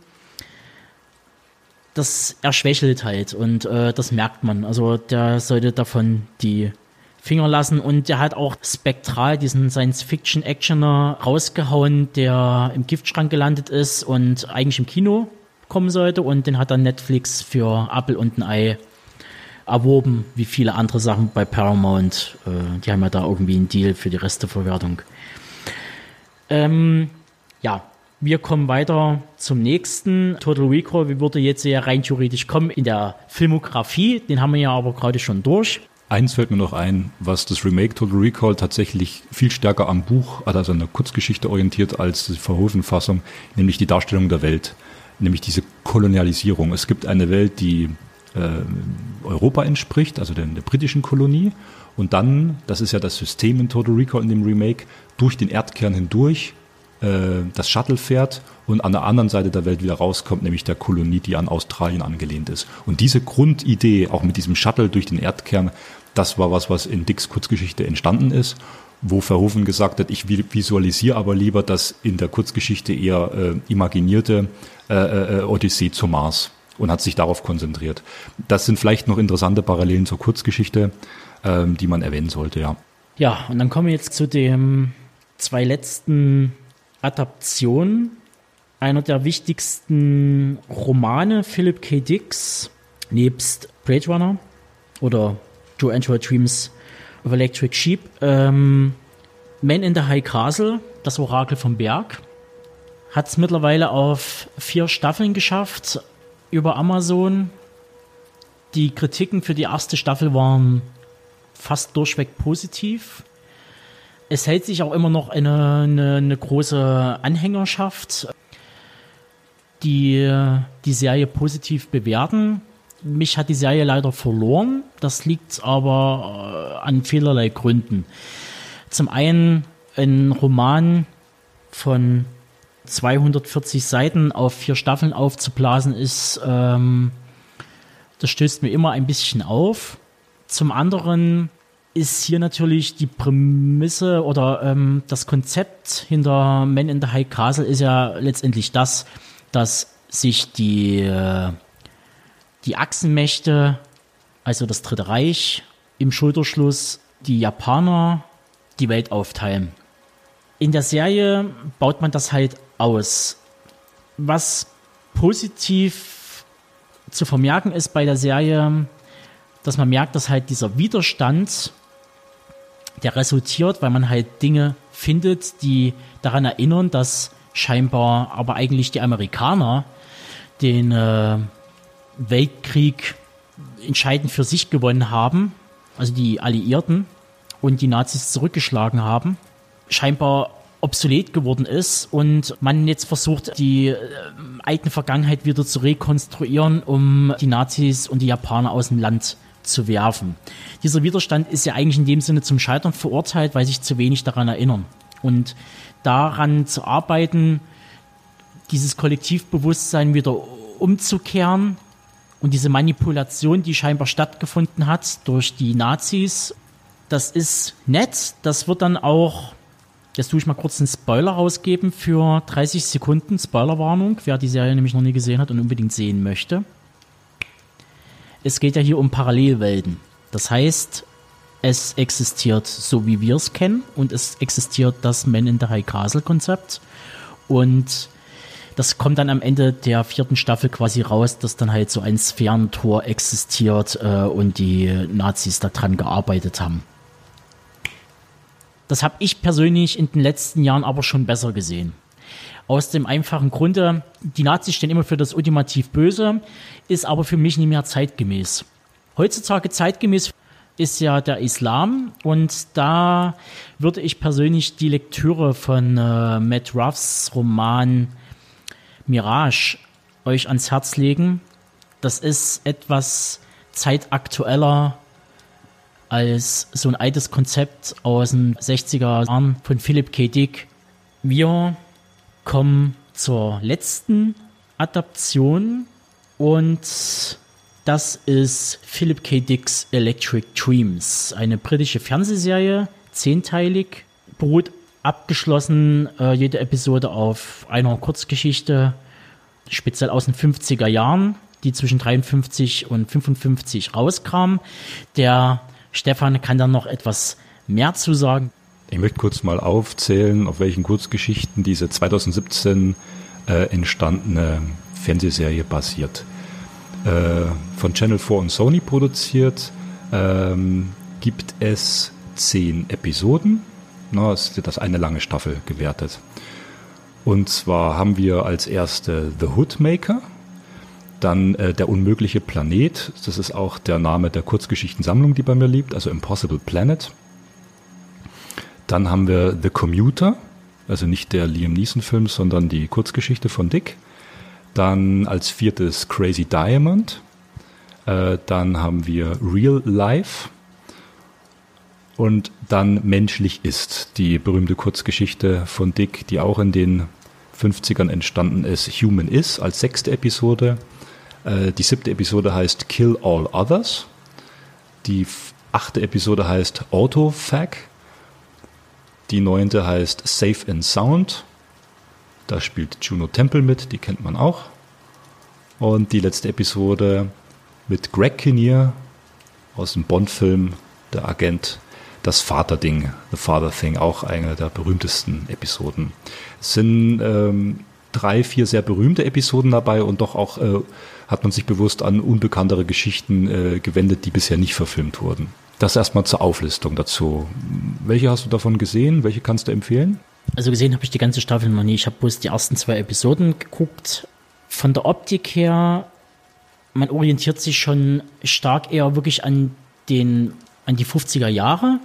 Das erschwächelt halt und äh, das merkt man. Also der sollte davon die Finger lassen und der hat auch spektral diesen Science-Fiction-Actioner rausgehauen, der im Giftschrank gelandet ist und eigentlich im Kino kommen sollte und den hat dann Netflix für Apple und ein Ei erworben, wie viele andere Sachen bei Paramount. Äh, die haben ja da irgendwie einen Deal für die Resteverwertung. Ähm, ja, wir kommen weiter zum nächsten. Total Recall, wie würde jetzt ja rein theoretisch kommen in der Filmografie. Den haben wir ja aber gerade schon durch. Eins fällt mir noch ein, was das Remake Total Recall tatsächlich viel stärker am Buch, also an der Kurzgeschichte orientiert als die Verhoeven-Fassung, nämlich die Darstellung der Welt, nämlich diese Kolonialisierung. Es gibt eine Welt, die äh, Europa entspricht, also der, der britischen Kolonie. Und dann, das ist ja das System in Total Recall in dem Remake, durch den Erdkern hindurch äh, das Shuttle fährt und an der anderen Seite der Welt wieder rauskommt, nämlich der Kolonie, die an Australien angelehnt ist. Und diese Grundidee, auch mit diesem Shuttle durch den Erdkern, das war was, was in Dicks Kurzgeschichte entstanden ist, wo Verhoeven gesagt hat, ich visualisiere aber lieber das in der Kurzgeschichte eher äh, imaginierte äh, äh, Odyssee zum Mars und hat sich darauf konzentriert. Das sind vielleicht noch interessante Parallelen zur Kurzgeschichte, ähm, die man erwähnen sollte, ja. Ja, und dann kommen wir jetzt zu den zwei letzten Adaptionen. Einer der wichtigsten Romane Philip K. Dicks, nebst Blade Runner oder Joe Android Dreams of Electric Sheep. Ähm, Man in the High Castle, das Orakel vom Berg, hat es mittlerweile auf vier Staffeln geschafft über Amazon. Die Kritiken für die erste Staffel waren fast durchweg positiv. Es hält sich auch immer noch eine, eine, eine große Anhängerschaft, die die Serie positiv bewerten. Mich hat die Serie leider verloren. Das liegt aber äh, an vielerlei Gründen. Zum einen ein Roman von 240 Seiten auf vier Staffeln aufzublasen ist, ähm, das stößt mir immer ein bisschen auf. Zum anderen ist hier natürlich die Prämisse oder ähm, das Konzept hinter Men in the High Castle ist ja letztendlich das, dass sich die, äh, die Achsenmächte, also das Dritte Reich, im Schulterschluss die Japaner die Welt aufteilen. In der Serie baut man das halt aus. Was positiv zu vermerken ist bei der Serie, dass man merkt, dass halt dieser Widerstand, der resultiert, weil man halt Dinge findet, die daran erinnern, dass scheinbar aber eigentlich die Amerikaner den äh, Weltkrieg entscheidend für sich gewonnen haben, also die Alliierten und die Nazis zurückgeschlagen haben. Scheinbar obsolet geworden ist und man jetzt versucht, die eigene Vergangenheit wieder zu rekonstruieren, um die Nazis und die Japaner aus dem Land zu werfen. Dieser Widerstand ist ja eigentlich in dem Sinne zum Scheitern verurteilt, weil sich zu wenig daran erinnern. Und daran zu arbeiten, dieses Kollektivbewusstsein wieder umzukehren und diese Manipulation, die scheinbar stattgefunden hat durch die Nazis, das ist nett. Das wird dann auch Jetzt tue ich mal kurz einen Spoiler rausgeben für 30 Sekunden. Spoilerwarnung, wer die Serie nämlich noch nie gesehen hat und unbedingt sehen möchte. Es geht ja hier um Parallelwelten. Das heißt, es existiert so wie wir es kennen und es existiert das Man in the High Castle Konzept. Und das kommt dann am Ende der vierten Staffel quasi raus, dass dann halt so ein Sphärentor existiert äh, und die Nazis daran gearbeitet haben. Das habe ich persönlich in den letzten Jahren aber schon besser gesehen. Aus dem einfachen Grunde, die Nazis stehen immer für das ultimativ Böse, ist aber für mich nicht mehr zeitgemäß. Heutzutage zeitgemäß ist ja der Islam und da würde ich persönlich die Lektüre von äh, Matt Ruffs Roman Mirage euch ans Herz legen. Das ist etwas zeitaktueller als so ein altes Konzept aus den 60er Jahren von Philip K. Dick. Wir kommen zur letzten Adaption und das ist Philip K. Dicks Electric Dreams, eine britische Fernsehserie, zehnteilig, beruht abgeschlossen äh, jede Episode auf einer Kurzgeschichte, speziell aus den 50er Jahren, die zwischen 53 und 55 rauskam. Der Stefan kann da noch etwas mehr zu sagen. Ich möchte kurz mal aufzählen, auf welchen Kurzgeschichten diese 2017 äh, entstandene Fernsehserie basiert. Äh, von Channel 4 und Sony produziert, ähm, gibt es zehn Episoden. Na, es wird das eine lange Staffel gewertet. Und zwar haben wir als erste The Hoodmaker, dann äh, Der unmögliche Planet, das ist auch der Name der Kurzgeschichtensammlung, die bei mir liegt, also Impossible Planet. Dann haben wir The Commuter, also nicht der Liam Neeson-Film, sondern die Kurzgeschichte von Dick. Dann als viertes Crazy Diamond. Äh, dann haben wir Real Life. Und dann Menschlich ist, die berühmte Kurzgeschichte von Dick, die auch in den 50ern entstanden ist. Human Is als sechste Episode. Äh, die siebte Episode heißt Kill All Others. Die achte Episode heißt Autofag. Die neunte heißt Safe and Sound. Da spielt Juno Temple mit, die kennt man auch. Und die letzte Episode mit Greg Kinnear aus dem Bond-Film, der Agent, das Vaterding, The Father Thing, auch eine der berühmtesten Episoden. Es sind ähm, drei, vier sehr berühmte Episoden dabei und doch auch äh, hat man sich bewusst an unbekanntere Geschichten äh, gewendet, die bisher nicht verfilmt wurden. Das erstmal zur Auflistung dazu. Welche hast du davon gesehen? Welche kannst du empfehlen? Also gesehen habe ich die ganze Staffel noch nie. Ich habe bloß die ersten zwei Episoden geguckt. Von der Optik her, man orientiert sich schon stark eher wirklich an den, an die 50er Jahre,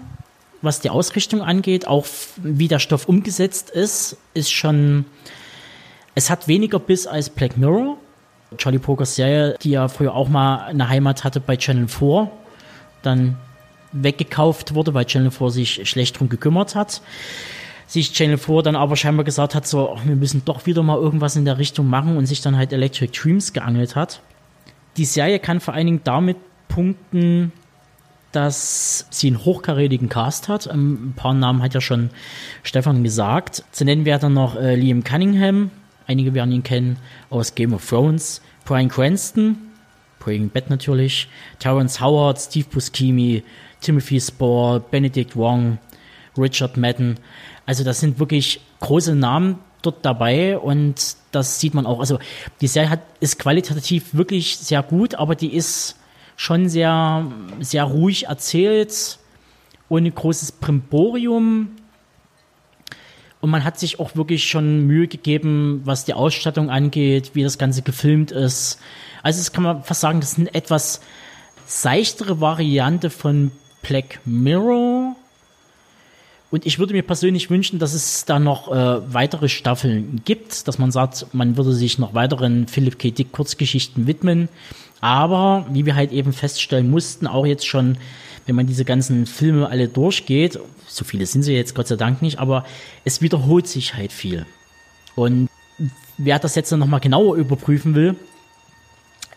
was die Ausrichtung angeht. Auch wie der Stoff umgesetzt ist, ist schon, es hat weniger Biss als Black Mirror. Charlie Pokers Serie, die ja früher auch mal eine Heimat hatte bei Channel 4, dann weggekauft wurde, weil Channel 4 sich schlecht drum gekümmert hat sich Channel 4 dann aber scheinbar gesagt hat, so, wir müssen doch wieder mal irgendwas in der Richtung machen und sich dann halt Electric Dreams geangelt hat. Die Serie kann vor allen Dingen damit punkten, dass sie einen hochkarätigen Cast hat. Ähm, ein paar Namen hat ja schon Stefan gesagt. Zu nennen wäre dann noch äh, Liam Cunningham. Einige werden ihn kennen aus Game of Thrones. Brian Cranston, Breaking Bad natürlich. Terrence Howard, Steve Buscemi, Timothy Spore, Benedict Wong, Richard Madden. Also das sind wirklich große Namen dort dabei und das sieht man auch. Also die Serie hat, ist qualitativ wirklich sehr gut, aber die ist schon sehr, sehr ruhig erzählt, ohne großes Primborium. Und man hat sich auch wirklich schon Mühe gegeben, was die Ausstattung angeht, wie das Ganze gefilmt ist. Also das kann man fast sagen, das ist eine etwas seichtere Variante von Black Mirror und ich würde mir persönlich wünschen, dass es da noch äh, weitere Staffeln gibt, dass man sagt, man würde sich noch weiteren Philip K. Dick Kurzgeschichten widmen. Aber wie wir halt eben feststellen mussten, auch jetzt schon, wenn man diese ganzen Filme alle durchgeht, so viele sind sie jetzt Gott sei Dank nicht, aber es wiederholt sich halt viel. Und wer das jetzt nochmal genauer überprüfen will,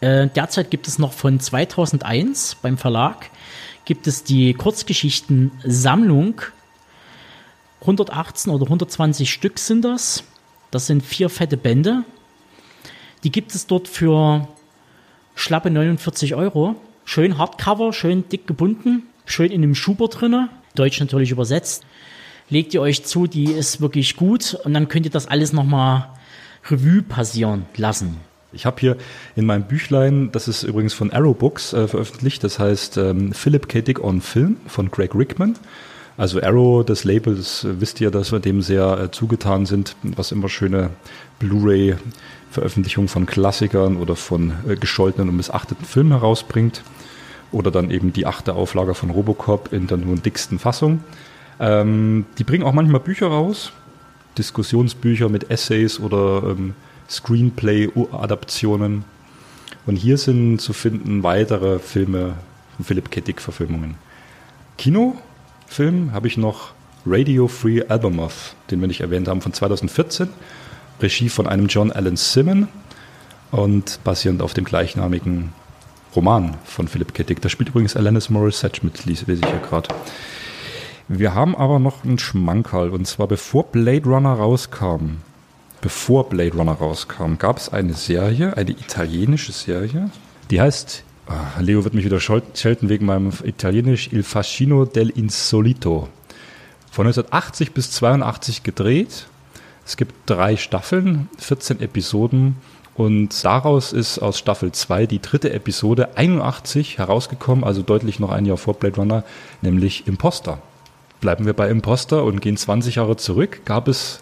äh, derzeit gibt es noch von 2001 beim Verlag, gibt es die Kurzgeschichten-Sammlung 118 oder 120 Stück sind das. Das sind vier fette Bände. Die gibt es dort für schlappe 49 Euro. Schön Hardcover, schön dick gebunden, schön in dem Schuber drinne. Deutsch natürlich übersetzt. Legt ihr euch zu, die ist wirklich gut und dann könnt ihr das alles nochmal Revue passieren lassen. Ich habe hier in meinem Büchlein, das ist übrigens von Arrow Books äh, veröffentlicht, das heißt ähm, Philip K. Dick on Film von Greg Rickman. Also Arrow, das Label, das wisst ihr, dass wir dem sehr äh, zugetan sind, was immer schöne Blu-ray-Veröffentlichungen von Klassikern oder von äh, gescholtenen und missachteten Filmen herausbringt. oder dann eben die achte Auflage von Robocop in der nun dicksten Fassung. Ähm, die bringen auch manchmal Bücher raus, Diskussionsbücher mit Essays oder ähm, Screenplay-Adaptionen. Und hier sind zu finden weitere Filme von Philip K. Dick-Verfilmungen. Kinofilm habe ich noch Radio Free Albemoth, den wir nicht erwähnt haben, von 2014. Regie von einem John Allen Simon und basierend auf dem gleichnamigen Roman von Philip K. Dick. Da spielt übrigens Alanis Morissette mit, lese ich ja gerade. Wir haben aber noch einen Schmankerl und zwar bevor Blade Runner rauskam, bevor Blade Runner rauskam, gab es eine Serie, eine italienische Serie, die heißt, ah, Leo wird mich wieder schelten wegen meinem Italienisch, Il Fascino del Insolito. Von 1980 bis 82 gedreht. Es gibt drei Staffeln, 14 Episoden und daraus ist aus Staffel 2 die dritte Episode 81 herausgekommen, also deutlich noch ein Jahr vor Blade Runner, nämlich Imposter. Bleiben wir bei Imposter und gehen 20 Jahre zurück. Gab es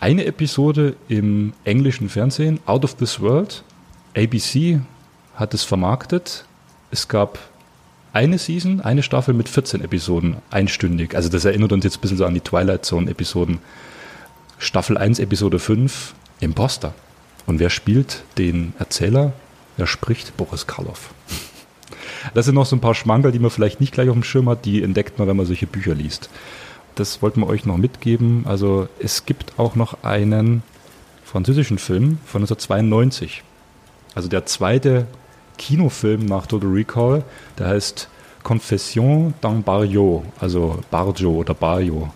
eine Episode im englischen Fernsehen, Out of This World. ABC hat es vermarktet. Es gab eine Season, eine Staffel mit 14 Episoden, einstündig. Also das erinnert uns jetzt ein bisschen so an die Twilight Zone Episoden. Staffel 1, Episode 5, Imposter. Und wer spielt den Erzähler? Wer spricht? Boris Karloff. Das sind noch so ein paar Schmankerl, die man vielleicht nicht gleich auf dem Schirm hat, die entdeckt man, wenn man solche Bücher liest. Das wollten wir euch noch mitgeben. Also es gibt auch noch einen französischen Film von 1992. Also der zweite Kinofilm nach Total Recall, der heißt Confession d'un Barrio, also Barjo oder Barrio,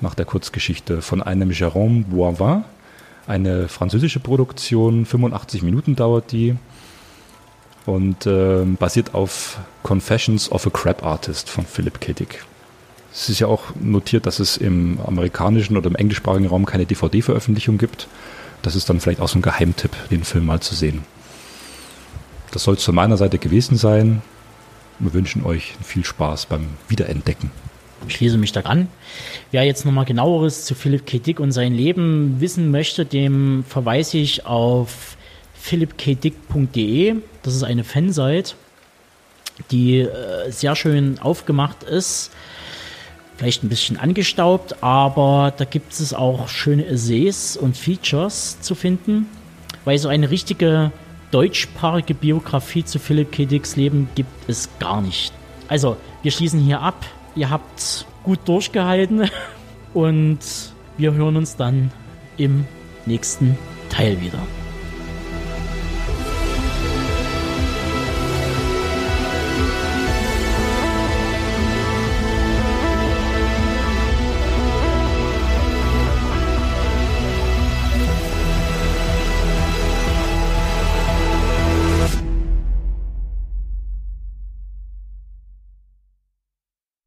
nach der Kurzgeschichte von einem Jérôme Boivin eine französische Produktion, 85 Minuten dauert die und äh, basiert auf Confessions of a Crab Artist von Philip K. Dick. Es ist ja auch notiert, dass es im amerikanischen oder im englischsprachigen Raum keine DVD-Veröffentlichung gibt. Das ist dann vielleicht auch so ein Geheimtipp, den Film mal zu sehen. Das soll es von meiner Seite gewesen sein. Wir wünschen euch viel Spaß beim Wiederentdecken. Ich schließe mich da an. Wer jetzt nochmal genaueres zu Philipp K. Dick und sein Leben wissen möchte, dem verweise ich auf philippkdick.de. Das ist eine Fansite, die äh, sehr schön aufgemacht ist. Vielleicht ein bisschen angestaubt, aber da gibt es auch schöne Essays und Features zu finden, weil so eine richtige deutschsprachige Biografie zu Philipp K. Dicks Leben gibt es gar nicht. Also, wir schließen hier ab. Ihr habt gut durchgehalten und wir hören uns dann im nächsten Teil wieder.